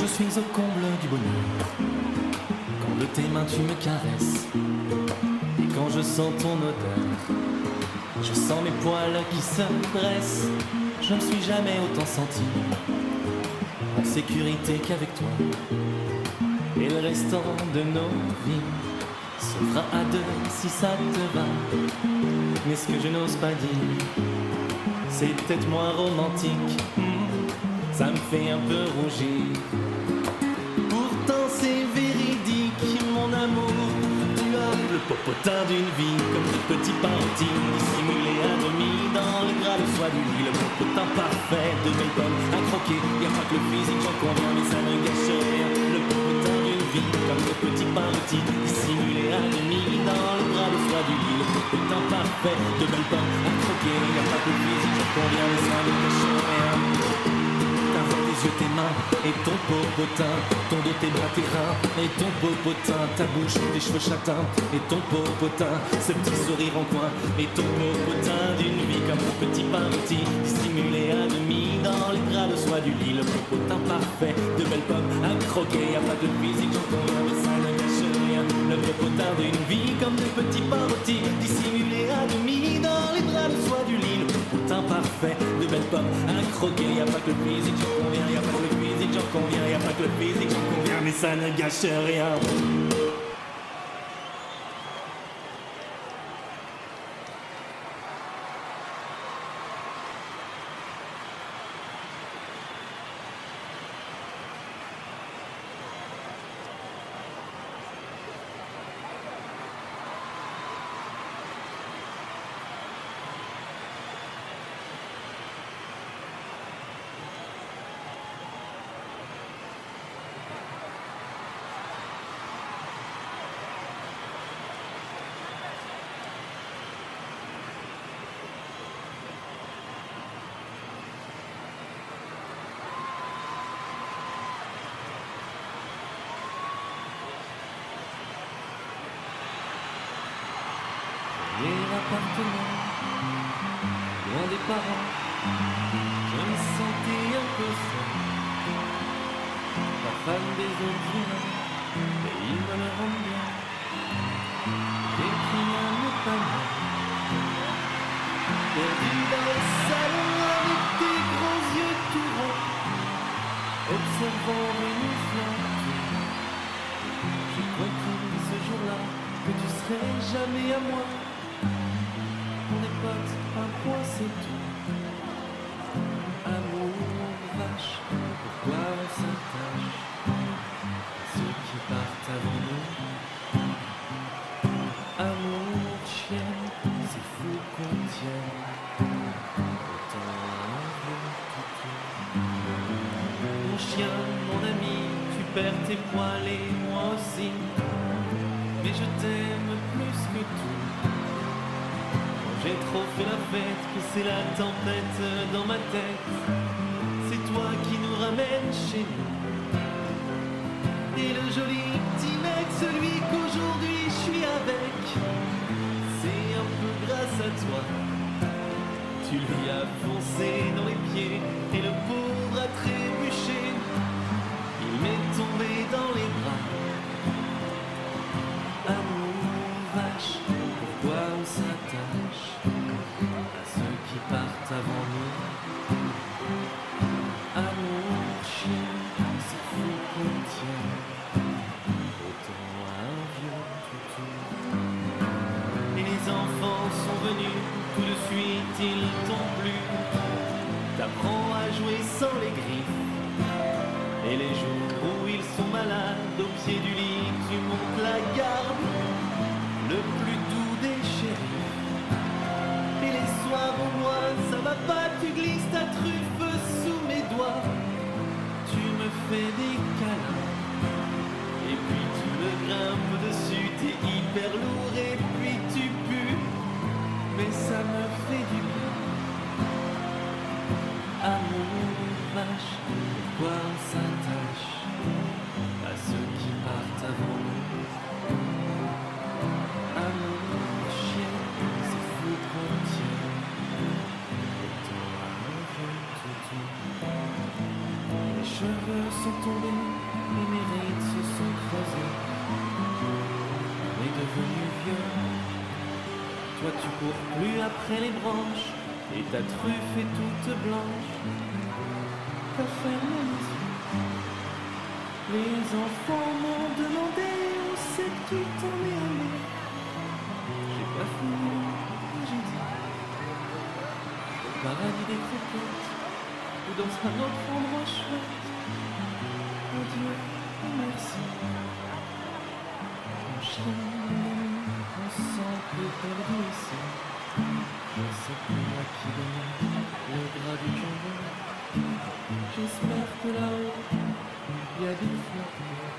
Je suis au comble du bonheur tes mains tu me caresses Et quand je sens ton odeur Je sens mes poils qui se dressent Je ne suis jamais autant senti En sécurité qu'avec toi Et le restant de nos vies Se fera à deux si ça te va Mais ce que je n'ose pas dire C'est peut-être moins romantique hmm. ça me fait un peu rougir. Popotin d'une vie, comme de petits partis dissimulés à demi dans le gras de soie du lit. Le popotin parfait de belles pommes à croquer. Y a pas que le physique, j'en conviens, mais ça ne gâche rien. Le popotin d'une vie, comme de petits partis dissimulés à demi dans le gras de soie du lit. Le popotin parfait de belles pommes à croquer. Y a pas que le physique, j'en conviens, mais ça ne gâche rien. Et ton popotin, ton dos, tes bras, tes reins. Et ton popotin, ta bouche, tes cheveux châtains. Et ton popotin, ce petit sourire en coin. Et ton popotin d'une vie comme un petit parti dissimulé à demi dans les draps de soie du lit, le popotin parfait, de belles pommes à croquer, y a pas de physique, j'en conviens, mais ça ne gâche rien, le popotin d'une vie comme de petits partis dissimulé à demi dans les draps de soie du lit, popotin parfait, de belles pommes à croquer, y a pas que le physique, j'en conviens, y a pas que le physique, j'en conviens, y a pas que le physique, j'en conviens, mais ça ne gâche rien. Serais jamais c'est la tempête dans ma tête. C'est toi qui nous ramène chez nous. Et le joli petit mec, celui qu'aujourd'hui je suis avec, c'est un peu grâce à toi. Tu lui as foncé dans les pieds et le pauvre a trébuché. Au pied du lit, tu montes la garde, le plus doux des chéris. Et les soirs au moi, ça va pas, tu glisses ta truffe sous mes doigts. Tu me fais des câlins, et puis tu me grimpes dessus, t'es hyper lourd, et puis tu pues. Mais ça me fait du sont tombés et mes rides se sont creusées. On est devenu vieux. Toi tu cours plus après les branches et ta truffe est toute blanche. T'as fermé les yeux. Les enfants m'ont demandé où c'est que t'en es allé. J'ai pas fini, j'ai dit. Au paradis des croquettes, ou dans un autre endroit chouette. Adieu et merci. Mon chien, on sent peu perdu ici. Je sais plus à qui donner le gras du jambon. J'espère que là-haut, il y a des fleurs.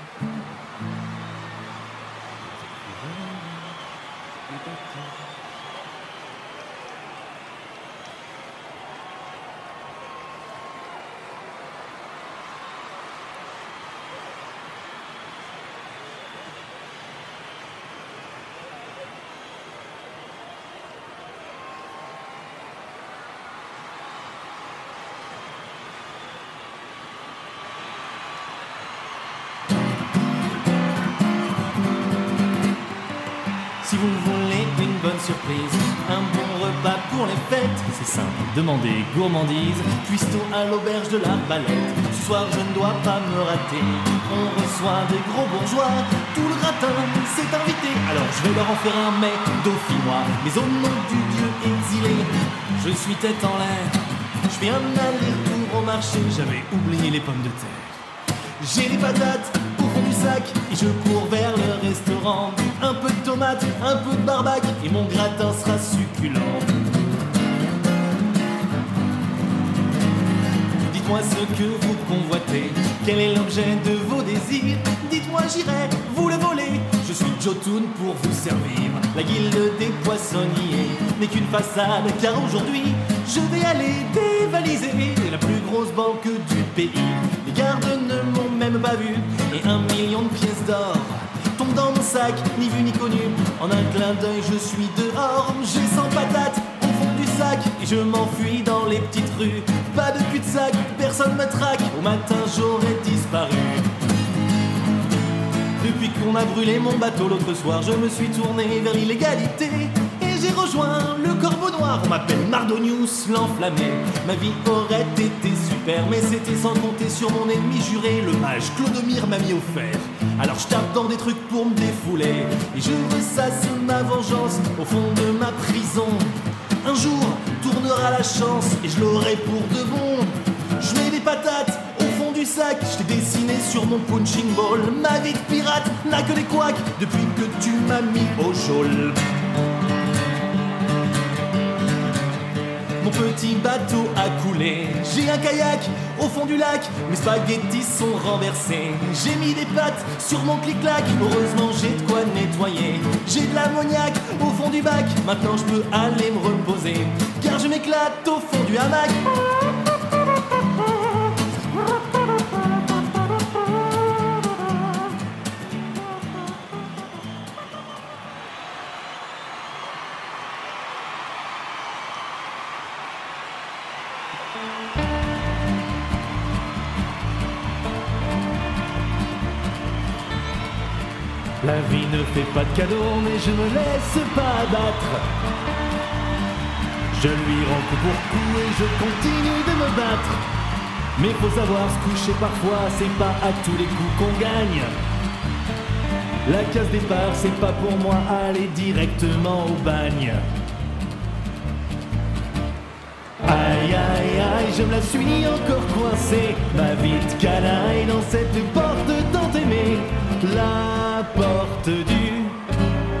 Surprise, un bon repas pour les fêtes, c'est simple, demandez gourmandise, cuistot à l'auberge de l'arbalète. Ce soir je ne dois pas me rater, on reçoit des gros bourgeois, tout le gratin s'est invité. Alors je vais leur en faire un mets dauphinois, mais au nom du dieu exilé, je suis tête en l'air. Je fais un aller-retour au marché, j'avais oublié les pommes de terre. J'ai les patates et je cours vers le restaurant. Un peu de tomates, un peu de barbac et mon gratin sera succulent. Dites-moi ce que vous convoitez, quel est l'objet de vos désirs? Dites-moi, j'irai vous le voler. Je suis Jotun pour vous servir. La guilde des poissonniers n'est qu'une façade, car aujourd'hui je vais aller dévaliser la plus grosse banque du pays. Les gardes ne m'ont même pas vu et un million de pièces d'or tombe dans mon sac, ni vu ni connu. En un clin d'œil, je suis dehors. J'ai 100 patates au fond du sac et je m'enfuis dans les petites rues. Pas de cul-de-sac, personne me traque. Au matin, j'aurais disparu. Depuis qu'on a brûlé mon bateau l'autre soir, je me suis tourné vers l'illégalité et j'ai rejoint le corbeau noir. On m'appelle Mardonius l'enflammé. Ma vie aurait été mais c'était sans compter sur mon ennemi juré. Le mage Clodomir m'a mis au fer. Alors je tape dans des trucs pour me défouler et je ressasse ma vengeance au fond de ma prison. Un jour tournera la chance et je l'aurai pour de bon. Je mets des patates au fond du sac, je t'ai dessiné sur mon punching ball. Ma vie de pirate n'a que des couacs depuis que tu m'as mis au geôle. Petit bateau a coulé, j'ai un kayak au fond du lac, mes spaghettis sont renversés. J'ai mis des pattes sur mon clic-clac, heureusement j'ai de quoi nettoyer. J'ai de l'ammoniac au fond du bac, maintenant je peux aller me reposer, car je m'éclate au fond du hamac. Fait pas de cadeaux, mais je me laisse pas abattre. Je lui rends coup pour coup et je continue de me battre. Mais faut savoir se coucher parfois, c'est pas à tous les coups qu'on gagne. La case départ, c'est pas pour moi aller directement au bagne. Aïe aïe aïe, je me la suis encore coincée. Ma vie de canaille dans cette porte tant aimée. La porte du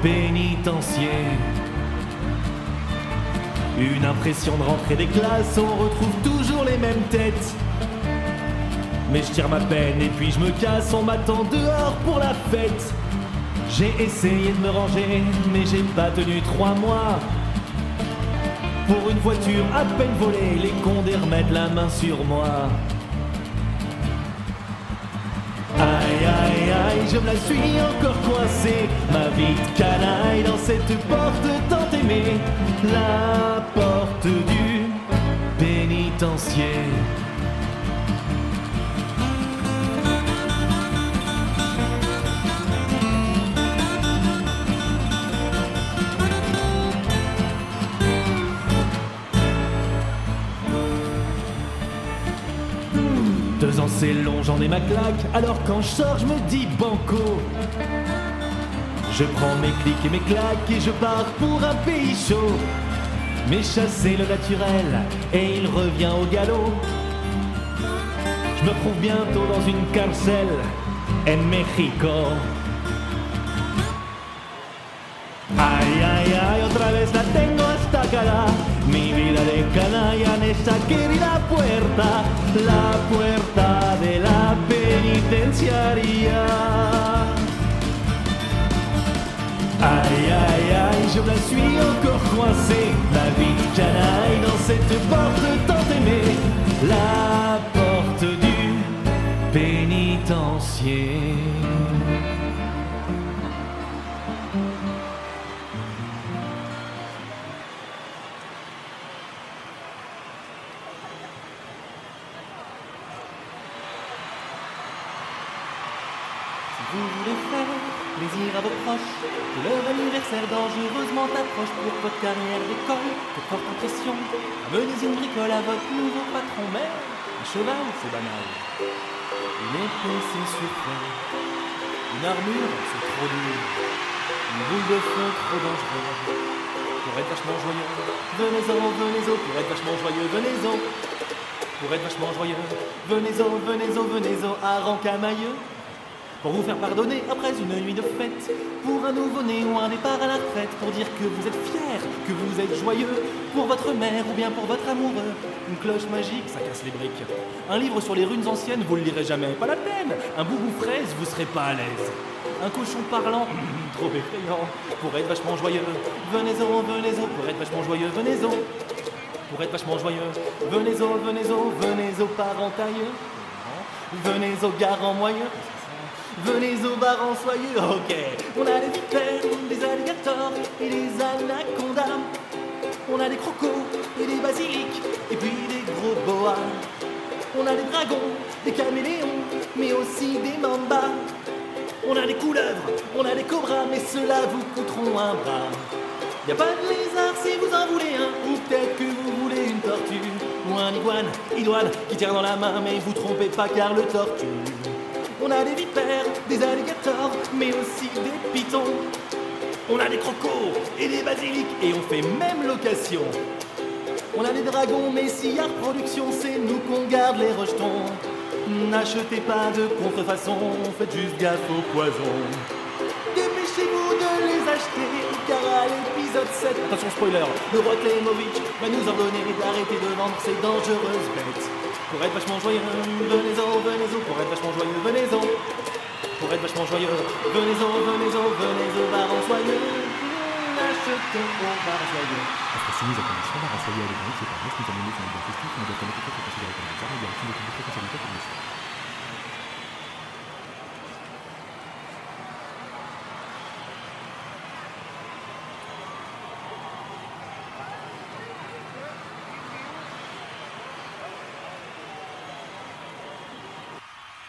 pénitencier. Une impression de rentrée des classes, on retrouve toujours les mêmes têtes. Mais je tire ma peine et puis je me casse, on m'attend dehors pour la fête. J'ai essayé de me ranger, mais j'ai pas tenu trois mois. Pour une voiture à peine volée, les condés remettent la main sur moi. Je me la suis encore coincée. Ma vie de canaille dans cette porte tant aimée. La porte du pénitencier. Ans c'est long, j'en ai ma claque. Alors quand je sors, je me dis banco. Je prends mes clics et mes claques et je pars pour un pays chaud. Mais chasser le naturel et il revient au galop. Je me retrouve bientôt dans une carcel en Mexico. Ay, ay, ay, otra vez la tengo hasta acá. Mi vida de canalla en esa querida puerta, la puerta de la penitenciaria. Aïe aïe aïe, je la suis encore coincée, la vie de canaille dans cette porte tant aimée, la porte du pénitencier. Plaisir à vos proches, que leur anniversaire dangereusement approche pour votre carrière d'école, que porte impression, amenez une bricole à votre nouveau patron, mais un cheval, c'est banal. Une épée, c'est surfait. Une armure, c'est trop dur. Une boule de feu, trop dangereux. Pour être vachement joyeux, venez-en, venez-en, pour être vachement joyeux, venez-en. Pour être vachement joyeux, venez-en, venez-en, venez-en à Rancamailleux. Pour vous faire pardonner après une nuit de fête, pour un nouveau-né ou un départ à la retraite, pour dire que vous êtes fier, que vous êtes joyeux, pour votre mère ou bien pour votre amoureux. Une cloche magique, ça casse les briques. Un livre sur les runes anciennes, vous le lirez jamais, pas la peine. Un boubou fraise, vous serez pas à l'aise. Un cochon parlant, trop effrayant, pour être vachement joyeux. Venez-en, venez-en, pour être vachement joyeux, venez-en. Pour être vachement joyeux, venez-en, venez-en, venez-en parents tailleux. Venez au garant moyeux. Venez au bar en soyeux, ok. On a des vipères, des alligators et des anacondas. On a des crocos et des basiliques et puis des gros boas. On a des dragons, des caméléons, mais aussi des mambas. On a des couleuvres, on a des cobras, mais ceux-là vous coûteront un bras. Y a pas de lézard si vous en voulez un, ou peut-être que vous voulez une tortue, ou un iguane, idoine, qui tient dans la main, mais vous trompez pas car le tortue. On a des vipères, des alligators, mais aussi des pitons. On a des crocos et des basiliques, et on fait même location. On a des dragons, mais s'il y a reproduction, c'est nous qu'on garde les rejetons. N'achetez pas de contrefaçon, faites juste gaffe au poison. Dépêchez-vous de les acheter, car à l'épisode 7, attention spoiler, le roi Klemovic va nous ordonner d'arrêter de vendre ces dangereuses bêtes. Pour être vachement joyeux, venez-en, venez-en, pour être vachement joyeux, venez-en. Pour être vachement joyeux, venez-en, venez-en, venez au bar en soyeux. Achetez au bar en soyeux. Après soumise à condition, la renseigner à l'économie, c'est par nous, nous amener sur une festif, on doit connaître peut-être considéré comme bizarre, mais direction de conduite responsabilité pour le